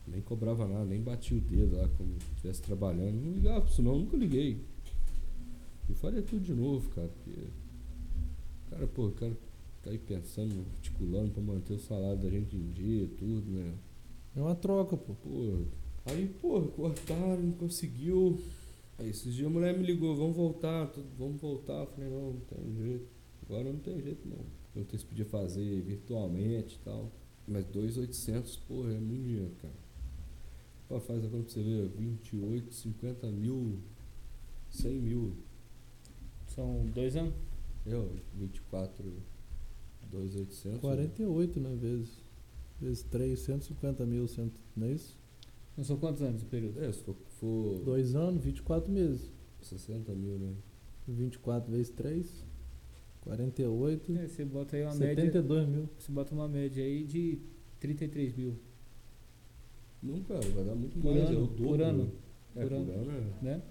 Nem cobrava nada, nem batia o dedo lá como se estivesse trabalhando. Não ligava pra isso não, nunca liguei. Eu faria tudo de novo, cara, porque. Cara, pô, o cara tá aí pensando, articulando pra manter o salário da gente em dia, tudo, né? É uma troca, pô. Pô, aí, pô, cortaram, não conseguiu. Aí esses dias a mulher me ligou, vamos voltar, tudo, vamos voltar. Eu falei, não, não tem jeito. Agora não tem jeito não. Eu se podia fazer virtualmente e tal. Mas 2.800, porra, é muito dinheiro, cara. Pô, faz agora pra você ver, 28, 50 mil, 100 mil. São dois anos? Eu, 24, 2.800. 48, né? Vezes, vezes 3, 150 mil, cento, não é isso? Não são quantos anos o período? É, se for, for Dois anos, 24 meses. 60 mil, né? 24 vezes 3, 48, É, você bota aí uma média. 72 mil. Você bota uma média aí de 33 mil. Não, cara, vai dar muito Por mais. ano, é o dobro. por ano, É, por por ano. ano é, né?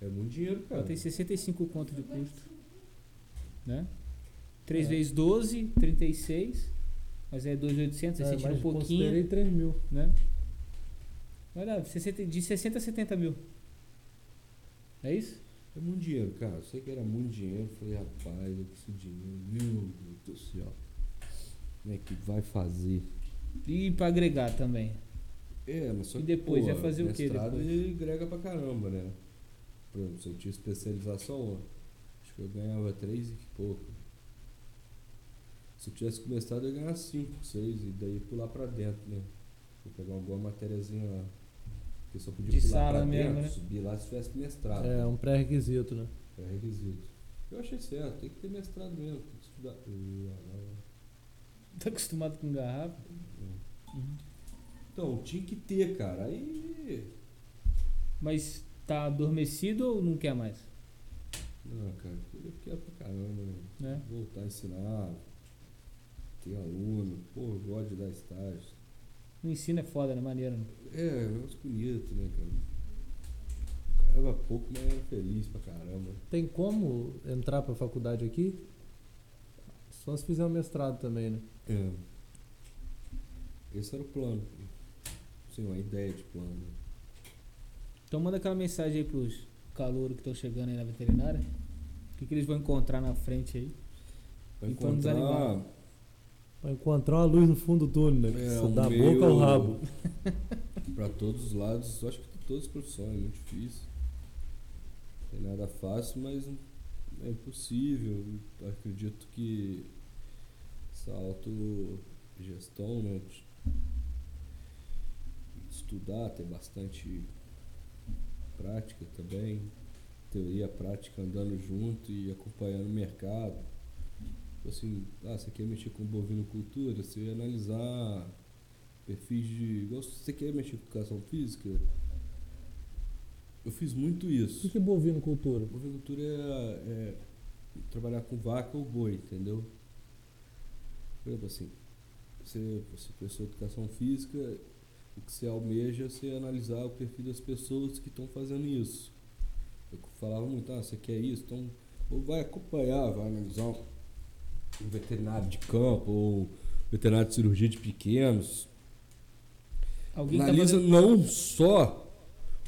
é muito dinheiro, cara. Ela tem 65 conto de custo. Né? 3 É. vezes 12, 36. Mas é 2.800, aí você É, tira mas um pouquinho. considerei 3 mil. né? Vai dar 60, de 60 a 70 mil. É isso? É muito dinheiro, cara. Eu sei que era muito dinheiro. Eu falei, rapaz, eu preciso de dinheiro. Meu Deus do céu. Como é que vai fazer? E pra agregar também. É, mas só E que, depois, pô, ia fazer o quê depois? ele grega pra caramba, né? Por exemplo, se eu tinha especialização, acho que eu ganhava 3 e que pouco. Se eu tivesse começado, eu ia ganhar 5, 6 e daí pular pra dentro, né? Vou pegar alguma matériazinha lá. Porque só podia De pular pra mesmo, dentro, né? subir lá se tivesse mestrado. É um pré-requisito, né? É requisito. Eu achei certo, tem que ter mestrado mesmo, tem que estudar. Tá acostumado com garrafa? Uhum. Então, tinha que ter, cara. Aí. Mas tá adormecido ou não quer mais? Não, cara, eu quero pra caramba, né? Né? Voltar a ensinar, ter aluno, pô, eu gosto de dar estágio. O ensino é foda, né? Maneiro. Né? É, é um negócio bonito, né, cara? Ganhava pouco, mas era feliz pra caramba. Tem como entrar pra faculdade aqui? Só se fizer um mestrado também, né? É. Esse era o plano. Sim, uma ideia de plano. Então manda aquela mensagem aí pros calouros que estão chegando aí na veterinária. O que, que eles vão encontrar na frente aí? Desanimar. encontrar Pra encontrar uma luz no fundo do túnel, né? É, o da meio- boca ao rabo. pra todos os lados, acho que todas as profissões é muito difícil. Não tem nada fácil, mas é impossível. Eu acredito que essa autogestão, né? de Estudar, ter bastante prática também, teoria prática andando junto e acompanhando o mercado. Tipo Assim, ah, você quer mexer com bovinocultura, você analisar perfis de. igual Você quer mexer com educação física? Eu fiz muito O que isso. é bovinocultura? Bovinocultura é, é trabalhar com vaca ou boi, entendeu? Por exemplo, assim, você, você prestou educação física, o que você almeja é você analisar o perfil das pessoas que estão fazendo isso. Eu falava muito, ah, você quer isso? Então, ou vai acompanhar, vai analisar veterinário de campo, ou veterinário de cirurgia de pequenos, Alguém tá analisa fazendo... não só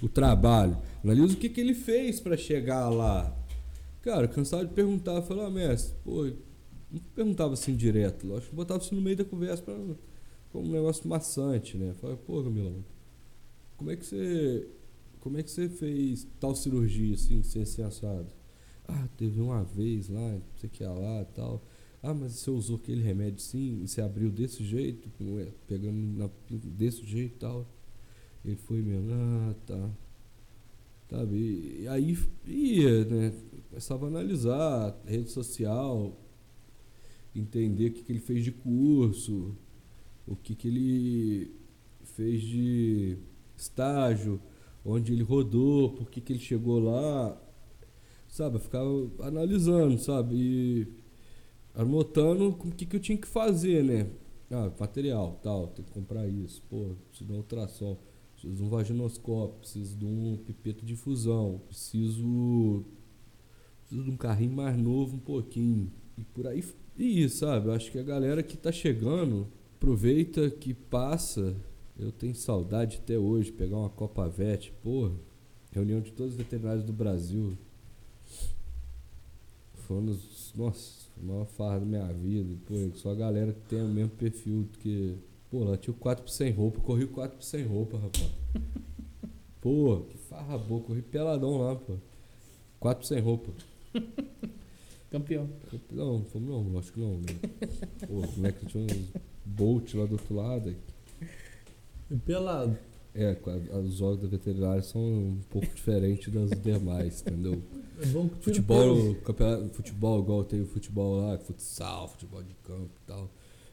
o trabalho, analisa o que, que ele fez para chegar lá. Cara, cansado de perguntar, falar, ah, mestre, pô, não perguntava assim direto, lógico, botava isso no meio da conversa para como um negócio maçante, né? Falei, pô, Camilão, como é que você. Como é que você fez tal cirurgia assim, sem ser assado? Ah, teve uma vez lá, não sei o que lá e tal. Ah, mas você usou aquele remédio sim, você abriu desse jeito, é, pegando na, desse jeito e tal. Ele foi mesmo, ah, tá. Sabe? E, e aí ia, né? Começava a analisar rede social, entender o que, que ele fez de curso, o que, que ele fez de estágio, onde ele rodou, por que, que ele chegou lá. Sabe? Eu ficava analisando, sabe? E anotando o que, que eu tinha que fazer, né? Ah, material, tal, tem que comprar isso. Pô, preciso de um ultrassom, preciso de um vaginoscópio, preciso de um pipeta de infusão, preciso, preciso de um carrinho mais novo um pouquinho. E por aí, e isso, sabe? Eu acho que a galera que tá chegando, aproveita que passa. Eu tenho saudade até hoje, pegar uma Copa Vet, porra. Reunião de todos os veterinários do Brasil. Foi um dos. Nossa, a maior farra da minha vida. Pô, só a galera que tem o mesmo perfil do que. Pô, lá tinha o 4 sem roupa, eu corri o 4 sem roupa, rapaz. Pô, que farra boa, corri peladão lá, pô. 4 sem roupa. Campeão. Não, fomos não, acho que não. Né? Pô, como é que tinha uns Bolt lá do outro lado? pelado. É, os jogos da veterinária são um pouco diferentes das demais, entendeu? É bom que Futebol, campeonato, futebol, igual tem o futebol lá, futsal, futebol de campo e tal.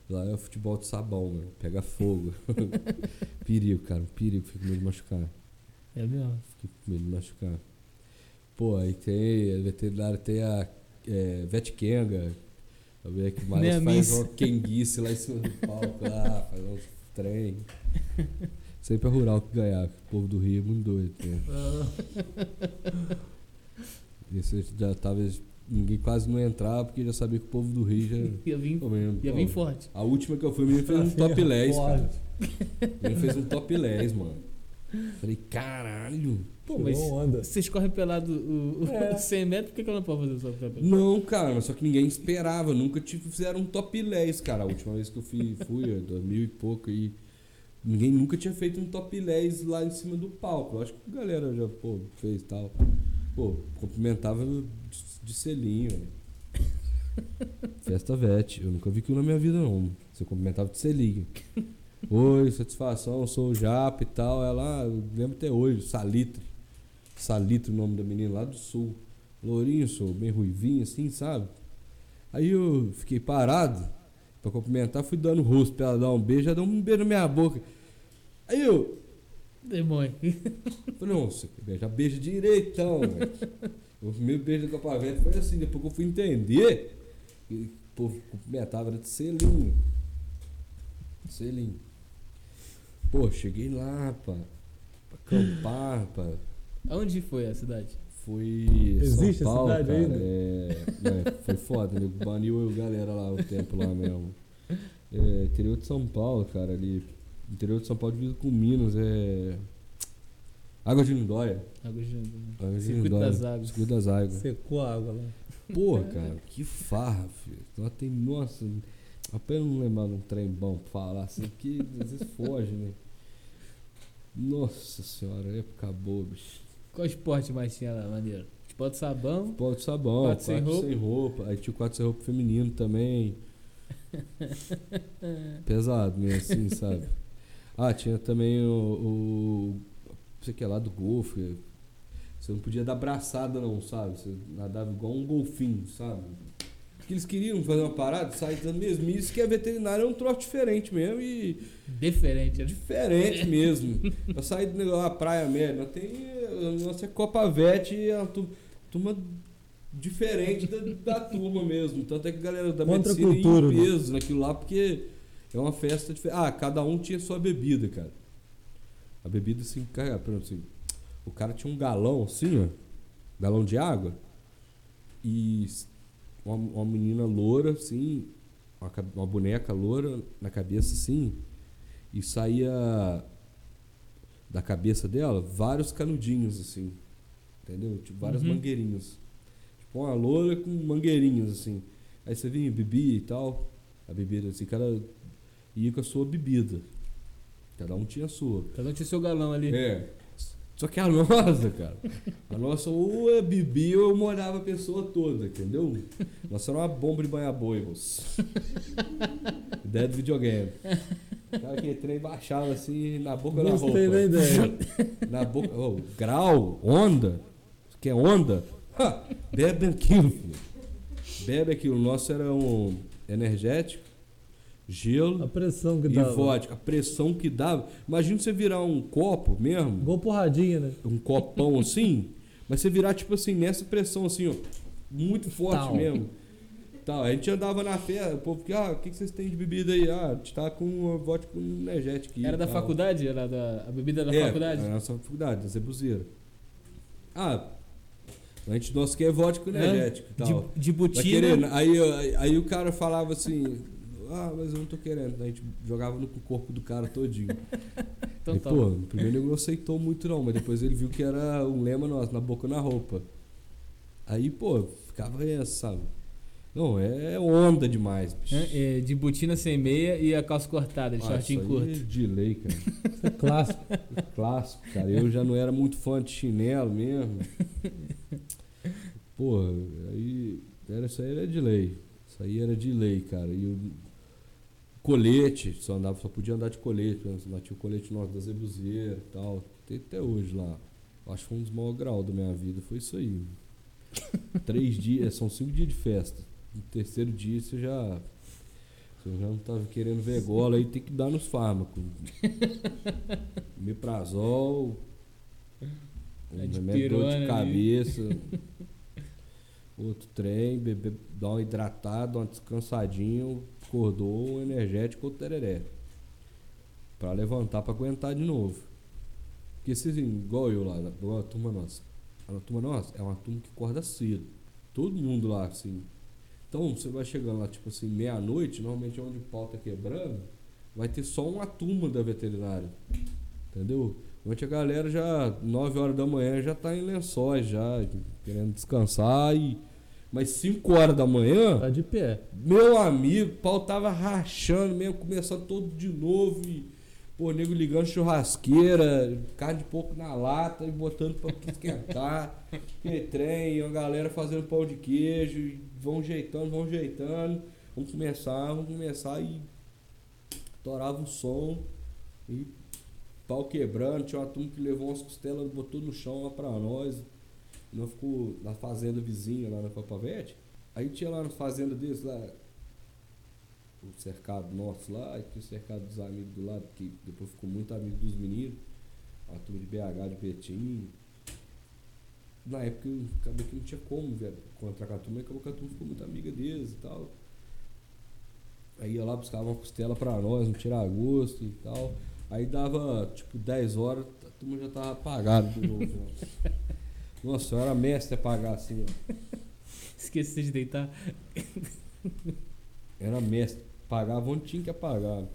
Lá é o futebol de sabão, né? Pega fogo. perigo, cara, um perigo, fico com medo de machucar. É mesmo. Fico com medo de machucar. Pô, aí tem, a veterinária tem a é, Vetkenga. A mulher que mais faz Miss. uma quenguice lá em cima do palco, lá, faz uns trem. Sempre a Rural que ganhava. O povo do Rio é muito doido. Né? Ah, Esse já tava. Ninguém quase não entrava porque já sabia que o povo do Rio já. Ia vir, Pô, ia pô, vir forte. A última que eu fui, o menino fez um top 10, cara. O menino fez um top 10, mano. Falei, caralho. Pô, mas onda. vocês correm pelado o, o É. 100 metros, por que que eu não posso fazer só pelado? Não, cara, mas só que ninguém esperava. Nunca tipo, fizeram um top 10, cara. A última vez que eu fui, fui em 2000 e pouco aí. Ninguém nunca tinha feito um top 10 lá em cima do palco. Eu acho que a galera já, pô, fez tal. Pô, cumprimentava de, de selinho. Festa Vete. Eu nunca vi aquilo na minha vida, não. Você cumprimentava de selinho. Oi, satisfação, eu sou o Japa e tal. Ela, ah, eu lembro até hoje, Salitre. Salitre, o nome da menina lá do sul. Lourinho, sou bem ruivinho, assim, sabe? Aí eu fiquei parado pra cumprimentar, fui dando o rosto pra ela dar um beijo, ela deu um beijo na minha boca. Aí eu Demônio. falei, quer beijar, beija direitão, velho. O primeiro beijo da Copa Verde foi assim, depois que eu fui entender, que o povo cumprimentava, era de selinho. Selinho. Pô, cheguei lá, pá, pra acampar, pá. Aonde foi a cidade? Foi Existe a São Paulo, cidade cara. ainda? É, é, foi foda, né? Baniu eu galera lá o tempo lá mesmo. É, interior de São Paulo, cara, ali. Interior de São Paulo dividido com Minas, é. Água de Lindóia. Água de Água de Circuito Lindóia. das Águas. Circuito das Águas. Secou a água lá. Porra, cara, que farra, filho. Lá tem, nossa, apenas não lembrar de um trem bom pra falar assim, que às vezes foge, né? Nossa senhora, época boa, bicho. Qual esporte mais tinha lá, maneiro? De sabão. De sabão, Quatro sem roupa. sem roupa. Aí tinha o quatro sem roupa feminino também. Pesado mesmo, assim, sabe? Ah, tinha também o. o não sei o que lá do golfe. Você não podia dar braçada, não, sabe? Você nadava igual um golfinho, sabe? Porque eles queriam fazer uma parada, sair dando mesmice, que a veterinária é um troço diferente mesmo e Diferente, né? diferente mesmo. pra sair do negócio, a praia média, tem. A nossa Copa Vete e a tu- turma diferente da, da turma mesmo. Tanto é que a galera da Contra a medicina ia cultura, em né? peso naquilo lá, porque é uma festa diferente. Ah, cada um tinha sua bebida, cara. A bebida assim, cara, por exemplo, assim, o cara tinha um galão assim, ó, galão de água, e uma, uma menina loura, assim, uma, uma boneca loura na cabeça assim, e saía da cabeça dela vários canudinhos assim, entendeu? Tipo várias Uhum. mangueirinhas. Tipo uma loura com mangueirinhas assim. Aí você vinha, bebia e tal, a bebida assim, cada ia com a sua bebida. Cada um tinha a sua. Cada um tinha seu galão ali. É. Só que a nossa, cara, a nossa ou é bebia ou eu molhava a pessoa toda, entendeu? Nossa era uma bomba de banhar boi, moço. Ideia do videogame. O cara que trem baixava assim na boca da roupa. Gostei da ideia. Na boca. ô, grau, onda. Quer onda? Ha, bebe aquilo, filho. Bebe aquilo. O nosso era um energético, gelo A pressão que e dava. vodka. A pressão que dava. Imagina você virar um copo mesmo, Igual porradinha, né? um copão assim, mas você virar tipo assim, nessa pressão assim, ó. Muito forte Tal. mesmo. Tal. A gente andava na festa, o povo que, ah, o que que vocês têm de bebida aí? Ah, a gente tá com uma vodka energética. aí Era e da tal. faculdade? Era da, a bebida da é, faculdade? Era da nossa faculdade, da Zebuzeira. Ah, a gente nosso vodka É, energético e tal. De, de botina. querer, aí, aí, aí o cara falava assim, ah, mas eu não tô querendo. A gente jogava no corpo do cara todinho. Então aí, tá. pô, primeiro ele não aceitou muito não, mas depois ele viu que era um lema nosso, na boca ou na roupa. Aí, pô, ficava essa, sabe? Não, é onda demais, bicho. É, é, de botina sem meia e a calça cortada, de Ah, shortinho curto. é de lei, cara. Isso é clássico. Clássico, cara. Eu já não era muito fã de chinelo mesmo. Porra, aí. Era, isso aí era de lei. Isso aí era de lei, cara. E o colete, só andava, só podia andar de colete. Lá tinha o colete nosso da Zebuzeira e tal. Tem até hoje lá. Acho que foi um dos maiores graus da minha vida. Foi isso aí. Três dias, são cinco dias de festa. No terceiro dia você já. Você já não tava querendo ver gola aí, tem que dar nos fármacos. Meprazol, um É remédio dor de ali. cabeça, outro trem, beber, dar uma hidratada, uma descansadinha, acordou, um energético ou tereré. Pra levantar pra aguentar de novo. Porque se igual eu lá, igual a turma nossa. A turma nossa é uma turma que acorda cedo. Todo mundo lá, assim. Então você vai chegando lá, tipo assim, meia-noite, normalmente é onde o pau tá quebrando, vai ter só uma turma da veterinária. Entendeu? Onde a galera já, 9 horas da manhã, já tá em lençóis, já, querendo descansar e. Mas 5 horas da manhã, Tá de pé. meu amigo, o pau tava rachando mesmo, começando todo de novo e, pô, nego ligando churrasqueira, carne de porco na lata e botando pra esquentar, que trem, e a galera fazendo pão de queijo, e vão jeitando, vão jeitando, vamos começar, vamos começar e torava o som e pau quebrando, tinha uma turma que levou umas costelas, botou no chão lá pra nós, nós ficou na fazenda vizinha lá na Copavete, Aí tinha lá na fazenda deles, lá, o cercado nosso lá, e tinha o cercado dos amigos do lado, que depois ficou muito amigo dos meninos, a turma de BH, de Betim. Na época eu acabei que não tinha como velho, encontrar com a turma, e acabou que a turma ficou muito amiga deles e tal. Aí ia lá, buscava uma costela pra nós, um tiragosto e tal. Aí dava tipo 10 horas, a turma já tava apagada de novo. Nossa, eu era mestre a apagar assim, ó. Esqueci de deitar. Era mestre. Pagava onde tinha que apagar.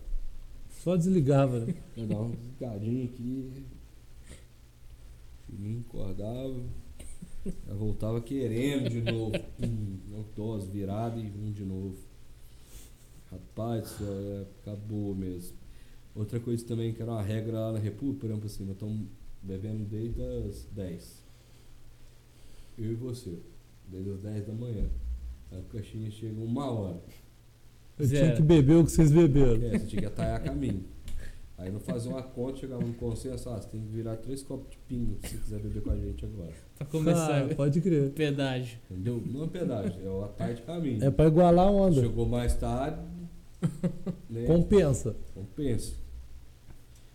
Só desligava, né? Eu dava uma desligadinha aqui. Me acordava. Eu voltava querendo de novo. Hum, dose virada e um de novo. Rapaz, isso é época boa mesmo. Outra coisa também que era uma regra lá na República, por exemplo, assim, nós estamos bebendo desde as 10. Eu e você. Desde as 10 da manhã. Aí o caixinha chega uma hora. Eu Zero. tinha que beber o que vocês beberam. É, você tinha que atalhar caminho. Aí não fazia uma conta, chegava num consenso, ah, você tem que virar três copos de pinga se você quiser beber com a gente agora. Pra começar. Ah, pode crer. pedágio. Entendeu? Não é pedágio, é o atalho de caminho. É pra igualar a onda. Chegou mais tarde, né? Compensa. Compensa.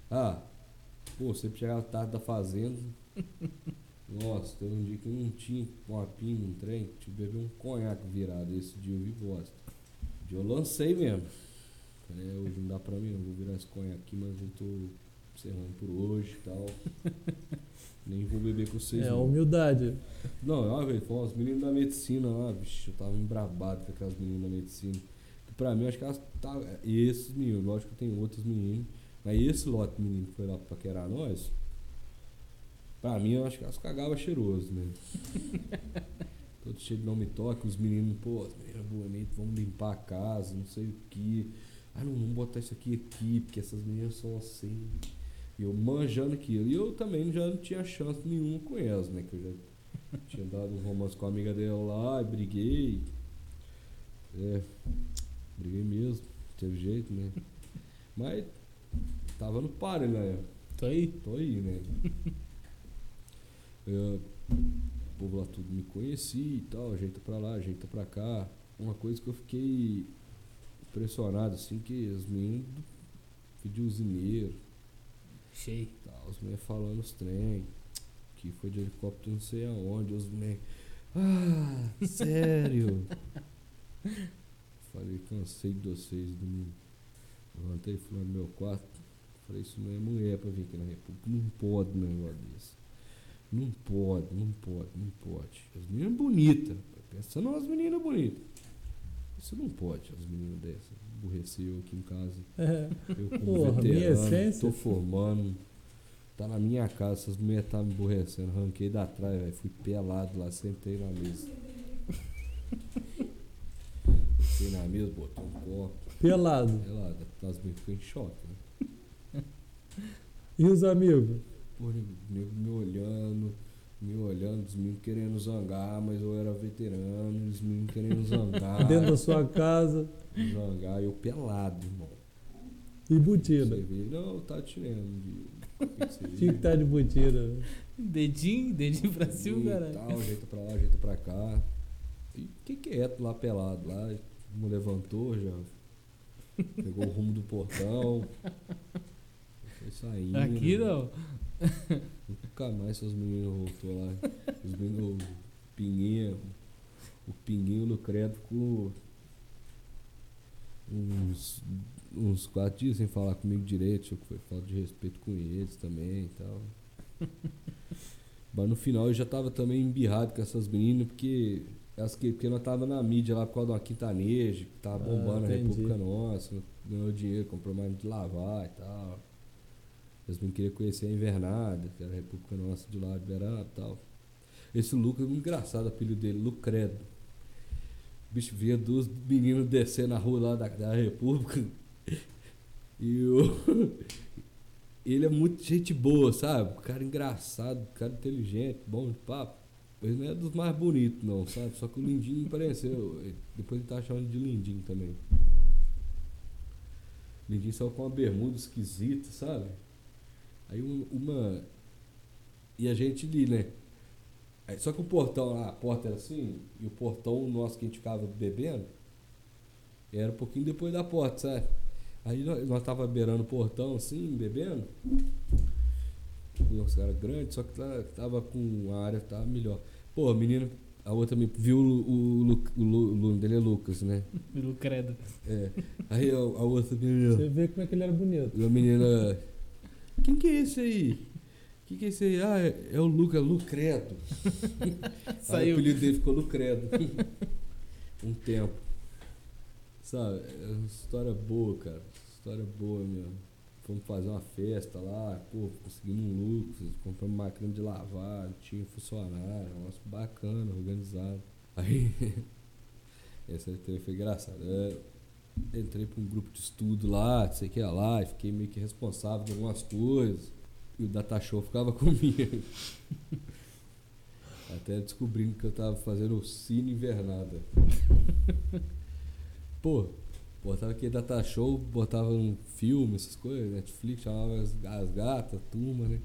Ah, pô, você chegava tarde da fazenda. Nossa, teve um dia que não tinha uma pinga, um trem, tive que beber um conhaque virado. Esse dia eu vi bosta. Esse dia eu lancei mesmo. Falei, "É, hoje não dá pra mim, não vou virar esse conhaque aqui, mas eu tô encerrando por hoje e tal. Nem vou beber com vocês. É, não. humildade. Não, é uma vez, foi umas meninas da medicina lá, bicho, eu tava embrabado com aquelas meninas da medicina. Que pra mim, eu acho que elas tá, esses meninos, lógico que tem outros meninos, mas esse lote de menino que foi lá pra paquerar nós, pra mim, eu acho que elas cagavam cheiroso, né? Todo cheio de não me toque, os meninos, pô, as meninas bonitas, vamos limpar a casa, não sei o que. Ah, não, vamos botar isso aqui aqui, porque essas meninas são assim. E eu manjando aquilo. E eu também já não tinha chance nenhuma com elas, né? Que eu já tinha dado um romance com a amiga dela lá, e briguei. É, briguei mesmo, teve jeito, né? Mas tava no páreo, né? Tô aí? Tô aí, né? Eu, o povo lá tudo me conhecia e tal, ajeita pra lá, ajeita pra cá. Uma coisa que eu fiquei impressionado, assim, que os meninos pediu usineiro Cheio. tal, os meninos falando os trem, que foi de helicóptero não sei aonde, os meninos. Ah, sério? Falei, cansei de vocês, domingo. Levantei, fui lá no meu quarto. Falei, isso não é mulher pra vir aqui na República. Não pode um negócio desse. Não pode, não pode, não pode. As meninas bonitas. Pensando nas meninas bonitas. Isso não pode, as meninas dessas. Aborreceu aqui em casa. É. Eu como Porra, veterano, tô formando. Tá na minha casa, essas mulheres tá me aborrecendo. Ranquei da trás, velho. Fui pelado lá, sentei na mesa. Sentei na mesa, botei um copo. Pelado. Pelado. As mulheres ficam em choque, né? E os amigos? Pô, nego, nego me olhando, me olhando, os meninos querendo zangar, mas eu era veterano, os meninos querendo zangar. Dentro da sua casa. Zangar, eu pelado, irmão. E Você vê, não, tá tirando. O que que você Tinha que viu? estar de botina. né? Dedinho, dedinho pra cima, E caralho. tal, ajeita pra lá, ajeita pra cá. E fiquei quieto lá pelado lá. Me levantou já. Pegou o rumo do portão. Foi saindo. Aqui não. Nunca mais seus meninos voltou lá. Os meninos, o Pinguinha, o Pinguinho no credo ficou. uns, uns quatro dias sem falar comigo direito, que foi falta de respeito com eles também e tal. Mas no final eu já tava também embirrado com essas meninas, porque elas que, porque nós tava na mídia lá por causa de uma quintaneja, que tava Ah, bombando a entendi. República Nossa, ganhou dinheiro, comprou mais de lavar e tal. As meninas queriam conhecer a Invernada, que era a República Nossa de lá Beirado e tal. Esse Lucas, muito engraçado o apelido dele, Lucredo. O bicho via duas meninas descendo na rua lá da, da República. E o. Ele é muito gente boa, sabe? Cara engraçado, cara inteligente, bom de papo. Mas não é dos mais bonitos, não, sabe? Só que o Lindinho pareceu. Depois ele tava chamando de Lindinho também. Lindinho saiu com uma bermuda esquisita, sabe? Aí um- uma. E a gente ali, né? Aí, só que o portão lá, a porta era assim, e o portão nosso que a gente ficava bebendo, era um pouquinho depois da porta, sabe? Aí nós, nós tava beirando o portão assim, bebendo. Nossa, era grande, só que tá- tava com a área tava melhor. Pô, a menina, a outra me viu o, o, Lu- o, Lu- o nome dele é Lucas, né? Pelo credo. É. Aí a, a outra menina. Você vê como é que ele era bonito. E a menina. Quem que é esse aí? Quem que é esse aí? Ah, é, é o Lucas, Lucredo. Aí Saiu. o apelido dele ficou Lucredo. um tempo. Sabe? É uma história boa, cara. História boa mesmo. Fomos fazer uma festa lá, pô, conseguimos um lucro, compramos máquina de lavar, tinha funcionário, um negócio bacana, organizado. Aí, essa aí foi engraçada. É, entrei para um grupo de estudo lá, não sei o que lá, e fiquei meio que responsável de algumas coisas. E o Data Show ficava comigo. Até descobrindo que eu tava fazendo o Cine Invernada. Pô, botava aqui Data Show, botava um filme, essas coisas, Netflix, chamava as, as gatas, turma, né?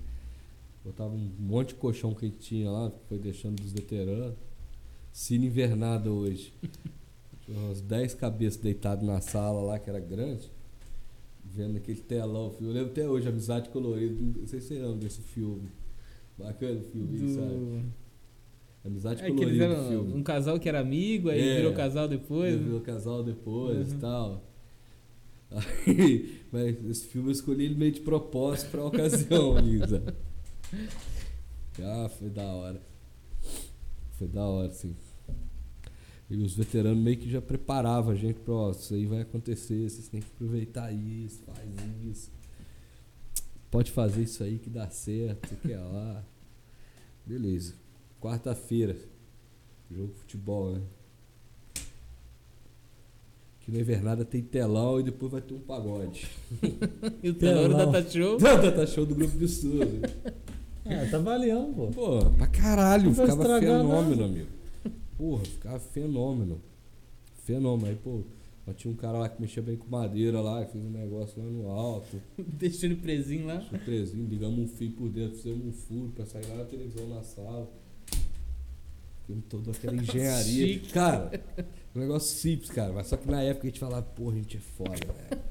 Botava um monte de colchão que a gente tinha lá, foi deixando dos veteranos. Cine Invernada hoje. Tinha umas 10 cabeças deitadas na sala lá, que era grande, vendo aquele telão. Eu lembro até hoje, Amizade Colorida. Não sei se você lembra desse filme. Bacana o filme, sabe? Do... Amizade É Colorida. eram filme. um casal que era amigo, aí É. virou casal depois. Ele virou casal depois e Uhum. tal. Aí, mas esse filme eu escolhi ele meio de propósito pra ocasião, Lisa. Ah, foi da hora. Foi da hora, sim. E os veteranos meio que já preparavam a gente pra, ó, isso aí vai acontecer, vocês têm que aproveitar isso, faz isso. Pode fazer isso aí que dá certo, você quer lá. Beleza. Quarta-feira. Jogo de futebol, né? Que no Invernada tem telão e depois vai ter um pagode. E o telão Telão. da Tata Show. tá show do grupo de estudo. Ah, tá valendo, pô. Pô, pra caralho, ficava fenômeno, nada. amigo. Porra, ficava fenômeno. Fenômeno. Aí, pô, mas tinha um cara lá que mexia bem com madeira lá, que fez um negócio lá no alto. Deixando ele presinho lá. Surpresinho, ligamos um fio por dentro, fizemos um furo pra sair lá na televisão na sala. Fizemos toda aquela engenharia. Chique. Cara, um negócio simples, cara. Mas só que na época a gente falava, porra, a gente é foda, velho.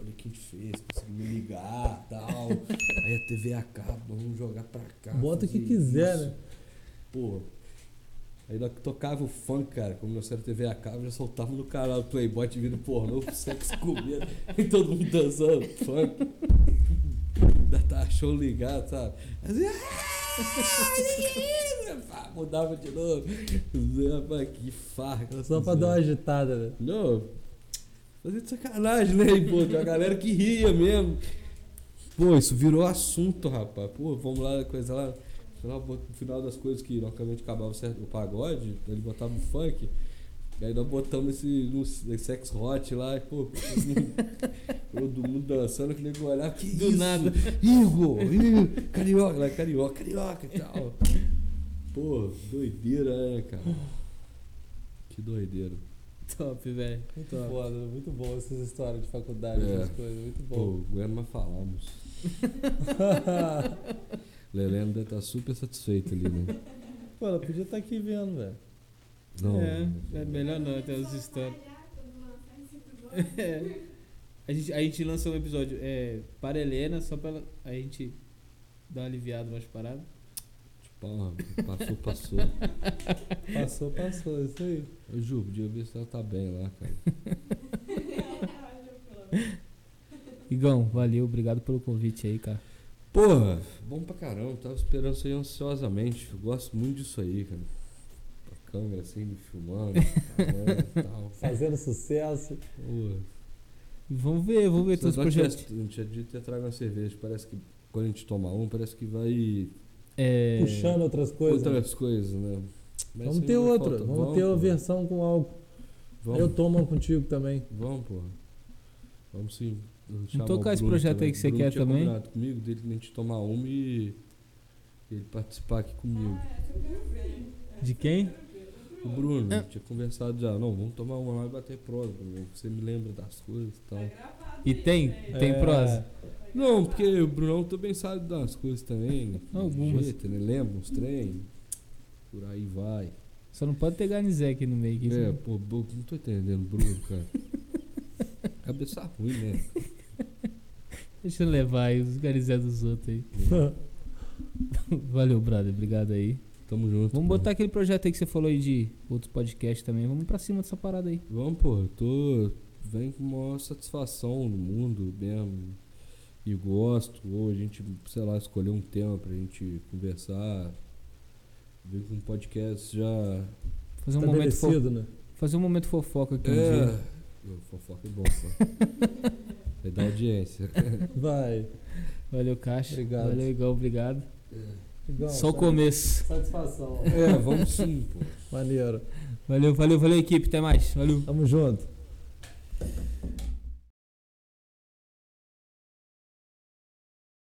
Olha o que a gente fez, conseguimos ligar e tal. Aí a TV acaba, vamos jogar pra cá. Bota o que quiser, isso. né? Porra. Aí nós tocava o funk, cara, como nós era TV a cabo, já soltava no canal Playboy te vindo pornô, sexo comendo, e todo mundo dançando funk. Ainda tá show ligado, sabe? Assim, "Ah!" mudava de novo. Rapaz, que farra. Só pra dar uma agitada, né? Não, fazia de sacanagem, né? Pô, tinha uma galera que ria mesmo. Pô, isso virou assunto, rapaz. Pô, vamos lá, coisa lá. No final, das coisas que logicamente acabava certo, o pagode, ele botava o funk. E aí nós botamos esse no sex hot lá, e, pô, todo mundo, dançando, que nego olhava, que Do isso? nada. Igor, carioca, lá, carioca, carioca e tal. Pô, doideira, né, cara? Que doideira. Top, velho. Muito foda, muito bom essas histórias de faculdade, É. essas coisas, muito Pô, bom. aguento mais falamos. Lelena deve estar super satisfeita ali, né? Pô, ela podia estar aqui vendo, velho. Não. É, é melhor não, até os histórias. É. A gente, a gente lançou um episódio é, para a Helena, só pra ela, a gente dar uma aliviada mais parada. Tipo, ó, passou, passou. Passou, passou, isso aí. Ô, Ju, podia ver se ela tá bem lá, cara. Igão, valeu, obrigado pelo convite aí, cara. Porra, bom pra caramba. Tava esperando isso aí ansiosamente. Eu gosto muito disso aí, cara. A câmera assim, me filmando. tal. Fazendo sucesso. Porra. Vamos ver, vamos ver todos os projetos. A gente tinha de ter trago uma cerveja. Parece que quando a gente toma um, parece que vai É, Puxando outras coisas. outras coisas, né? Mas Vamos ter outra. falta. Vamos ter uma versão com álcool. Vamos, Eu tomo contigo também. vamos, porra. Vamos sim. Vamos chamar tocar o esse projeto aí também. que você quer tinha também? combinado comigo, dele a gente tomar uma e ele participar aqui comigo. Ah, eu quero ver. de quem? O Bruno, É. tinha conversado já. Não, vamos tomar uma lá e bater prosa. Você me lembra das coisas e tal. E tem? né? Tem É, prosa? Não, porque o Brunão também sabe das coisas também. Algumas. Jeito, ele lembra uns trem. Por aí vai. Só não pode ter Garnizé aqui no meio. Que É, pô, não tô entendendo, Bruno, cara. Cabeça ruim, né? Deixa eu levar aí os Garnizé dos outros aí. Valeu, brother. Obrigado aí. Tamo junto. Vamos botar aquele projeto aí que você falou aí de outros podcasts também. Vamos pra cima dessa parada aí. Vamos, pô. eu Tô. Vem com maior satisfação no mundo mesmo. E gosto. Ou a gente, sei lá, escolher um tema pra gente conversar. Vir com um podcast já. Fazer um momento, fo... Né? Fazer um momento fofoca aqui um dia. É. Ô, Fofoca é bom, pô. Vai dar audiência. Vai. Valeu, Caixa. Obrigado. Valeu, Igão. Obrigado. Igual, Só o começo. Satisfação. É, vamos sim, pô. Maneiro. Valeu, valeu, valeu, equipe. Até mais. Valeu. Tamo junto.